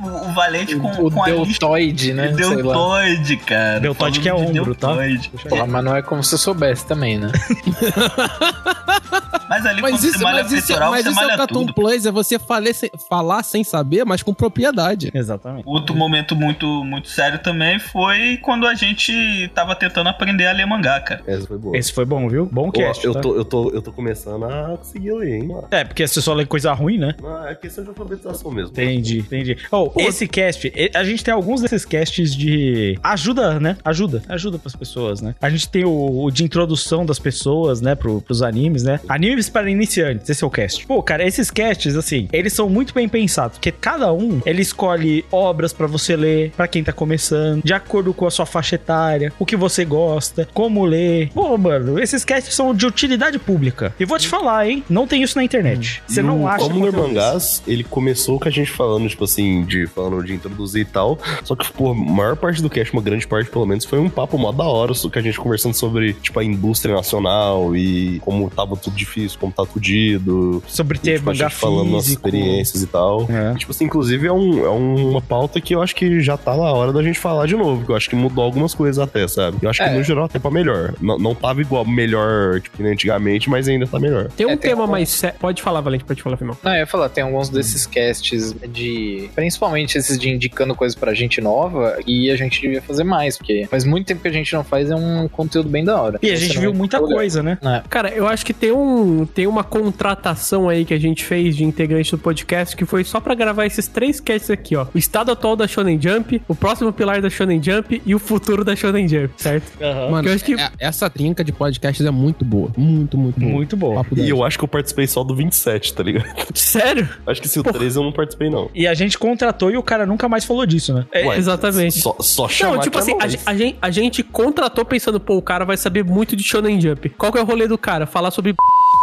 O, Valente com, O com deltoide, né? Deltoide, cara. Deltoide que é ombro, tá? deltoide. Porra, mas não é como se eu soubesse também, né? Mas ali Mas quando isso, você malha mas isso, peitoral, mas você isso é o tudo. Plus, é você falar sem, falar sem saber, mas com propriedade. Exatamente. Outro momento muito, muito sério também foi quando a gente tava tentando aprender a ler mangá, cara. Essa foi boa. Esse foi bom, viu? Bom Pô, cast. eu, tá? tô, eu, tô, eu tô começando a conseguir ler, hein? mano. É, porque você só lê coisa ruim, né? Não, é questão de alfabetização mesmo. Entendi, entendi. Oh, esse cast, a gente tem alguns desses casts de ajuda, né? Ajuda, ajuda pras pessoas, né? A gente tem o, o de introdução das pessoas, né, pro, pros animes, né? Para iniciantes, esse é o cast. Pô, cara, esses casts, assim, eles são muito bem pensados, porque cada um, ele escolhe obras pra você ler, pra quem tá começando, de acordo com a sua faixa etária, o que você gosta, como ler. Pô, mano, esses casts são de utilidade pública. E vou te falar, hein? Não tem isso na internet. Você E não o acha conteúdo desse. Mangás, ele começou com a gente falando, tipo assim, de falando de introduzir e tal. Só que, pô, a maior parte do cast, uma grande parte pelo menos, foi um papo mó da hora, que a gente conversando sobre, tipo, a indústria nacional e como tava tudo difícil, como tá tudido. Sobre ter e, tipo, a mangá gente falando nossas experiências e tal. É. E, tipo assim, inclusive é, um, é um- uma pauta que eu acho que já tá na hora da gente falar de novo, que eu acho que mudou algumas coisas até, sabe? Eu acho que É. no geral até pra melhor. Não, não tava igual melhor, tipo, que nem antigamente, mas ainda tá melhor. Tem um É, tem tema um- mais sério. Pode falar, Valente, pode falar, Firmão. Não, eu ia falar, tem alguns desses casts de. Principalmente esses de indicando coisas pra gente nova, e a gente devia fazer mais, porque faz muito tempo que a gente não faz, é um conteúdo bem da hora. E a gente viu é muita coisa, né? É. Cara, eu acho que tem um tem uma contratação aí que a gente fez de integrante do podcast que foi só pra gravar esses três casts aqui, ó. O estado atual da Shonen Jump, o próximo pilar da Shonen Jump e o futuro da Shonen Jump, certo? Mano, eu acho que- é- essa trinca de podcasts é muito boa. Muito, muito boa. Muito. Papo E 10. eu acho que eu participei só do 27, tá ligado? Sério? Acho que se o 13 eu não participei, não. E a gente contratou e o cara nunca mais falou disso, né? É, Ué, exatamente. Só, só chamar Não, tipo é assim, a, a gente, a gente contratou pensando, pô, o cara vai saber muito de Shonen Jump. Qual que é o rolê do cara? Falar sobre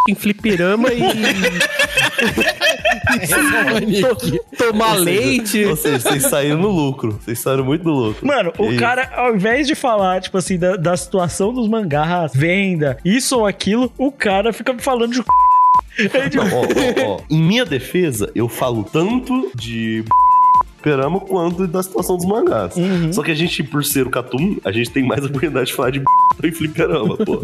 em fliperama e to- tomar Ou seja, leite. Ou seja, vocês saíram no lucro. Vocês saíram muito no lucro. Mano, o E- cara, ao invés de falar, tipo assim, da, da situação dos mangás, venda, isso ou aquilo, o cara fica falando de. É de- Não, ó, ó, ó. Em minha defesa, eu falo tanto de Perama quanto da situação dos mangás. Uhum. Só que a gente, por ser o Catum, a gente tem mais oportunidade de falar de e fliperama, pô.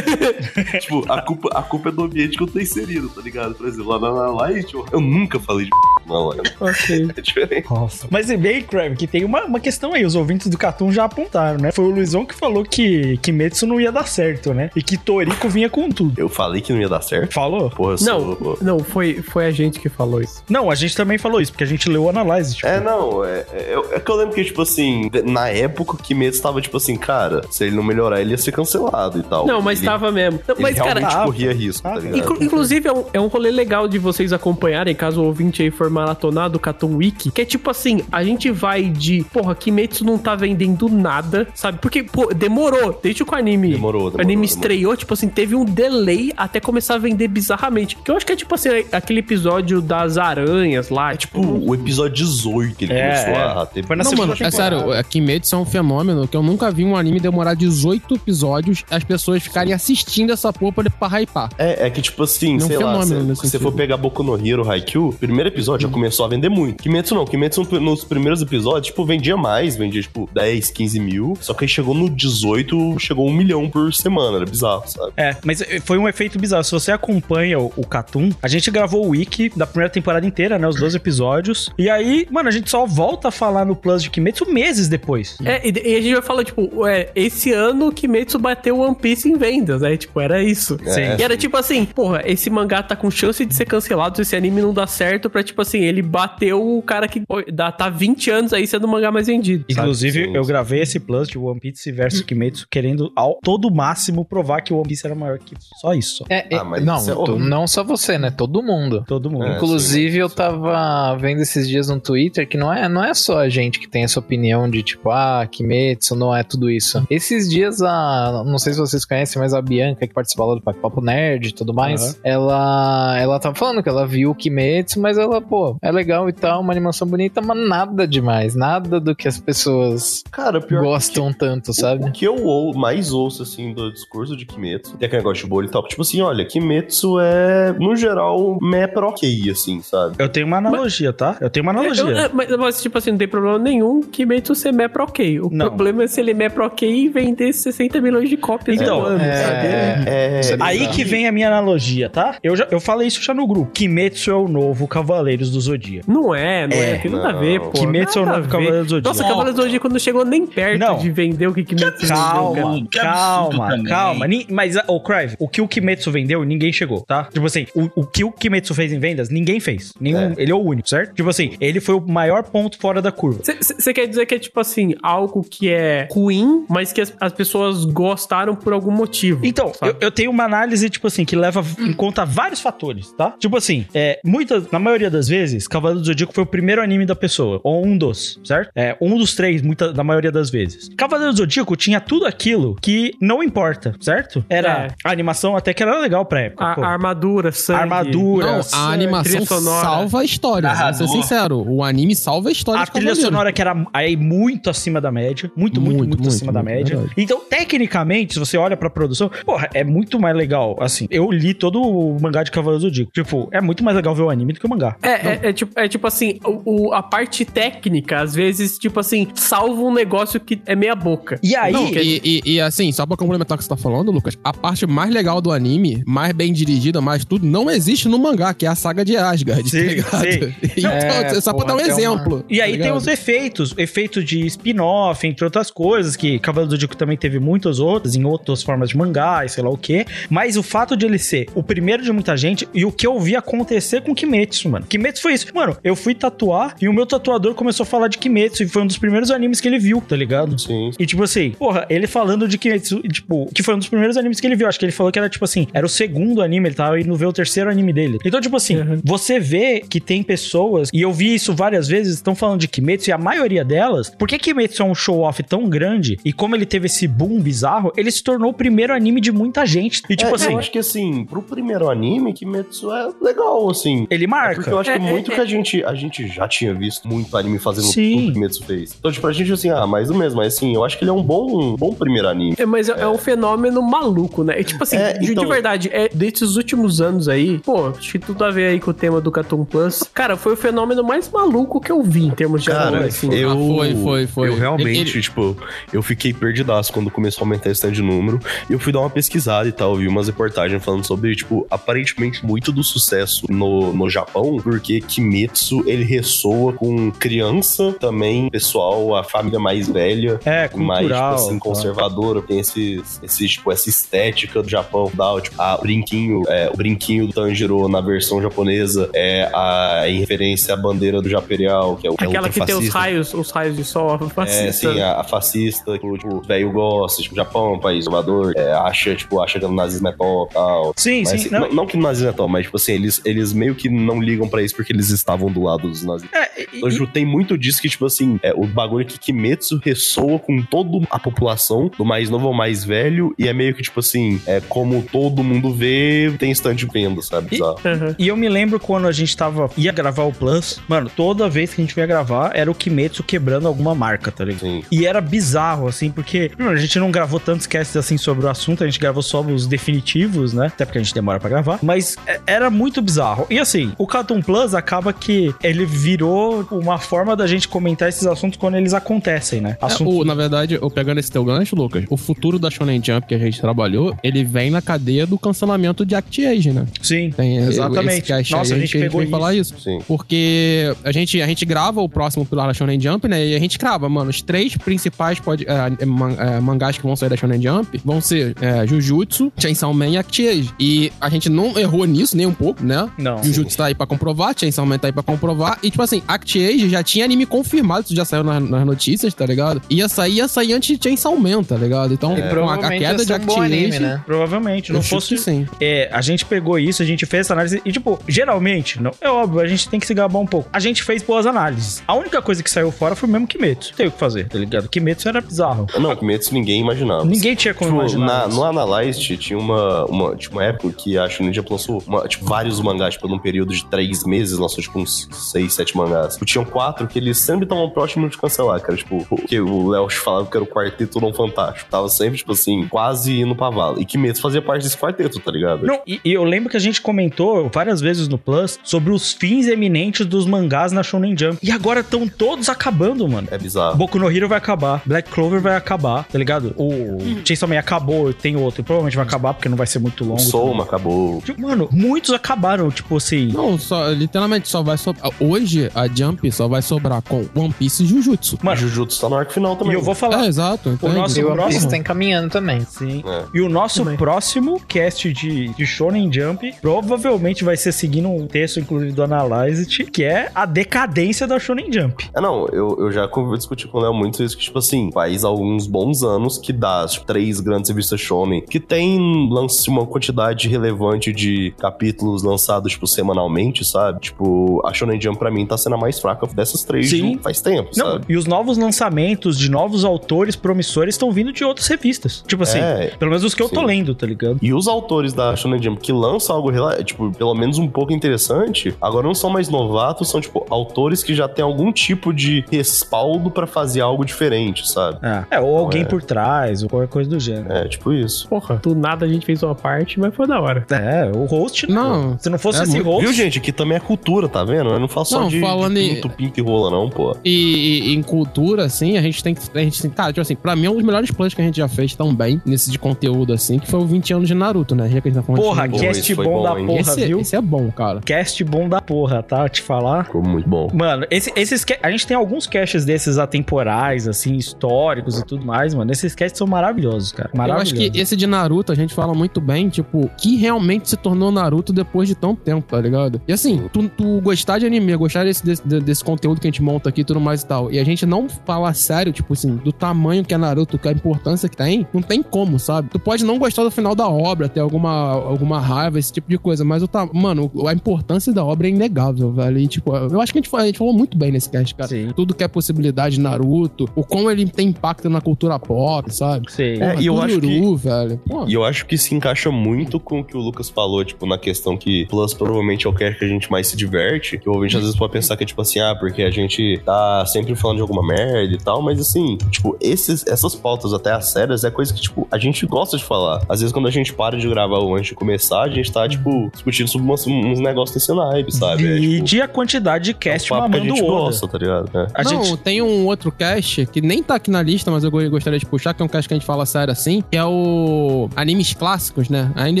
tipo, a culpa, a culpa é do ambiente que eu tô inserido, tá ligado? Por exemplo, lá na, na Light, eu, eu nunca falei de na Light. Ok. É diferente. Mas é bem, Crab, que tem uma, uma questão aí. Os ouvintes do Catum já apontaram, né? Foi o Luizão que falou que Kimetsu não ia dar certo, né? E que Toriko vinha com tudo. Eu falei que não ia dar certo. Falou? Porra, eu sou, pô. Não, não, foi, foi a gente que falou isso. Não, a gente também falou isso, porque a gente leu o Analyze. Tipo, É, não, é, é, é que eu lembro que, tipo assim, na época o Kimetsu tava, tipo assim, cara, se ele não melhorar, ele ia ser cancelado e tal. Não, mas ele, tava mesmo. Não, Ele mas, cara, realmente tava. corria risco, tá Tava. ligado? Inclu- inclusive, é um, é um rolê legal de vocês acompanharem, caso o ouvinte aí for maratonar do Cartoon Wiki, que é tipo assim, a gente vai de, porra, Kimetsu não tá vendendo nada, sabe? Porque, pô, demorou, desde que o anime, Demorou, o demorou, anime demorou. estreou, tipo assim, teve um delay até começar a vender bizarramente. Que eu acho que é tipo assim, aquele episódio das aranhas lá, tipo, O episódio 18 que ele É, começou é. a ter. Foi na Não, mano, é sério, a Kimetsu é um fenômeno que eu nunca vi um anime demorar 18 episódios as pessoas ficarem assistindo essa porra pra, pra hypar. É, é que tipo assim, É um sei lá, fenômeno se você sentido. for pegar Boku no Hero, Haikyuu, primeiro episódio já começou a vender muito. Kimetsu não, Kimetsu no- nos primeiros episódios, tipo, vendia mais, vendia tipo 10, 15 mil, só que aí chegou no 18, chegou um milhão por semana, era bizarro, sabe? É, mas foi um efeito bizarro. Se você acompanha o, o Catum, a gente gravou o wiki da primeira temporada inteira, né? Os 12 episódios. E aí, mano, a gente só volta a falar no Plus de Kimetsu meses depois. É, e, e a gente vai falar, tipo, ué, esse ano Kimetsu bateu One Piece em vendas, né? Tipo, era isso. Sim. E era tipo assim, porra, esse mangá tá com chance de ser cancelado se esse anime não dá certo pra, tipo assim, ele bateu o cara que dá, tá 20 anos aí sendo o mangá mais vendido. sabe? Inclusive, Sim, eu gravei esse Plus de One Piece versus Kimetsu, querendo ao todo máximo provar que o One Piece era maior que só isso. É, é, Ah, mas não, isso é não só você, né? Todo mundo. Todo mundo. É, Inclusive, sim, eu sim. tava vendo esses dias no Twitter que não é, não é só a gente que tem essa opinião de tipo, ah, Kimetsu não é tudo isso. Esses dias, a. Não sei se vocês conhecem, mas a Bianca, que participa lá do Papo Nerd e tudo mais, Aham. ela, ela tava falando que ela viu o Kimetsu, mas ela, pô, é legal e tal, uma animação bonita, mas nada demais. Nada do que as pessoas Cara, pior gostam tanto, sabe? O que eu ou, mais ouço, assim, do discurso de Kimetsu, tem aquele negócio de bolha e tal, tipo assim, olha, Kimetsu é, no geral, meh pra ok, assim, sabe? Eu tenho uma analogia, tá? Eu tenho uma analogia. Eu- é, mas, mas, tipo assim, não tem problema nenhum Kimetsu ser meh pra ok. O Não. problema é se ele é meh pra ok e vender 60 milhões de cópias Então, no ano, é- sabe? É, Isso é Aí que vem a minha analogia, tá? Eu, já, eu falei isso já no grupo. Kimetsu é o novo Cavaleiros do Zodíaco. Não é, não é, É, tem nada a ver, pô. Kimetsu é o novo ver. Cavaleiro do Zodíaco. Nossa, Cavaleiro do Zodíaco não chegou nem perto Não. de vender o que Kimetsu vendeu. Calma, Que absurdo calma, calma. Ni- Mas, ô, Crive, o que o Kimetsu vendeu, ninguém chegou, tá? Tipo assim, o, o que o Kimetsu fez em vendas, ninguém fez. Nenhum, Ele é o único, certo? Tipo assim, ele foi o maior ponto fora da curva. Você quer dizer que é tipo assim, algo que é ruim, mas que as, as pessoas gostaram por algum motivo. Então, eu, eu tenho uma análise, tipo assim, que leva em conta vários fatores, tá? Tipo assim, é, muitas, na maioria das vezes, Cavaleiro do Zodíaco foi o primeiro anime da pessoa, ou um dos, certo? É, um dos três, muita, na maioria das vezes. Cavaleiro do Zodíaco tinha tudo aquilo que não importa, certo? Era É. a animação até que era legal pra época. A, pô. armadura, sangue. Armadura, Não, sangue, a animação salva a história. Vou ser sincero, o anime salva a história A de trilha Cavaleiro. sonora que era aí muito acima da média. Muito, muito, muito, Muito, muito, acima da muito, média. verdade. Então, tecnicamente, se você olha pra produção, porra, é muito mais legal. Assim, eu li todo o mangá de Cavaleiro do Zodíaco. Tipo, é muito mais legal ver o anime do que o mangá. É, é, é tipo, é tipo assim, o, o- a parte técnica, às vezes, tipo assim, salva um negócio que é meia boca. E aí, Não, e, e- e, assim, só pra complementar o que você tá falando, Lucas, a parte mais legal do anime, mais bem dirigida, mais tudo, não existe no mangá, que é a saga de Asgard, Sim, tá ligado? sim. Então, É, só pra porra, dar um tem uma- exemplo. E aí tá tem os efeitos, efeito de spin-off, entre outras coisas, que Cavaleiro do Zodíaco também teve muitas outras, em outras formas de mangá e sei lá o quê. Mas o fato de ele ser o primeiro de muita gente e o que eu vi acontecer com Kimetsu, mano. Kimetsu foi isso. Mano, eu fui tatuar e o meu tatuador começou a falar de Kimetsu e foi um dos primeiros animes que ele viu, tá ligado? Sim. E tipo assim, porra, ele falando de Kimetsu, tipo, que foi um dos primeiros animes que ele viu. Acho que ele falou que era tipo assim, era o segundo anime, ele tava indo ver o terceiro anime dele. Então, tipo assim, você vê que tem pessoas, e eu vi isso várias vezes, estão falando de Kimetsu, e a maioria delas, por que Kimetsu é um show-off tão grande, e como ele teve esse boom bizarro, ele se tornou o primeiro anime de muita gente. E tipo É, assim, Eu acho que assim, pro primeiro anime, Kimetsu é legal, assim. ele marca. Porque eu acho que É, muito é, que a gente, a gente já tinha visto muito anime fazendo Sim. tudo que Kimetsu fez. Então, tipo, a gente assim, ah, mais do mesmo. Mas assim, eu acho que ele é um bom, um bom primeiro anime. É, mas é, é um fenômeno maluco, né? E, tipo assim, É, de, então- de verdade, é, desses últimos anos aí, pô, acho que tudo a ver aí com o tema do Cartoon Plus. Cara, foi o fenômeno mais maluco que eu vi em termos de Cara, anime, assim. eu, Ah, foi, foi, foi. eu realmente, Ele- ele- tipo, eu fiquei perdidaço quando começou a aumentar esse tanto de número. E eu fui dar uma pesquisada e tal, vi umas reportagens falando sobre, tipo, aparentemente muito do sucesso no, no Japão, porque Kimetsu, ele ressoa com criança também, pessoal, a família mais velha. É, mais, tipo cultural. assim, tá. conservadora, tem esse, esse, tipo, essa estética do Japão, da, tipo, a, o brinquinho, é, o brinquinho do Tanjiro na versão japonesa é a em referência à bandeira do Japerial, que é o é Aquela que tem os raios, os raios de sol, É, fascista. sim, a, a fascista, que o tipo, velho gosta, tipo, o Japão é país inovador, é, acha, tipo, acha que o nazismo é top e tal. Sim, Mas, sim. assim, não- não, não que o nazismo é top, mas, tipo assim, eles, eles meio que não ligam pra isso, porque eles estavam do lado dos nazistas. É, e- Então, tipo, tem muito disso que, tipo assim, é, o bagulho que Kimetsu ressoa com toda a população, do mais novo ao mais velho, e é meio que, tipo assim, é como todo mundo vê, tem stand de venda, sabe? Bizarro. E eu me lembro quando a gente tava. ia gravar o Plus, mano, toda vez que a gente ia gravar era o Kimetsu quebrando alguma marca, tá ligado? Sim. E era bizarro, assim, porque a gente não gravou tantos casts assim sobre o assunto, a gente gravou só os definitivos, né? Até porque a gente demora pra gravar. Mas é- era muito bizarro. E assim, o Cartoon Plus acaba que ele virou uma forma da gente comentar esses assuntos quando eles acontecem, né? É, Assuntos. o- na verdade, eu pegando esse teu gancho, Lucas, o futuro da Shonen Jump que a gente trabalhou, ele vem na cadeia do cancelamento de Act Age, né? Sim, Tem exatamente. Nossa, aí, a gente pegou falar isso. isso. Sim. Porque a gente, a gente grava o próximo pilar da Shonen Jump, né? E a gente grava, mano, os três principais pod, é, man- é, mangás que vão sair da Shonen Jump vão ser é, Jujutsu, Chainsaw Man e Act Age. E a gente não errou nisso nem um pouco, né? Não. Jujutsu tá aí pra comprovar, Chainsaw Man tá aí pra comprovar. E, tipo assim, Act Age já tinha anime confirmado, isso já saiu nas, nas notícias, tá ligado? Ia sair, ia sair antes de Chainsaw Man, tá ligado? Então, com a, a queda de ser um anime, né? Provavelmente, não fosse. sim. É, a gente pegou isso, a gente fez essa análise e, tipo, geralmente, não, é óbvio, a gente tem que se gabar um pouco. A gente fez boas análises. A única coisa que saiu fora foi mesmo Kimetsu. Não tem o que fazer, tá ligado? Kimetsu era bizarro. Não, Kimetsu ninguém imaginava. Ninguém tinha como Tipo, imaginar. na, no Analyst tinha uma, uma, tinha uma época que a Shonen Jump lançou uma- tipo, vários mangás, tipo, num período de três meses, lançou tipo uns seis, sete mangás. Tipo, tinham quatro que eles sempre estavam próximos de cancelar, cara. Tipo, porque o Léo falava que era o quarteto não fantástico. Tava sempre, tipo assim, quase indo pra vala. E Kimetsu fazia parte desse quarteto, tá ligado? Não, e, e eu lembro que a gente comentou várias vezes no Plus sobre os fins eminentes dos mangás na Shonen Jump. E agora estão todos acabando, mano. É bizarro. Boku no Hero vai acabar, Black Clover vai acabar, tá ligado? O Chainsaw Man acabou, tem outro, provavelmente vai acabar porque não vai ser muito O longo. Soma acabou. Tipo, Mano, muitos acabaram, tipo assim. Não, só, literalmente só vai sobrar. Hoje a Jump só vai sobrar com One Piece e Jujutsu. Mano, Jujutsu tá no arco final também. e eu vou falar. É, exato. O entende? nosso E o One Piece próximo. tá encaminhando também. Sim. É. E o nosso próximo cast de, de Shonen Jump provavelmente vai ser seguindo um texto, inclusive do Analyze, que é a decadência da Shonen Jump. É, não, eu, eu já discuti com o Léo muito isso, que, tipo assim, faz alguns bons anos que dá tipo, três grandes revistas shonen, que tem lance uma quantidade relevante de capítulos lançados, tipo, semanalmente, sabe? Tipo, a Shonen Jump pra mim tá sendo a mais fraca dessas três Sim. de- faz tempo, Não, sabe? e os novos lançamentos de novos autores promissores estão vindo de outras revistas. Tipo assim, É, pelo menos os que eu tô sim. lendo, tá ligado? E os autores da Shonen Jump que lançam algo, tipo, pelo menos um pouco interessante, agora não são mais novatos, são, tipo, autores que já têm algum tipo de respaldo pra fazer algo diferente, sabe? É, é ou alguém é. por trás, ou qualquer coisa do gênero. É, tipo isso. Porra, do nada a gente fez uma parte, mas foi da hora. É, o host. Não, Se não fosse é esse muito- host. Viu, gente? Aqui também é cultura, tá vendo? Eu não falo só Não, de, falando de em- pinto, pinto e rola, não, pô. E, e em cultura, assim, a gente tem que. A gente tem, cara, tipo assim, pra mim é um dos melhores planos que a gente já fez também, nesse de conteúdo, assim, que foi o 20 anos de Naruto, né? Já que a gente tá falando Porra, cast bom, bom, da hein? porra, esse, viu? esse é bom, cara. Cast bom da porra, tá? Te falar. Ficou muito bom. Mano, esse- esses a gente tem alguns caches desses atemporais, assim, históricos e tudo mais, mano. Esses caches são maravilhosos, cara. Eu acho Maravilhosos. que esse de Naruto a gente fala muito bem, tipo, que realmente se tornou Naruto depois de tanto tempo, tá ligado? E assim, tu, tu gostar de anime, gostar desse, desse, desse conteúdo que a gente monta aqui e tudo mais e tal, e a gente não falar sério, tipo assim, do tamanho que é Naruto, que a importância que tem, não tem como, sabe? Tu pode não gostar do final da obra, ter alguma, alguma raiva, esse tipo de coisa, mas o ta... mano, a importância da obra é inegável, velho. E, tipo, eu acho que a gente, a gente falou muito bem nesse cast, cara. Sim. Tudo que é possibilidade de Naruto, o como ele tem impacto na cultura pop, sabe? Sei. É, e eu acho que- velho. E eu acho que se encaixa muito com o que o Lucas falou, tipo, na questão que Plus provavelmente é o cast que a gente mais se diverte. Que o ouvinte às vezes pode pensar que é tipo assim, ah, porque a gente tá sempre falando de alguma merda e tal, mas assim, tipo, esses, essas pautas até as sérias é coisa que, tipo, a gente gosta de falar. Às vezes quando a gente para de gravar ou antes de começar, a gente tá, tipo, discutindo sobre umas- uns negócios nesse naipe, sabe? É, tipo, Vide a quantidade de é um que a gente o Oda. gosta, tá ligado? É. A não, gente... tem um outro cast que nem tá aqui na lista, mas eu go- gostaria de puxar, que é um cast que a gente fala sério assim, que é o animes clássicos, né? Ainda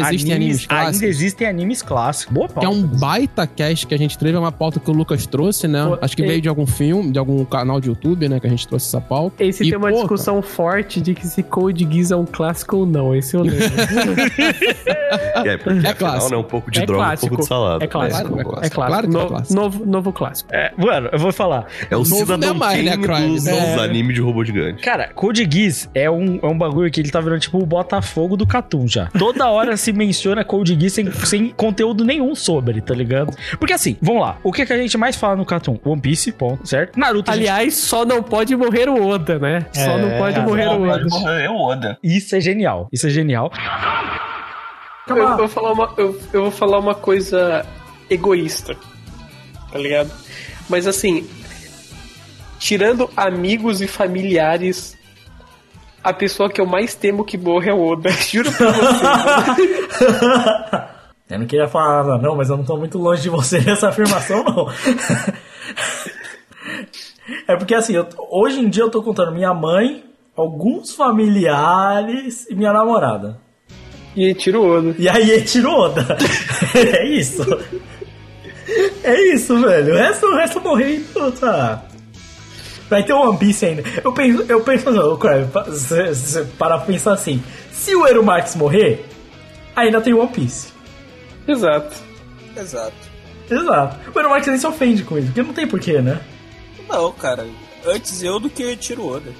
existem animes, clássicos. Ainda existem animes clássicos. Boa Que pauta. é um baita cast que a gente teve, é uma pauta que o Lucas trouxe, né? Pô, Acho que e- veio de algum filme, de algum canal de YouTube, né? Que a gente trouxe essa pauta. Esse E, tem uma pô, discussão forte de que se Code Geass é um clássico ou não. Esse eu lembro. É, porque É afinal, clássico. né, um pouco de É droga, um clássico. pouco de salada. É clássico. É É clássico. clássico. Claro que é clássico. Novo, novo clássico. É, mano, eu vou falar. É o Novo cidadão demais, né, dos, É. dos animes de robô gigante. Cara, Code Geass é um, é um bagulho que ele tá virando tipo o Botafogo do Catum já. Toda hora se menciona Code Geass sem, sem conteúdo nenhum sobre, tá ligado? Porque assim, vamos lá. O que, que a gente mais fala no Cartoon? One Piece, ponto, certo? Naruto, a gente- Aliás, só não pode morrer o Oda, né? Só É, não pode cara, morrer Não, o pode Oda. morrer o Oda. isso é genial. Isso é genial. Eu, eu vou falar uma, eu, eu vou falar uma coisa egoísta, tá ligado? Mas assim, tirando amigos e familiares, a pessoa que eu mais temo que morra é o Oda. Juro pra você. Eu não queria falar nada, não, mas eu não tô muito longe de você nessa afirmação, não. é porque assim, eu- hoje em dia eu tô contando minha mãe, alguns familiares e minha namorada. E tira o Oda. E aí tira o Oda. é isso. É isso, velho. O resto, o resto eu morri, puta. Vai ter um One Piece ainda. Eu penso, eu penso Crave, cê para pensar assim: se o Ero Marx morrer, ainda tem One Piece. Exato. Exato. Exato. O Ero Marx nem se ofende com isso, porque não tem porquê, né? Não, cara. Antes eu do que tiro Oda.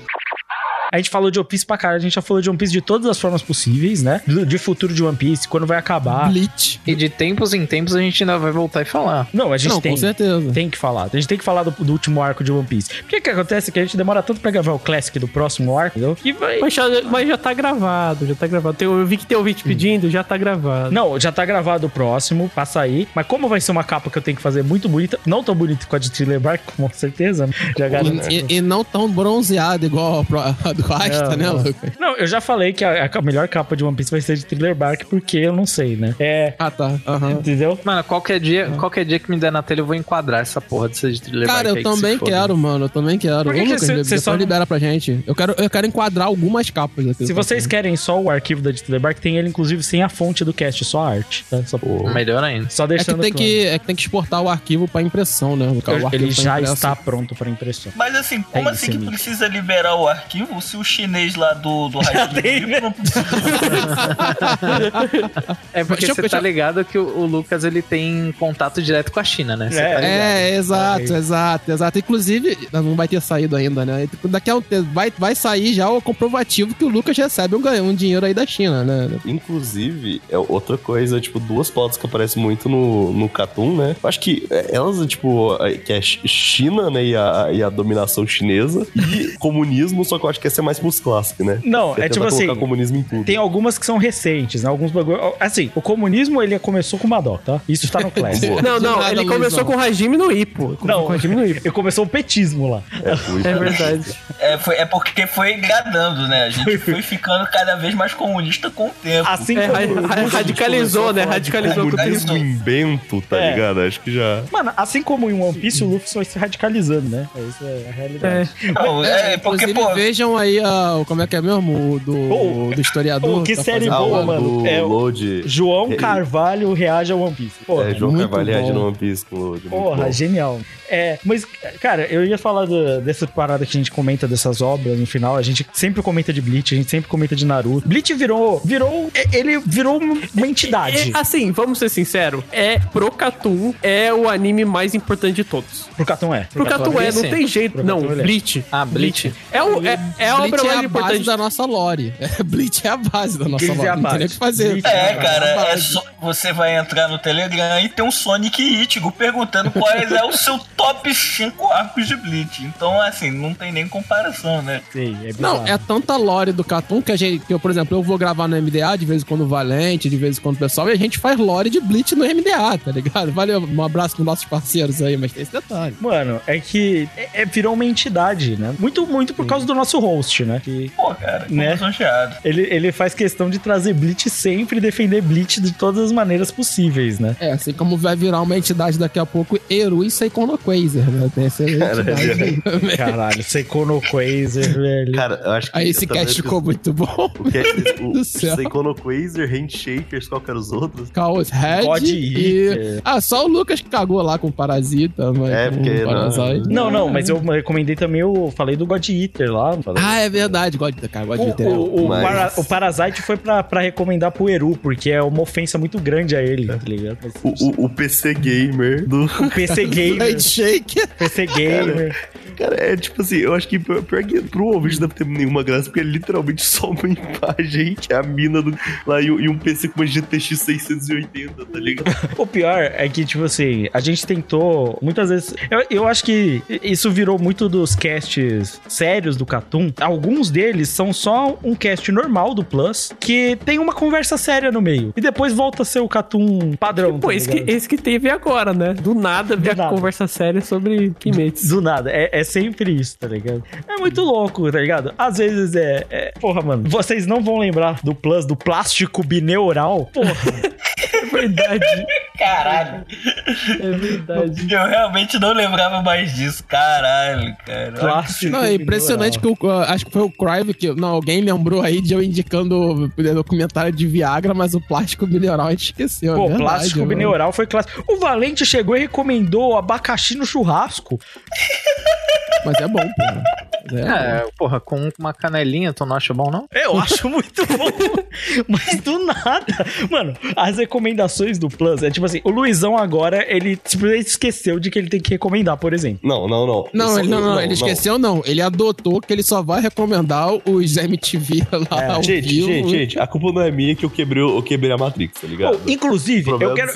A gente falou de One Piece pra caralho, a gente já falou de One Piece de todas as formas possíveis, né? Do- De futuro de One Piece, quando vai acabar. Bleach. E de tempos em tempos a gente ainda vai voltar e falar. Não, a gente Não, tem, com certeza. tem que falar. A gente tem que falar do, do último arco de One Piece. Por que que acontece que a gente demora tanto pra gravar o Classic do próximo arco, entendeu? Que vai... Mas já, mas já tá gravado, já tá gravado. Eu vi que tem ouvinte pedindo, já tá gravado. Não, já tá gravado o próximo, pra sair. Mas como vai ser uma capa que eu tenho que fazer muito bonita, não tão bonita com a de Thriller Bark, com certeza, né? já garanto. E, e- e não tão bronzeado igual a do Rasta, Não, né, não. Lucas? Não, eu já falei que a, a melhor capa de One Piece vai ser de Thriller Bark, porque eu não sei, né? É. Ah, tá. Aham. Entendeu? Mano, qualquer dia, qualquer dia que me der na telha eu vou enquadrar essa porra de ser de thriller Cara, bark eu aí que se também foda. quero, mano. Eu também quero. Por que Ô, que Lucas, depois só libera pra gente. Eu quero, eu quero enquadrar algumas capas aqui. Se vocês querem só o arquivo da Thriller Bark, tem ele, inclusive, sem a fonte do cast, só a arte. Tá? Só, Melhor ainda. só É que, deixando tem claro. que, é que tem que exportar o arquivo pra impressão, né? O arquivo Ele pra já está pronto para impressão. Mas assim, como É assim que precisa liberar o arquivo se o chinês lá do, do Musical não precisa? É porque você deixa tá ligado que o, o Lucas ele tem contato direto com a China, né? Você tá? É, exato, exato, exato. Inclusive, não vai ter saído ainda, né? Daqui a um tempo vai, vai sair já o comprovativo que o Lucas recebe um, um dinheiro aí da China, né? Inclusive, é outra coisa, tipo, duas pautas que aparecem muito no, no Cartoon, né? Eu acho que é, elas, tipo, é, que é Ch- China, né, e a, e a dominação chinesa, e comunismo, só que eu acho que essa é mais pros clássicos, né? Não, Você é tipo assim, comunismo em tudo. Tem algumas que são recentes, né? Alguns bagulho. Assim, o comunismo ele começou com o Madó, tá? Isso tá no Classic. Boa. Não, não, nada, ele começou Luizão. com o Hajime no começou Não, com o Hajime no Ippo. ele começou o petismo lá. É verdade. É, foi, é porque foi gradando, né? A gente foi ficando cada vez mais comunista com o tempo. Assim É, como. ra- ra- radicalizou, né? Radicalizou com o tempo. Invento, tá É. ligado? Acho que já... Mano, assim como em One Piece, o Luffy só vai se radicalizando, né? Isso é a realidade. Não, é, porque, pô, vejam aí a, o- como é que é mesmo? O do, Pô, do historiador. pô, que tá série fazendo- boa, Ah, mano. É, o- Load... João É, Carvalho reage a One Piece. Porra, é, João muito Carvalho bom. reagindo a One Piece com o Load. Porra, bom. genial. É, mas, cara, eu ia falar do- dessa parada que a gente comenta dessas obras no final. A gente sempre comenta de Bleach, a gente sempre comenta de Naruto. Bleach virou. virou. é- Ele virou uma entidade. É, assim, vamos ser sinceros, é pro Cartoon é o anime mais importante de todos. Pro Cartoon é. Pro Cartoon é, não tem jeito. Pro Não, é. Bleach. Ah, Bleach. É, o, é, é a Bleach obra é a importante. base da nossa lore. É, Bleach é a base da nossa Bleach é lore. a Não tem nem o base. que fazer. Bleach É, a cara, é base. só, você vai entrar no Telegram e tem um Sonic Ichigo perguntando quais é o seu top 5 arcos de Bleach. Então, assim, não tem nem comparação, né? Sei, é bizarro. Não, é tanta lore do Cartoon que a gente, que eu, por exemplo, eu vou gravar no MDA de vez em quando Valente, de vez em quando o pessoal, e a gente faz lore de Bleach no MDA, tá ligado? Valeu, um abraço pros nossos parceiros aí, mas tem esse detalhe. Mano, é que é, é- virou uma entidade, né? Muito, muito por causa do nosso host, né? Que Pô, cara, Né? soncheado. ele, ele faz questão de trazer Bleach sempre e defender Bleach de todas as maneiras possíveis, né? É, assim como vai virar uma entidade daqui a pouco, Erui Seikono Quaser, né? Tem essa entidade aí também. Caralho, Seikono Quaser, velho. Cara, eu acho que... Aí esse cast ficou muito bom. O cast, o, do o céu. Seikono Quasar, Handshakers, qual que eram os outros? Chaos Red God e... Eater. Ah, só o Lucas que cagou lá com Parasita, mas É, porque não- Parasite. Não, não, mas eu recomendei também, eu falei do God Eater lá. Ah, Ah, é verdade. Gosto, cara, gosto de O, veterinário. o, o, Mas- para- o Parasite foi pra, pra recomendar pro Eru, porque é uma ofensa muito grande a ele, tá ligado? O, o- o PC Gamer do. O PC Gamer. Shake. PC Gamer. Cara, é tipo assim, eu acho que pior pior que pro ouvinte não deve ter nenhuma graça, porque é literalmente só uma imagem que é a mina do, lá e, um- e um PC com uma GTX 680, tá ligado? O pior é que, tipo assim, a gente tentou muitas vezes. Eu, eu acho que isso virou muito dos casts sérios do Catum. Alguns deles são só um cast normal do Plus, que tem uma conversa séria no meio. E depois volta a ser o Catum padrão. Pô, tá esse que, esse que teve agora, né? Do nada veio a conversa séria sobre Kimetsu. Do nada, é, é sempre isso, tá ligado? É muito louco, tá ligado? Às vezes é, é- Porra, mano, vocês não vão lembrar do plus, do plástico bineural? Porra, verdade. Caralho. É verdade. Eu realmente não lembrava mais disso. Caralho, cara. plástico Não, é impressionante que o, acho que foi o Crive que. Não, alguém lembrou aí de eu indicando o documentário de Viagra, mas o plástico mineral a gente esqueceu. é Pô, verdade, plástico mano. bineural foi clássico. O Valente chegou e recomendou abacaxi no churrasco. Mas é bom, pô. É É, porra, com uma canelinha, tu não acha bom, não? Eu acho muito bom. Mas do nada. Mano, as recomendações do Plus é tipo assim: o Luizão agora, ele simplesmente esqueceu de que ele tem que recomendar, por exemplo. Não, não, não. Não, Eu ele, só- não, não, ele esqueceu, não. Ele adotou que ele só vai recomendar os MTV lá ao Gente, vivo. gente, gente, a culpa não é minha que eu quebrei, eu quebrei a Matrix, tá ligado? Pô, inclusive, eu quero.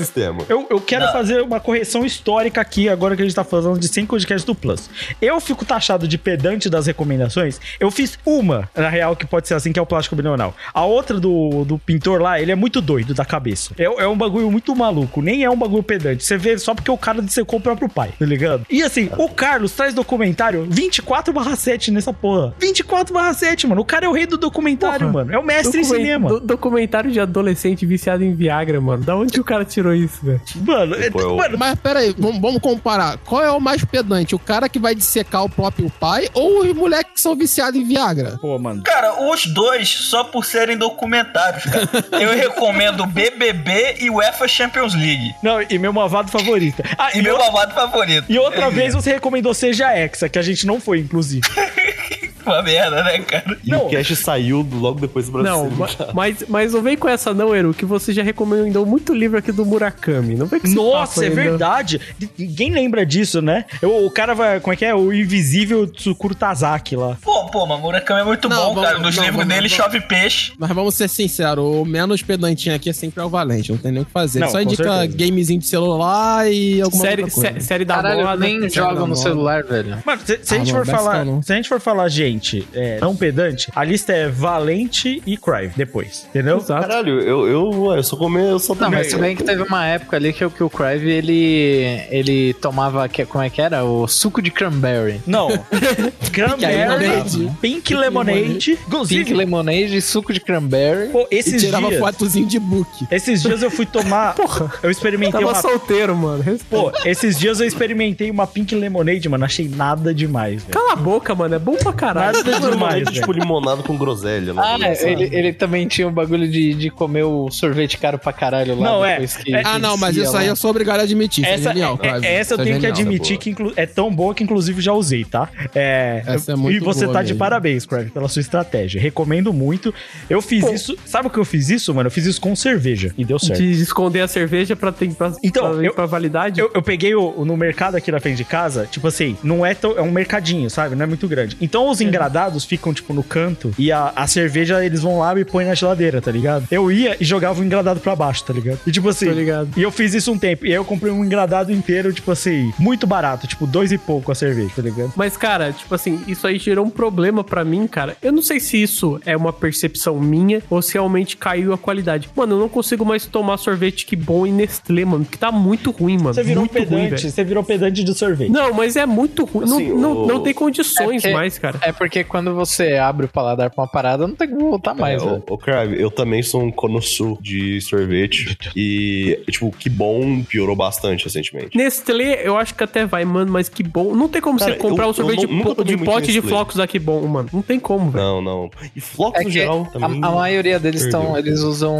Eu, eu quero fazer uma correção histórica aqui, agora que a gente tá falando de 5 podcasts do Plus. Eu fico taxado de pedante das recomendações. Eu fiz uma, na real, que pode ser assim, que é o plástico bineural. A outra do, do pintor lá, ele é muito doido da cabeça. É, é um bagulho muito maluco, nem é um bagulho pedante. Você vê só porque o cara dissecou o próprio pai, tá ligado? E assim, o Carlos traz documentário 24/7 nessa porra. 24/7, mano. O cara é o rei do documentário, Porra. mano. É o mestre em cinema. do- documentário de adolescente viciado em Viagra, mano. Da onde que o cara tirou isso, velho? Mano, é- eu- mano, Mas peraí, vamos, vamos comparar. Qual é o mais pedante? O cara que vai dissecar o próprio pai ou os moleques que são viciados em Viagra? Pô, mano. Cara, os dois, só por serem documentários, cara. Eu recomendo BBB e UEFA Champions League. Não, e meu malvado favorito. Ah, E meu babado favorito. E outra É vez você recomendou Seja Hexa, que a gente não foi, inclusive. Uma merda, né, cara? E o Cash saiu logo depois do Brasil. Não, ma- mas, mas não vem com essa não, Eru, que você já recomendou muito livro aqui do Murakami. Não vem com esse papo Nossa, é ainda. verdade. Ninguém lembra disso, né? Eu- o cara vai. Como é que é? O invisível Tsukuru Tazaki lá. Pô, pô, mas Murakami é muito Não, bom, vamos- cara. Nos não, livros vamos- dele vamos- chove peixe. Mas vamos ser sinceros, o menos pedantinho aqui é sempre o Valente, não tem nem o que fazer. Não, Só indica certeza. gamezinho de celular e alguma Série, outra coisa. sé- série da Caralho, moda. nem jogam da no celular, velho. Mano, se, se a Ah, gente não, for falar. não. Se a gente for falar, gente, é, não pedante, a lista é Valente e Crive depois. Entendeu? Exato. Caralho, eu, eu, eu só comi, eu só Não, mas se bem que teve uma época ali que, o- que o Crive, ele, ele tomava, que, como é que era? O suco de cranberry. Não. Cranberry, lemonade. Pink Lemonade. Pink lemonade e suco de cranberry. pô, E esses tirava dias. fotozinho de book. Esses dias eu fui tomar. eu experimentei Tava uma. solteiro, mano. Pô, esses dias eu experimentei uma Pink Lemonade, mano. Achei nada demais, velho. Cala a boca, mano. É bom pra caralho. Nada demais, Normalmente, tipo, velho. limonado com groselha. né? Ah, ele, ele também tinha o bagulho de, de comer o sorvete caro pra caralho lá. Não, é. depois que- É- que Ah, não, mas isso aí eu sou obrigado a admitir. Isso Essa, é genial, é- é- essa eu é tenho que genial. admitir que é tão boa que inclusive já usei, tá? É, Essa é e muito você boa tá de mesmo. parabéns, Crave, pela sua estratégia. Recomendo muito. Eu fiz isso. Sabe o que eu fiz isso, mano? Eu fiz isso com cerveja e deu certo. De esconder a cerveja pra, ter, pra, Então, pra, eu- pra validade. Eu, eu peguei o- no mercado aqui na frente de casa, tipo assim, não é tão. É um mercadinho, sabe? Não é muito grande. Então os engradados ficam, tipo, no canto e a, a cerveja eles vão lá e põem na geladeira, tá ligado? Eu ia e jogava o engradado pra baixo, tá ligado? E tipo assim. Tô ligado. E eu fiz isso um tempo. E aí eu comprei um engradado inteiro, tipo assim, muito barato, tipo, dois e pouco a cerveja, tá ligado? Mas, cara, tipo assim, isso aí gerou um problema pra mim, cara. Eu não sei se isso é uma percepção minha ou se realmente caiu a qualidade. Mano, eu não consigo mais tomar sorvete que bom e Nestlé, mano, que tá muito ruim, mano. Você virou muito ruim, pedante, velho. você virou pedante de sorvete. Não, mas é muito ruim. Assim, não, não, o- não tem condições É porque- mais, cara. É porque quando você abre o paladar pra uma parada, não tem como voltar mais, É, velho. o, o Crave, eu também sou um connoisseur de sorvete. e, tipo, que bom piorou bastante recentemente. Nestlé, eu acho que até vai, mano, mas que bom. Não tem como Cara, você comprar eu- um sorvete nunca de, de pote de flocos da que bom, mano. Não tem como, velho. Não, não. E flocos É no geral a, também. a maioria deles estão, eles usam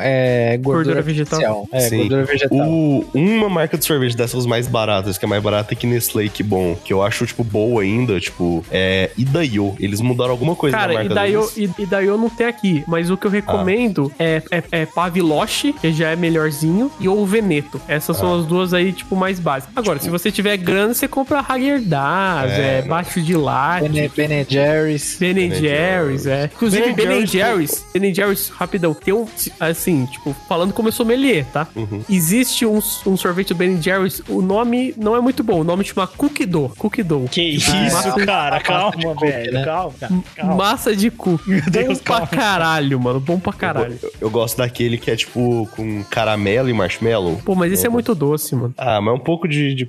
é, gordura, Gordura vegetal. É, Sim. gordura vegetal. O- uma marca de sorvete dessas mais baratas, que é mais barata que Nestlé, que bom, que eu acho, tipo, boa ainda, tipo, é Ida Daio. Eles mudaram alguma coisa Cara, na e marca daí, eu, deles. e, e daí eu não tenho aqui, mas o que eu recomendo é, é, é Paviloche, que já é melhorzinho, e ou Veneto. Essas são as duas aí, tipo, mais básicas. Agora, se você tiver grana, você compra Häagen-Dazs, é, É, Baixo de Latte, Ben, ben Jerry's. Ben Ben Jerry's, é. Inclusive, Ben Ben Jerry's, Jerry's, Ben Jerry's, rapidão, tem um, assim, tipo, falando como sommelier, tá? Existe um, um sorvete do Ben Jerry's, o nome não é muito bom, o nome chama Cookie Dough. Cookie Dough. Que isso, massa- cara? Calma, cookie, velho. né? Calma, cara. Calma. Massa de cu. Deus, bom pra calma. caralho, mano. Bom pra caralho. Eu, eu gosto daquele que é tipo com caramelo e marshmallow. Pô, mas esse é muito doce, mano. Ah, mas é um pouco de. de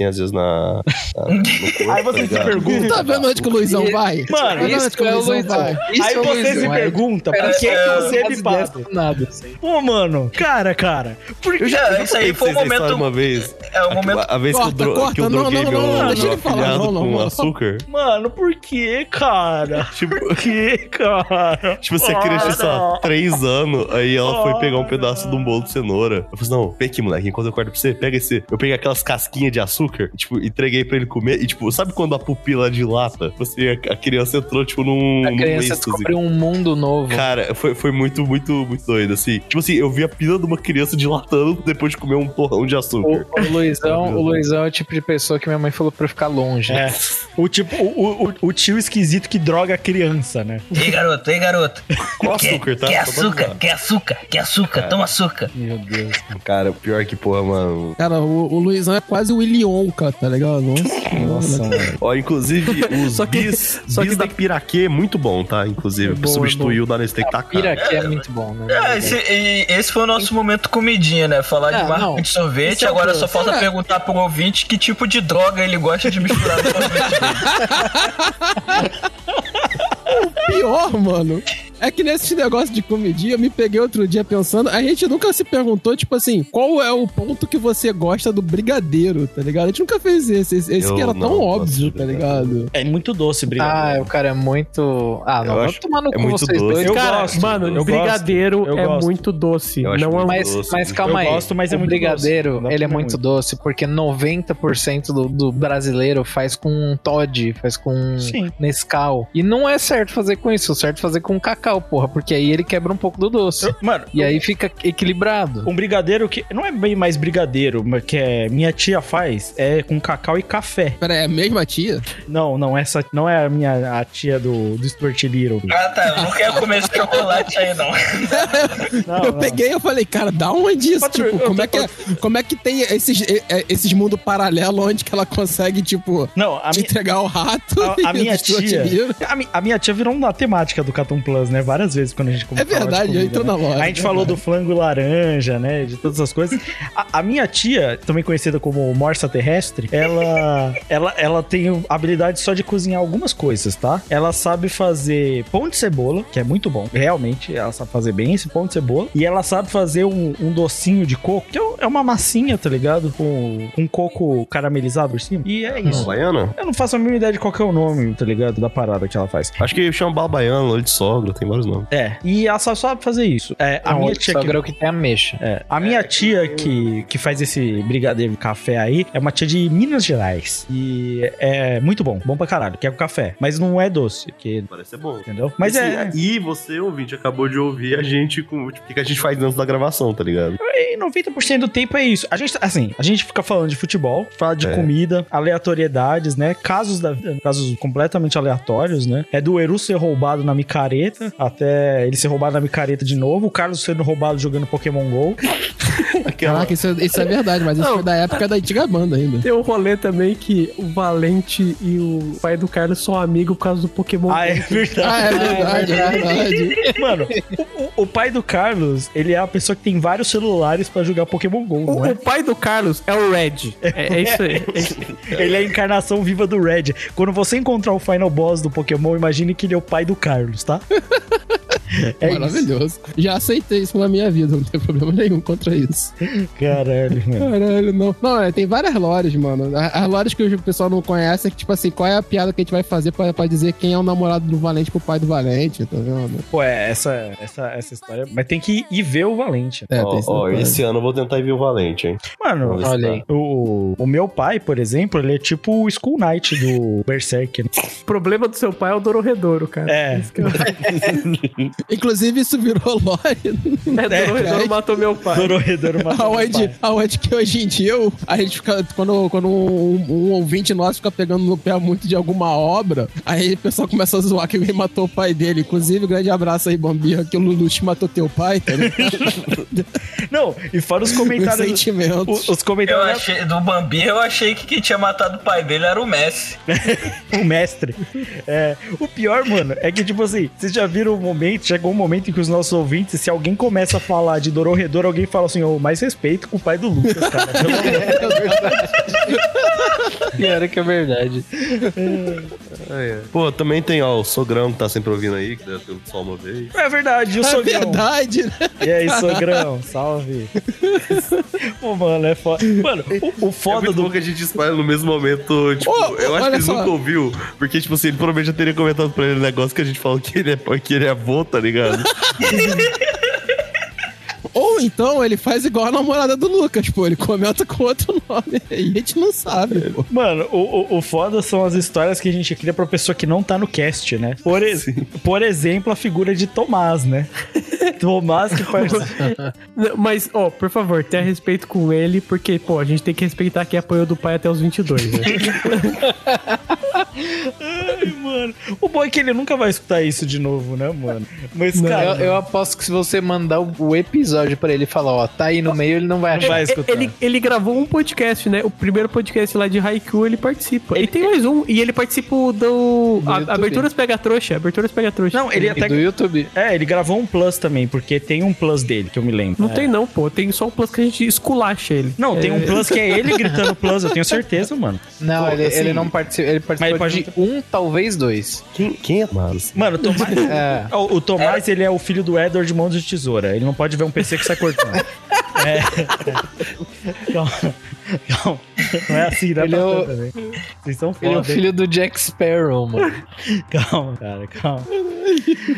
tem às vezes na. na corpo, Aí você tá se ligado? pergunta. Tá vendo onde que o Luizão vai? Mano, tá vendo onde que o é o Luizão vai? Isso Aí é você se Luizão, é. pergunta, por que, que você me paga? Nada. Pô, mano, cara, cara. Por que... Eu já, É, isso aí foi um a momento- uma vez. É o A- momento. A, vez Corta, que eu, corta, que eu droguei não, não, meu, não, deixa meu ele falar, não, não, com não. açúcar. Mano, por que, cara? Tipo, Por que, cara? Tipo, você criança, sei lá, três anos, aí ela foi pegar um pedaço de um bolo de cenoura. Eu falei assim, não, pega aqui, moleque, enquanto eu corto pra você, pega esse... Eu peguei aquelas casquinhas de açúcar, tipo, entreguei pra ele comer, e tipo, sabe quando a pupila dilata? Você, a criança entrou, tipo, num... A num criança êxtase. descobriu um mundo novo. Cara, foi, foi muito, muito, muito doido, assim. Tipo assim, eu vi a pila de uma criança dilatando depois de comer um torrão de O, açúcar. o Luizão, o Luizão é o tipo de pessoa que minha mãe falou pra eu ficar longe. É, o tipo, o, o, o tio esquisito que droga a criança, né? Ei, garoto, ei, garoto. Com Quer, açúcar, tá? pra açúcar? Quer açúcar? Quer açúcar? Toma açúcar. Meu Deus. Cara, pior que, porra, mano... Cara, o, o Luizão é quase o Willy Wonka, tá ligado? Nossa, Nossa, mano. Ó, inclusive, os Só que- bis, só bis que da tem- Piraquê é muito bom, tá? Inclusive, É bom, é substituiu o da que tá caro. Piraquê é muito bom, né? É, esse, e esse foi o nosso momento comidinha, né? Falar Ah, de marca não. de sorvete. Isso é Agora só falta É. perguntar pro ouvinte que tipo de droga ele gosta de misturar no sorvete pior, mano, é que nesse negócio de comidinha, eu me peguei outro dia pensando, a gente nunca se perguntou, tipo assim, qual é o ponto que você gosta do brigadeiro, tá ligado? A gente nunca fez esse, esse, esse Eu que era tão óbvio, tá ligado? É muito doce, brigadeiro. Ah, o cara é muito. Ah, não, Eu acho- tomar no é cu muito vocês doce. dois. Eu Cara, gosto, mano, eu brigadeiro gosto, eu é gosto. muito doce. Eu Não é Mas, doce. mas calma Eu aí. gosto, mas é o muito brigadeiro, doce. Ele é muito muito. doce, porque 90% do, do brasileiro faz com Todd, faz com Sim. Nescau. E não é certo fazer com isso, é certo fazer com cacau, porra, porque aí ele quebra um pouco do doce. Eu- mano, E aí fica equilibrado. um brigadeiro que não é bem mais brigadeiro, mas que é, minha tia faz, é com cacau e café. Pera é a mesma tia? Não, não, essa não é a minha a tia do, do Stuart Little. Ah, tá. Eu não quero comer esse chocolate aí, não. Não, eu não. peguei e eu falei, cara, da onde isso? Patro, Tipo, como tô- é, que é, como é que tem esses, é, esses mundos paralelos onde que ela consegue, tipo, Não, a, te mi- entregar o rato a, a e minha o tia. Little? A, mi- a minha tia virou uma temática do Catum Plus, né? Várias vezes quando a gente É verdade, eu entro na loja. A gente é falou do verdade. flango laranja, né? De todas as coisas. A, a minha tia, também conhecida como Morsa Terrestre, ela, ela, ela tem habilidade só de cozinhar algumas coisas, tá? Ela sabe fazer pão de cebola, que é muito bom. Realmente, ela sabe fazer bem esse pão de cebola. E ela sabe fazer um, um docinho de coco, que é é uma massinha, tá ligado? Com, com coco caramelizado por cima. E é isso. Baiana? Eu não faço a mínima ideia de qual que é o nome, tá ligado? Da parada que ela faz. Acho que chama bala baiana, olho de sogra, tem vários nomes. É, e ela só sabe fazer isso. É, a Não, minha o tia sogra que... é o que tem ameixa. É, a minha tia que, que faz esse brigadeiro de café aí é uma tia de Minas Gerais. E é muito bom, bom pra caralho, que é com café. Mas não é doce, que, Parece ser bom. entendeu? Mas Assim, é. E você, ouvinte, acabou de ouvir a gente com tipo, o que que a gente faz dentro da gravação, tá ligado? E 90% do tempo é isso. A gente, assim, a gente fica falando de futebol, fala de É. comida, aleatoriedades, né? Casos da vida, casos completamente aleatórios, né? É do Eru ser roubado na micareta, até ele ser roubado na micareta de novo, o Carlos sendo roubado jogando Pokémon GO. Caraca, isso, é- isso é verdade, mas isso Não. foi da época da antiga banda ainda. Tem um rolê também que o Valente e o pai do Carlos são amigos por causa do Pokémon. Ah, é Go. verdade. Ah, é verdade, é verdade. Mano, o, o- pai do Carlos, ele é a pessoa que tem vários celulares pra jogar Pokémon GO, O, é? o pai do Carlos é o Red. É, é isso aí. É isso aí. Ele é a encarnação viva do Red. Quando você encontrar o final boss do Pokémon, imagine que ele é o pai do Carlos, tá? É Maravilhoso. Já aceitei isso na minha vida, não tem problema nenhum contra isso. Caralho, mano. Caralho, não. Não, é, tem várias lores, mano. As lores que o pessoal não conhece é que, tipo assim, qual é a piada que a gente vai fazer pra, pra dizer quem é o namorado do Valente pro pai do Valente, tá vendo? Pô, é, essa, essa, essa história. Mas tem que ir ver o Valente. É, Ó, ó, esse ano eu vou tentar ir ver o Valente, hein? Mano, Vamos olha aí. O, o meu pai, por exemplo, ele é tipo o Skull Knight do Berserk. né? O problema do seu pai é o Dororedoro, cara. É. Isso que eu- Inclusive, isso virou lore. É, Dororedoro matou meu pai. Dororedoro matou meu Aonde, pai. aonde que hoje em dia eu- a gente fica. Quando, quando um, um ouvinte nosso fica pegando no pé muito de alguma obra, aí o pessoal começa a zoar que alguém matou o pai dele. Inclusive, grande abraço aí, Bambirra, que o Lulucci matou teu pai, tá? Não, e fora os comentários. Sentimentos. Os, os Eu comentários. achei, do Bambi, eu achei que quem tinha matado o pai dele era o Messi. o mestre. É, o pior, mano, é que, tipo assim, vocês já viram o momento, chegou um momento em que os nossos ouvintes, se alguém começa a falar de Dororedor, alguém fala assim, ô, mais respeito com o pai do Lucas, cara. Pior é que é verdade. Pô, também tem, ó, o Sogrão que tá sempre ouvindo aí, que deve ter só uma vez. É verdade, o É sogrão. verdade, né? E aí, sogrão, salve. Pô, mano, é foda. Mano, o, o É foda muito do. bom que a gente espalha no mesmo momento. Tipo, Ô, eu acho que ele só. nunca ouviu. Porque, tipo assim, ele provavelmente já teria comentado pra ele um negócio que a gente falou que ele é, que ele é avô, tá ligado? Ou então ele faz igual a namorada do Lucas, pô. Ele comenta com outro nome. E a gente não sabe, pô. Mano, o, o, o foda são as histórias que a gente cria pra pessoa que não tá no cast, né? Por, ex- por exemplo, a figura de Tomás, né? Tomás que faz. Mas, ó, por favor, tenha respeito com ele, porque, pô, a gente tem que respeitar quem apoiou do pai até os 22, né? Ai, mano. O bom é que ele nunca vai escutar isso de novo, né, mano? Mas, cara. eu, eu aposto que se você mandar o, o episódio pra ele e falar, ó, tá aí no meio, ele não vai achar. vai escutar. Ele, ele gravou um podcast, né? O primeiro podcast lá de Haikyuu, ele participa. E tem mais um, e ele participa do... Do a-. Aberturas Pega Trouxa, Aberturas Pega Trouxa. Não, ele E até. do YouTube. É, ele gravou um plus também, porque tem um plus dele, que eu me lembro. Não É. tem não, pô. Tem só um plus que a gente esculacha ele. Não, tem um plus que é ele gritando plus, eu tenho certeza, mano. Não, Pô, ele, assim, ele não participa. Ele participou Mas ele de um, talvez dois. Quem, quem é Mas? Mano, o Tomás. É. O, o Tomás, ele é o filho do Edward de mãos de tesoura. Ele não pode ver um PC que sai cortando. é. Calma. Calma. Não é assim, né? Ele é o- também. Vocês são Ele é o foda, hein? filho do Jack Sparrow, mano. Calma, cara, calma.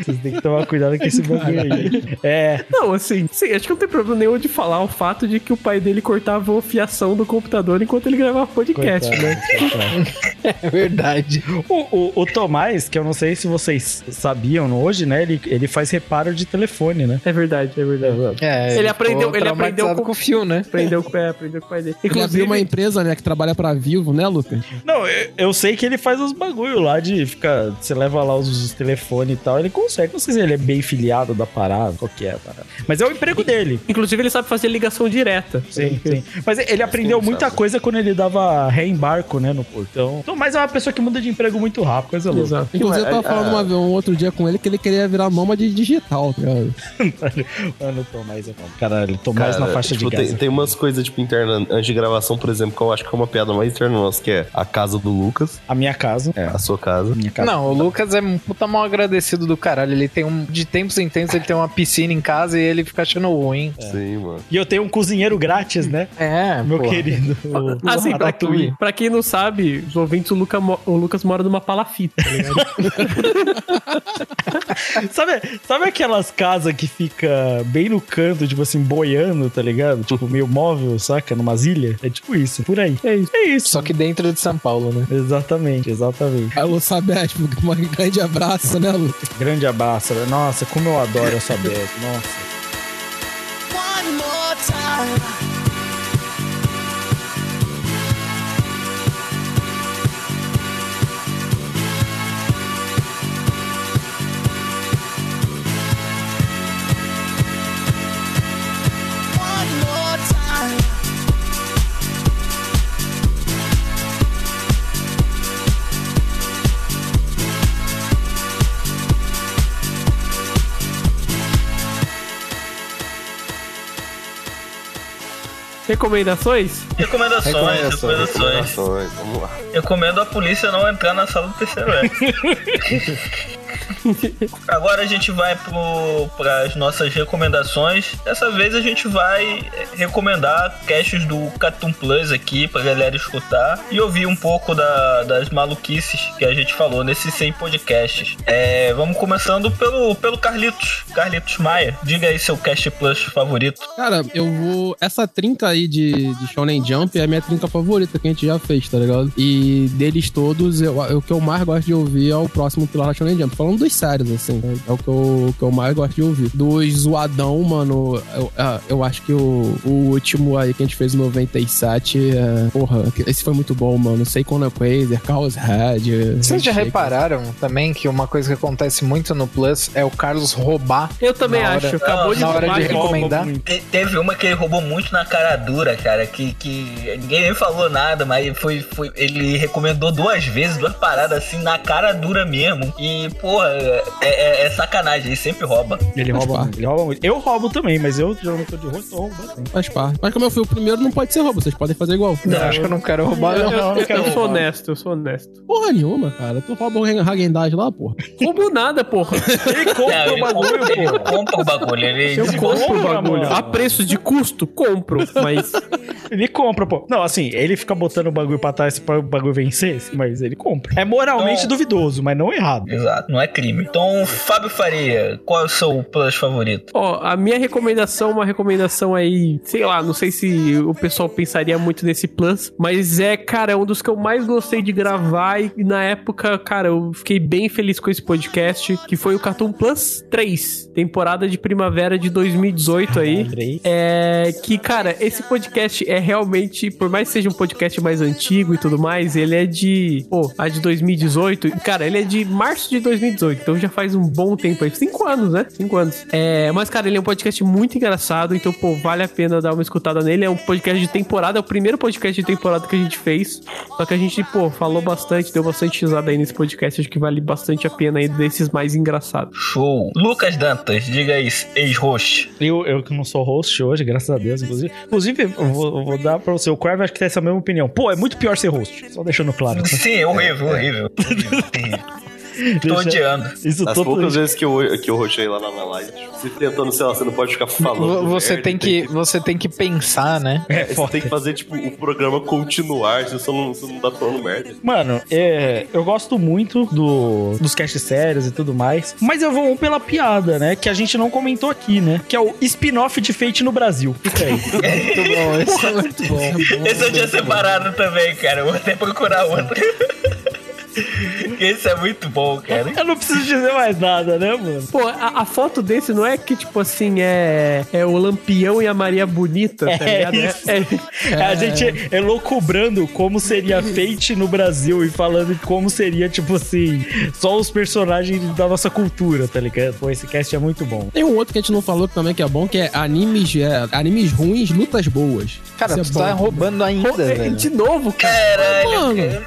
Vocês têm que tomar cuidado com esse bagulho aí. É. Não, assim, sim, acho que não tem problema nenhum de falar o fato de que o pai dele cortava a fiação do computador enquanto ele gravava podcast, Coitado, né? coitado. É verdade. O, o, o Tomás, que eu não sei se vocês sabiam hoje, né? Ele, ele faz reparo de telefone, né? É verdade, é verdade. É, Ele aprendeu- ficou ele aprendeu traumatizado com- com o fio, né? Aprendeu com, é, aprendeu com o pai dele. Ele abriu uma empresa, né, que trabalha pra Vivo, né, Lucas? Não, eu, eu sei que ele faz os bagulho lá de ficar. Você leva lá os, os telefones e tal. Ele consegue. Não sei se ele é bem filiado da parada, qual que é a parada. Mas é o emprego dele. Inclusive, ele sabe fazer ligação direta. Sim, sim. Mas ele aprendeu muita coisa quando ele dava reembarco, né, no portão. Então, mas é uma pessoa que muda de emprego muito rápido, coisa louca. Exato. Inclusive, eu tava falando uma vez, um outro dia com ele que ele queria virar nômade digital, tá ligado? Mano, o Tomás é foda. Caralho, Tomás na Faixa tipo, de gás. tem, tem umas coisas, tipo, interna, antes de gravação, por exemplo, que eu acho que é uma piada mais interna nossa, que é a casa do Lucas, A minha casa. É. a sua casa. Minha casa. Não, o Lucas é um puta mal agradecido do caralho. Ele tem um. De tempos em tempos, ele tem uma piscina em casa e ele fica achando ruim. Sim, mano. E eu tenho um cozinheiro grátis, né? É, Meu pô. querido. o- Assim, o pra, Ratatouille. pra quem não sabe, os ouvintes, o, Luca o Lucas mora numa palafita, tá ligado? Sabe, sabe aquelas casas que fica bem no canto, tipo assim, boiando, tá ligado? Tipo, meio móvel, saca? Numas ilhas? É tipo isso, por aí. É isso. É isso. Só que dentro de São Paulo, né? Exatamente, exatamente. Aí o Sabete, um grande abraço, né, Lucas? Grande abraço. né? Nossa, como eu adoro essa Beth. Nossa. One more time. Recomendações? Recomendações, recomendações. Recomendações, Vamos lá. Recomendo a polícia não entrar na sala do terceiro. Agora a gente vai para as nossas recomendações. Dessa vez a gente vai recomendar casts do Catum Plus aqui pra galera escutar e ouvir um pouco da- das maluquices que a gente falou nesses 100 podcasts. É, vamos começando pelo, pelo Carlitos. Carlitos Maia, diga aí seu Cast Plus favorito. Cara, eu vou. Essa trinca aí de, de Shonen Jump é a minha trinca favorita que a gente já fez, tá ligado? E deles todos, eu, eu- o que eu mais gosto de ouvir é o próximo pilar da Shonen Jump. Falando dos sérios, assim, né? é o que eu, o que eu mais gosto de ouvir. Dos zoadão, mano, eu, ah, eu acho que o, o último aí que a gente fez em 97, é, porra, esse foi muito bom, mano. Sei Conan Quaser, Chaos Head. Vocês já repararam também que uma coisa que acontece muito no Plus é o Carlos roubar? Eu também na hora- acho. Acabou de na hora roubar, de recomendar. Te- teve uma que ele roubou muito na cara dura, cara, que, que ninguém nem falou nada, mas foi, foi, ele recomendou duas vezes, duas paradas assim, na cara dura mesmo. E, porra, é, é- é sacanagem, ele sempre rouba. Ele rouba muito, ele rouba muito. Eu roubo também, mas eu geralmente tô de rosto, eu roubo bastante. Faz parte. Mas como eu fui o primeiro, não pode ser roubo. Vocês podem fazer igual. Não, acho que eu não quero roubar, Eu, não. eu- não quero eu sou honesto, eu sou honesto. Porra nenhuma, cara. Tu rouba o Hagendaz lá, porra. Roubo nada, porra. Ele Não, compra ele o bagulho, compra, ele pô. compra o bagulho, ele Eu compro o bagulho. mano. A preço de custo, compro. Mas Ele compra, pô. Não, assim, ele fica botando o bagulho pra trás pra o bagulho vencer, mas ele compra. É moralmente Então- duvidoso, mas não errado. Exato, não é crime. Então, Fábio Faria, qual é o seu plus favorito? Ó, a minha recomendação, uma recomendação aí, sei lá, não sei se o pessoal pensaria muito nesse plus, mas é, cara, é um dos que eu mais gostei de gravar e na época, cara, eu fiquei bem feliz com esse podcast, que foi o Cartoon Plus 3, temporada de primavera de 2018 aí. É que, cara, esse podcast é realmente, por mais que seja um podcast mais antigo e tudo mais, ele é de, pô, a de 2018, cara, ele é de março de 2018, então já faz um bom tempo aí, cinco anos, né? Cinco anos. É, mas, cara, ele é um podcast muito engraçado, então, pô, vale a pena dar uma escutada nele. É um podcast de temporada, é o primeiro podcast de temporada que a gente fez, só que a gente, pô, falou bastante, deu bastante risada aí nesse podcast, acho que vale bastante a pena aí desses mais engraçados. Show. Lucas Dantas, diga aí, ex-host. Eu, eu que não sou host hoje, graças a Deus, inclusive. Inclusive, eu vou, vou dar pra você. O Crave acho que tem essa mesma opinião. Pô, é muito pior ser host. Só deixando claro. tá? Sim, horrível, horrível. horrível, terrível. Tô Deixa- odiando. Isso todo poucas vezes que eu, que eu rochei lá na, live, se tentando, sei lá, você não pode ficar falando. Vo- Você merda, tem que, você tem que pensar, né? É, você tem que fazer, tipo, o programa continuar, se você não, você não tá falando merda. Mano, é, eu gosto muito do, dos cast sérios e tudo mais, mas eu vou um pela piada, né? Que a gente não comentou aqui, né? Que é o spin-off de Fate no Brasil. Fica aí. Muito bom, isso é muito bom. Esse eu tinha separado também, cara. Eu vou até procurar outro. Esse é muito bom, cara. eu não preciso dizer mais nada, né, mano? Pô, a, a foto desse não é que, tipo assim, é, é o Lampião e a Maria Bonita, tá É ligado? isso. É, é- A gente elocubrando como seria Fate no Brasil e falando como seria, tipo assim, só os personagens da nossa cultura, tá ligado? Pô, esse cast é muito bom. Tem um outro que a gente não falou também que é bom, que é animes, é, animes ruins, lutas boas. Cara, Isso você é tá roubando ainda, Pô, é, velho. de novo, cara. Caralho. Mano,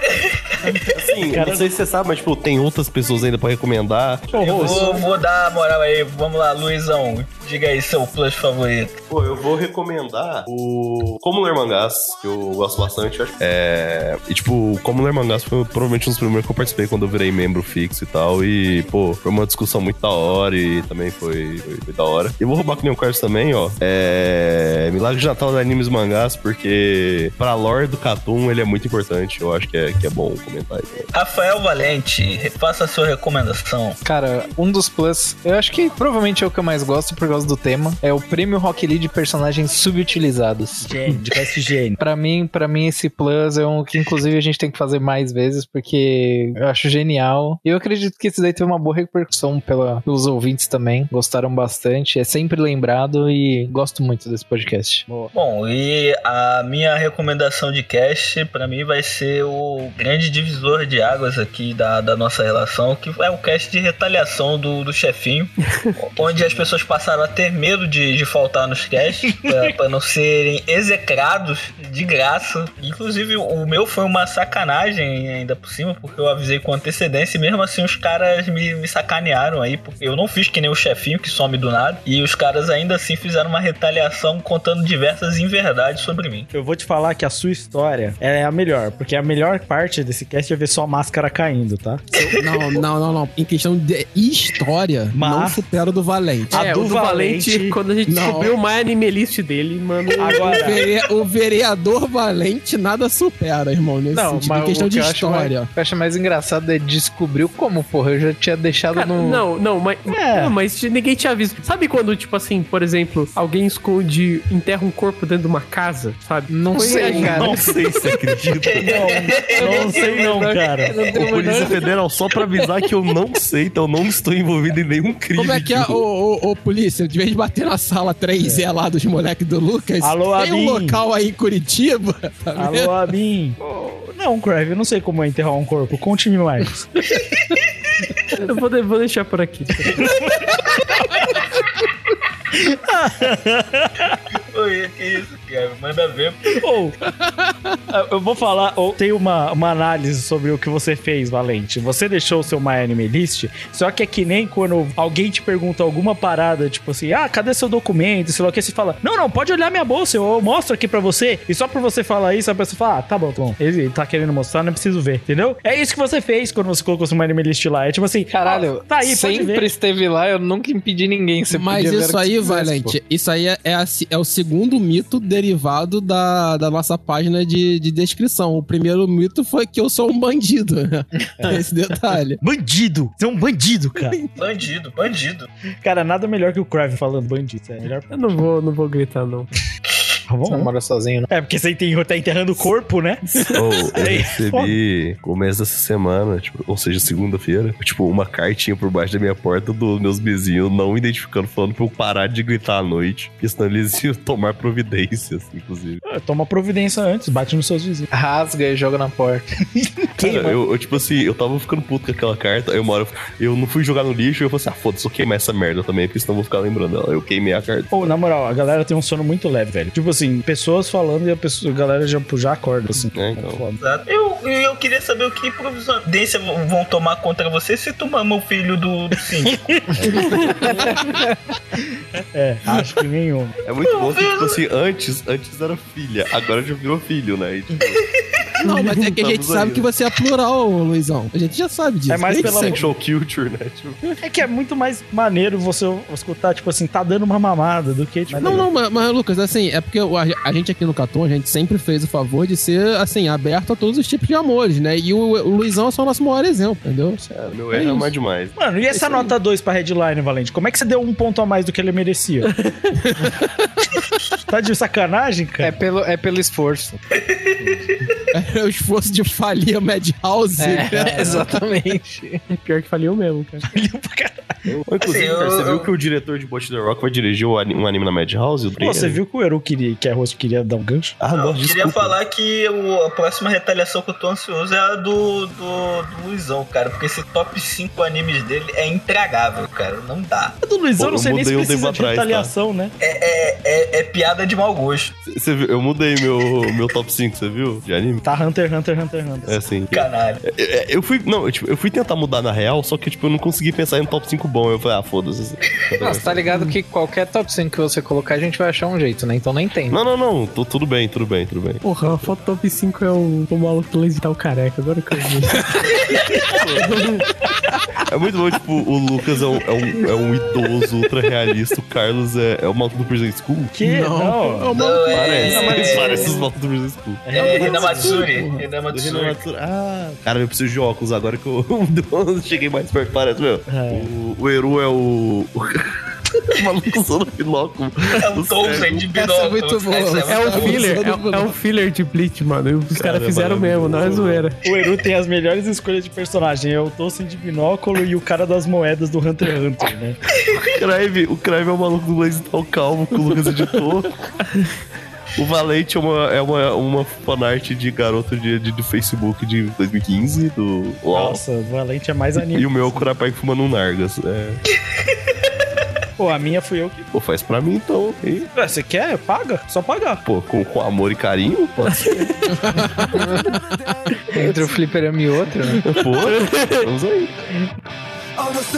Assim, Cara, não sei se você sabe, mas, tipo, tem outras pessoas ainda pra recomendar. Eu vou, vou dar a moral aí. Vamos lá, Luizão. Diga aí seu plus favorito. Pô, eu vou recomendar o Como Ler Mangás, que eu gosto bastante. eu acho. É... E, tipo, Como Ler Mangás foi provavelmente um dos primeiros que eu participei quando eu virei membro fixo e tal. E, pô, foi uma discussão muito da hora e também foi, foi, foi da hora. E eu vou roubar nem o Carlos também, ó. É... Milagre de Natal da Animes Mangás, porque pra lore do Catum ele é muito importante. Eu acho que é, que é bom comentar isso. Rafael Valente, faça a sua recomendação. Cara, um dos plus, eu acho que provavelmente é o que eu mais gosto por causa do tema, é o Prêmio Rock Lee de personagens subutilizados. Gênio, de cast gênio. Pra mim, para mim esse plus é um que inclusive a gente tem que fazer mais vezes porque eu acho genial. E eu acredito que esse daí teve uma boa repercussão pela, pelos ouvintes também, gostaram bastante, é sempre lembrado e gosto muito desse podcast. Bom, e a minha recomendação de cast, pra mim, vai ser o grande divisor de águas aqui da, da nossa relação, que é o cast de retaliação do, do chefinho, onde as pessoas passaram a ter medo de, de faltar nos casts, pra, pra não serem execrados de graça. Inclusive, o meu foi uma sacanagem ainda por cima, porque eu avisei com antecedência e mesmo assim os caras me, me sacanearam aí, porque eu não fiz que nem o chefinho que some do nada, e os caras ainda assim fizeram uma retaliação contando diversas inverdades sobre mim. Eu vou te falar que a sua história é a melhor, porque a melhor parte desse cast ia ver só a máscara caindo, tá? Não, não, não, não. Em questão de história, Mas- não supera o do Valente. A é, do do Valente, Valente- quando a gente Não. descobriu o My Animalist dele, mano. Agora- O, vere- o vereador Valente nada supera, irmão, nesse Não, sentido. mas Em questão o que de eu acho mais- história. o que eu acho mais engraçado é descobriu como, porra. Eu já tinha deixado Cara, no. Não, não, mas, É. não, mas ninguém tinha visto. Sabe quando, tipo assim, por exemplo, alguém esconde, enterra um corpo dentro de uma casa, sabe? Não Foi sei, cara. Não sei se acredita. Não, não sei não, cara. Não a Polícia Federal, só pra avisar que eu não sei, então eu não estou envolvido em nenhum crime. Como é que é, ô, ô, ô, polícia, de vez de bater na sala 3E lá dos moleques do Lucas, Alô, tem um Abim. local aí em Curitiba, tá vendo? Alô, Abim. Não, Crave, eu não sei como é enterrar um corpo. Conte-me mais. Eu vou, vou deixar por aqui. Que isso, cara? Manda ver. Ou, eu vou falar, ou tem uma, uma análise sobre o que você fez, Valente. Você deixou o seu My Anime List, só que é que nem quando alguém te pergunta alguma parada, tipo assim, ah, cadê seu documento? Sei lá o que, você fala, não, não, pode olhar minha bolsa, eu mostro aqui pra você. E só pra você falar isso, a pessoa fala, ah, tá bom, tá bom. Ele, tá querendo mostrar, não preciso ver, entendeu? É isso que você fez quando você colocou seu My Anime List lá. É tipo assim, Caralho, ó, tá aí, pode sempre ver. esteve lá, eu nunca impedi ninguém. Você Mas isso aí, Valente, isso aí é, é, a é o segundo mito derivado da, da nossa página de, de descrição. O primeiro mito foi que eu sou um bandido. Esse detalhe. Bandido! Você é um bandido, cara. Bandido, bandido. cara, nada melhor que o Crave falando bandido. É melhor. Eu não vou, não vou gritar, não. Tá bom? Você não mora sozinho, né? É, porque você tem- tá enterrando o corpo, né? Oh, eu recebi começo dessa semana, tipo, ou seja, segunda-feira, tipo, uma cartinha por baixo da minha porta dos meus vizinhos não identificando, falando pra eu parar de gritar à noite, porque senão eles iam tomar providências, inclusive. Ah, Toma providência antes, bate nos seus vizinhos. Rasga e joga na porta. Cara, eu, eu, tipo assim, eu tava ficando puto com aquela carta, aí uma hora eu não fui jogar no lixo, eu falei assim, ah, foda-se, eu queimar essa merda também, porque senão eu vou ficar lembrando dela. Eu queimei a carta. Pô, na moral, a galera tem um sono muito leve, velho. Tipo assim, pessoas falando e a, pessoa, a galera já, já acorda, assim. É, então. Eu, eu queria saber o que providência vão tomar contra você se tu mama o filho do, do síndico. É, acho que nenhum. É muito bom que, tipo assim, antes, antes era filha, agora já virou filho, né? E, tipo, Não, mas é que a gente Estamos sabe aí, que você é plural, Luizão. A gente já sabe disso. É mais pela- sexual culture, né? Tipo, É que é muito mais maneiro você escutar, tipo assim, tá dando uma mamada do que, tipo. Não, não, mas, mas, Lucas, assim, é porque a, a gente aqui no Caton, a gente sempre fez o favor de ser, assim, aberto a todos os tipos de amores, né? E o, o Luizão é só o nosso maior exemplo, entendeu? é, meu É erro é isso. mais demais. Mano, e essa nota 2 pra headline, Valente? Como é que você deu um ponto a mais do que ele merecia? tá de sacanagem, É cara? pelo, é pelo esforço. É o esforço de falir a Madhouse. É, exatamente. É pior que faliu mesmo, cara. Ou, Inclusive, Assim, eu- cara, você viu eu- que o diretor de Bot the Rock vai dirigir um anime na Madhouse? Pô, você viu que o Eru queria, que é rosto queria dar um gancho? Ah, Eu não, queria falar que o- a próxima retaliação que eu tô ansioso é a do, do, do Luizão, cara. Porque esse top 5 animes dele é intragável, cara. Não dá. A do Luizão, Pô, não sei eu nem se mudei precisa de atrás, tá? retaliação, né? É, é, é piada de mau gosto. Você viu? Eu mudei meu, meu top 5, você viu? De anime? Tá Hunter, Hunter, Hunter, Hunter. É assim. Canalha. É, é, Eu fui. Não, eu, tipo, eu fui tentar mudar na real, só que tipo, eu não consegui pensar em um top 5 bom. Eu falei, ah, foda-se. Nossa, tá ligado que qualquer top 5 que você colocar, a gente vai achar um jeito, né? Então nem tem. Não, não, não. Tô, tudo bem, tudo bem, tudo bem. Porra, a foto top 5 é o, o maluco Tal careca. Agora que eu vi. É muito bom, tipo, o Lucas é um, é um, é um idoso ultra realista, o Carlos é, é o maluco do Prison School. Que? Não. É o Não, maluco. é- Parece, é- parece os malucos do Prison School. É, Hinamatsuri. Hinamatsuri. Ah, cara, eu preciso de óculos agora que eu cheguei mais perto, parece, meu. É. O, o Eru é o. O maluco usando binóculo. É um Tolkien de Essa é binóculo. muito boa. Essa É muito um boa. filler, é, é um filler de Bleach, mano. Os caras é fizeram mesmo, não é zoeira. O Eru tem as melhores escolhas de personagem. É o Tossen de binóculo e o cara das moedas do Hunter x Hunter, né? O Crave, o Crave é o maluco do Blaze tal calmo que o Lucas editou. O Valente é uma, é uma, uma fanart de garoto de, de, do Facebook de 2015, do UOL. Nossa, o Valente é mais anime. E o meu é o Kurapai fumando um Nargas. É. Pô, a minha fui eu que. Pô, faz pra mim então. E, Ué, você quer? Paga. Só pagar. pô, com, com amor e carinho, pode ser. Entre o fliperama e outro, né? Pô, vamos aí. Almost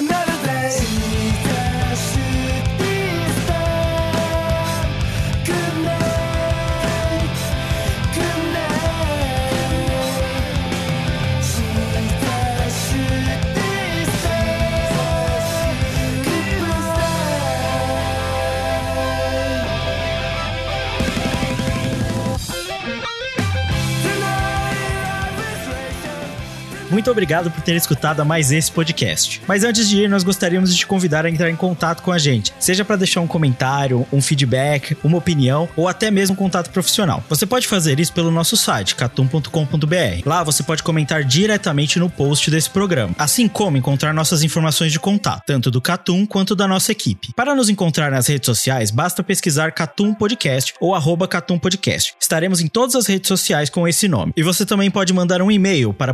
Muito obrigado por ter escutado mais esse podcast. Mas antes de ir, nós gostaríamos de te convidar a entrar em contato com a gente, seja para deixar um comentário, um feedback, uma opinião ou até mesmo um contato profissional. Você pode fazer isso pelo nosso site, catum.com.br. Lá você pode comentar diretamente no post desse programa, assim como encontrar nossas informações de contato, tanto do Catum quanto da nossa equipe. Para nos encontrar nas redes sociais, basta pesquisar Catum Podcast ou arroba Catum Podcast. Estaremos em todas as redes sociais com esse nome. E você também pode mandar um e-mail para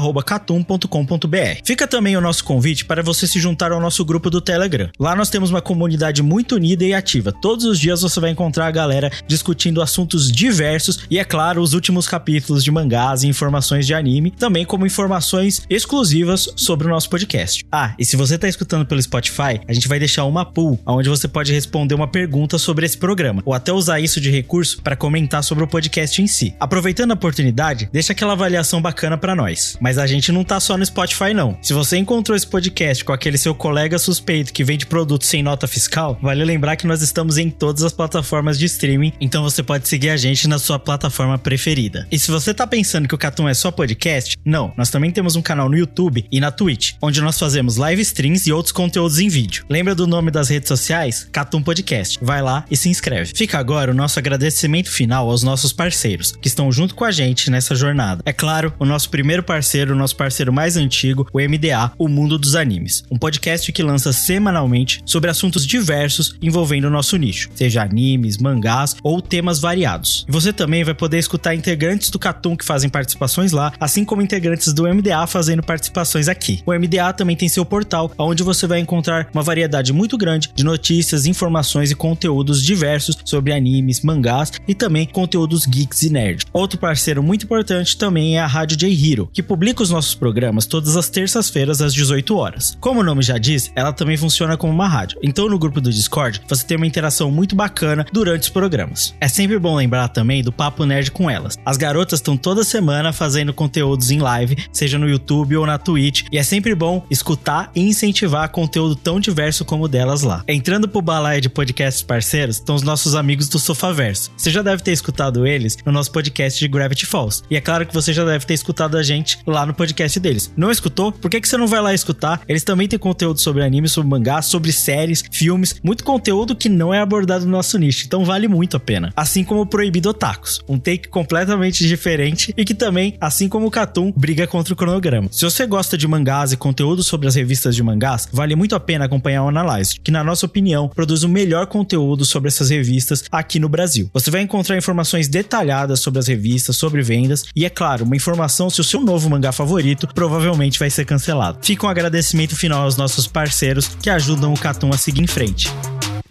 podcast@catum.com.br. Fica também o nosso convite para você se juntar ao nosso grupo do Telegram. Lá nós temos uma comunidade muito unida e ativa. Todos os dias você vai encontrar a galera discutindo assuntos diversos e é claro, os últimos capítulos de mangás e informações de anime, também como informações exclusivas sobre o nosso podcast. Ah, e se você está escutando pelo Spotify, a gente vai deixar uma pool onde você pode responder uma pergunta sobre esse programa ou até usar isso de recurso para comentar sobre o podcast em si. Aproveitando a oportunidade, deixa aquela avaliação bacana para nós. Mas a gente não tá só no Spotify não. Se você encontrou esse podcast com aquele seu colega suspeito que vende produtos sem nota fiscal, vale lembrar que nós estamos em todas as plataformas de streaming, então você pode seguir a gente na sua plataforma preferida. E se você tá pensando que o Catum é só podcast, não, nós também temos um canal no YouTube e na Twitch, onde nós fazemos live streams e outros conteúdos em vídeo. Lembra do nome das redes sociais? Catum Podcast. Vai lá e se inscreve. Fica agora o nosso agradecimento final aos nossos parceiros, que estão junto com a gente nessa jornada. É claro, o nosso primeiro parceiro, o nosso parceiro mais antigo, o MDA, o Mundo dos Animes. Um podcast que lança semanalmente sobre assuntos diversos envolvendo o nosso nicho, seja animes, mangás ou temas variados. E você também vai poder escutar integrantes do Catum que fazem participações lá, assim como integrantes do MDA fazendo participações aqui. O MDA também tem seu portal, onde você vai encontrar uma variedade muito grande de notícias, informações e conteúdos diversos sobre animes, mangás e também conteúdos geeks e nerd. Outro parceiro muito importante também é a Rádio J Hero, que publica os nossos programas todas as terças-feiras às 18 horas. Como o nome já diz, ela também funciona como uma rádio. Então no grupo do Discord você tem uma interação muito bacana durante os programas. É sempre bom lembrar também do Papo Nerd com elas. As garotas estão toda semana fazendo conteúdos em live, seja no YouTube ou na Twitch, e é sempre bom escutar e incentivar conteúdo tão diverso como o delas lá. Entrando pro balaio de podcasts parceiros, estão os nossos amigos do Sofaverso. Você já deve ter escutado eles no nosso podcast de Gravity Falls. E é claro que você já deve ter escutado a gente lá no podcast deles. Não escutou? Por que, que você não vai lá escutar? Eles também têm conteúdo sobre anime, sobre mangá, sobre séries, filmes, muito conteúdo que não é abordado no nosso nicho, então vale muito a pena. Assim como o Proibido Otakus, um take completamente diferente e que também, assim como o Catum, briga contra o cronograma. Se você gosta de mangás e conteúdo sobre as revistas de mangás, vale muito a pena acompanhar o Analyze, que na nossa opinião produz o melhor conteúdo sobre essas revistas aqui no Brasil. Você vai encontrar informações detalhadas sobre as revistas, sobre vendas e, é claro, uma informação se o seu novo mangá favorito provavelmente vai ser cancelado. Fica um agradecimento final aos nossos parceiros que ajudam o Catum a seguir em frente.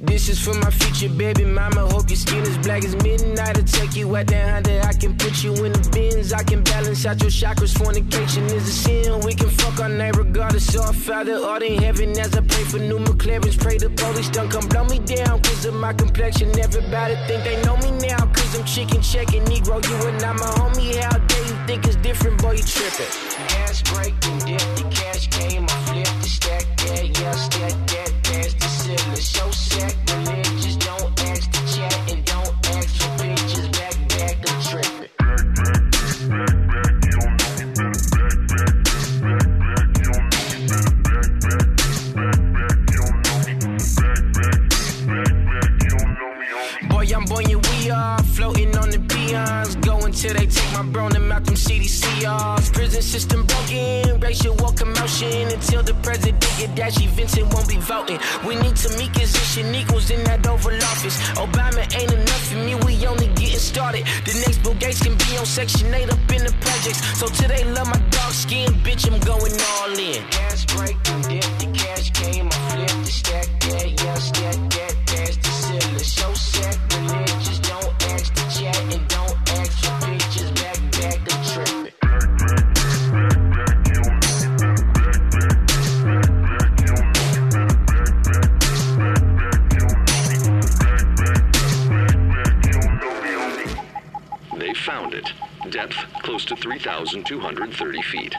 This is for my future baby mama. Hope your skin is black as midnight. I'll take you. I can put you in the bins. I can balance out your chakras. Fornication is a sin. We can fuck our name regardless. Father in heaven as I pray for new McLarens. Pray the police don't come blow me down. Cause of my complexion. Everybody think they know me now. Cause I'm chicken checking Negro. You homie. How dare think it's different? Boy, you tripping. Gas break and dip. The cash came. I flipped the stack. Yeah, yeah, stack that. Dance the ceiling. So sacrilegious. Don't ask to chat and don't ask for pictures. Back, back, I'm tripping. Boy, I'm buoyant, we are floating on the peons. Go until they take bro and out them CDC off. Prison system broken, racial war commotion. Until the president get dashy, Vincent won't be voting. We need to meet position equals in that Oval Office. Obama ain't enough for me, we only getting started. The next Bill Gates can be on Section 8 up in the projects. So today, love my dark skin, bitch, I'm going all in. Gas break dip, the cash came, I flip the stack, yeah, yeah, stack that, dance the ceiling. So sacrilegious, don't ask to chat and don't found it. Depth close to 3,230 feet.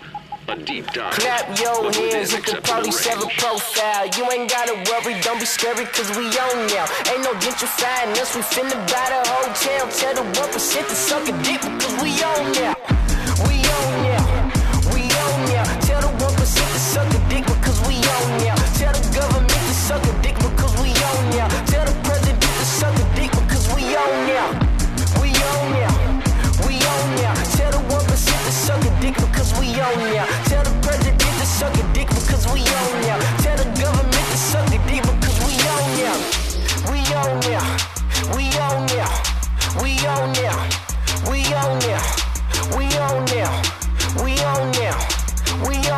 A deep dive. Clap your hands if the acceptable police a profile. You ain't gotta worry, don't be scary, cause we own now. Ain't no gentrifying us, we finna buy the hotel. Tell the 1% to suck a dick because we own now. We own now.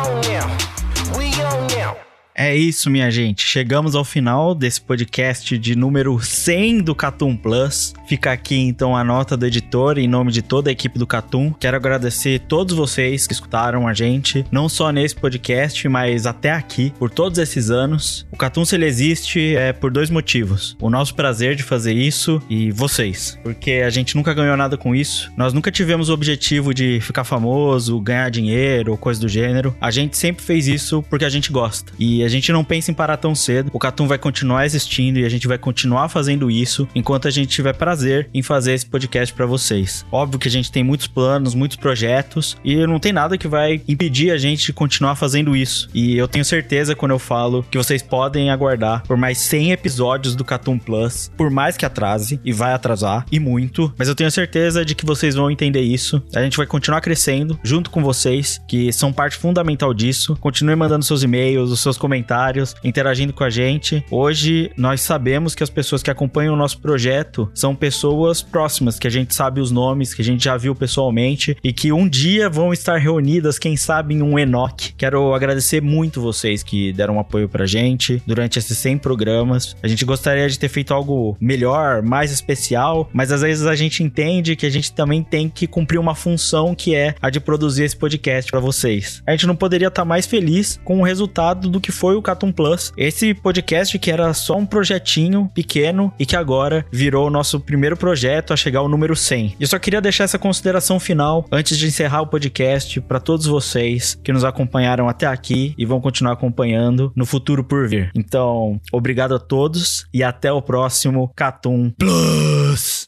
On now. We on now. É isso, minha gente. Chegamos ao final desse podcast de número 100 do Catum Plus. Fica aqui então a nota do editor em nome de toda a equipe do Catum. Quero agradecer todos vocês que escutaram a gente, não só nesse podcast, mas até aqui, por todos esses anos. O Catum, se ele existe, é por dois motivos: o nosso prazer de fazer isso e vocês, porque a gente nunca ganhou nada com isso. Nós nunca tivemos o objetivo de ficar famoso, ganhar dinheiro ou coisa do gênero. A gente sempre fez isso porque a gente gosta. E a gente não pensa em parar tão cedo. O Catum vai continuar existindo e a gente vai continuar fazendo isso enquanto a gente tiver prazer em fazer esse podcast para vocês. Óbvio que a gente tem muitos planos, muitos projetos e não tem nada que vai impedir a gente de continuar fazendo isso. E eu tenho certeza quando eu falo que vocês podem aguardar por mais 100 episódios do Catum Plus, por mais que atrase e vai atrasar e muito, mas eu tenho certeza de que vocês vão entender isso. A gente vai continuar crescendo junto com vocês, que são parte fundamental disso. Continue mandando seus e-mails, os seus comentários, interagindo com a gente. Hoje nós sabemos que as pessoas que acompanham o nosso projeto são pessoas próximas, que a gente sabe os nomes, que a gente já viu pessoalmente e que um dia vão estar reunidas, quem sabe, em um Enoch. Quero agradecer muito vocês que deram apoio pra gente durante esses 100 programas. A gente gostaria de ter feito algo melhor, mais especial, mas às vezes a gente entende que a gente também tem que cumprir uma função que é a de produzir esse podcast pra vocês. A gente não poderia estar mais feliz com o resultado do que foi o Catum Plus. Esse podcast que era só um projetinho pequeno e que agora virou o nosso primeiro projeto a chegar ao número 100. Eu só queria deixar essa consideração final antes de encerrar o podcast para todos vocês que nos acompanharam até aqui e vão continuar acompanhando no futuro por vir. Então, obrigado a todos e até o próximo Catum Plus.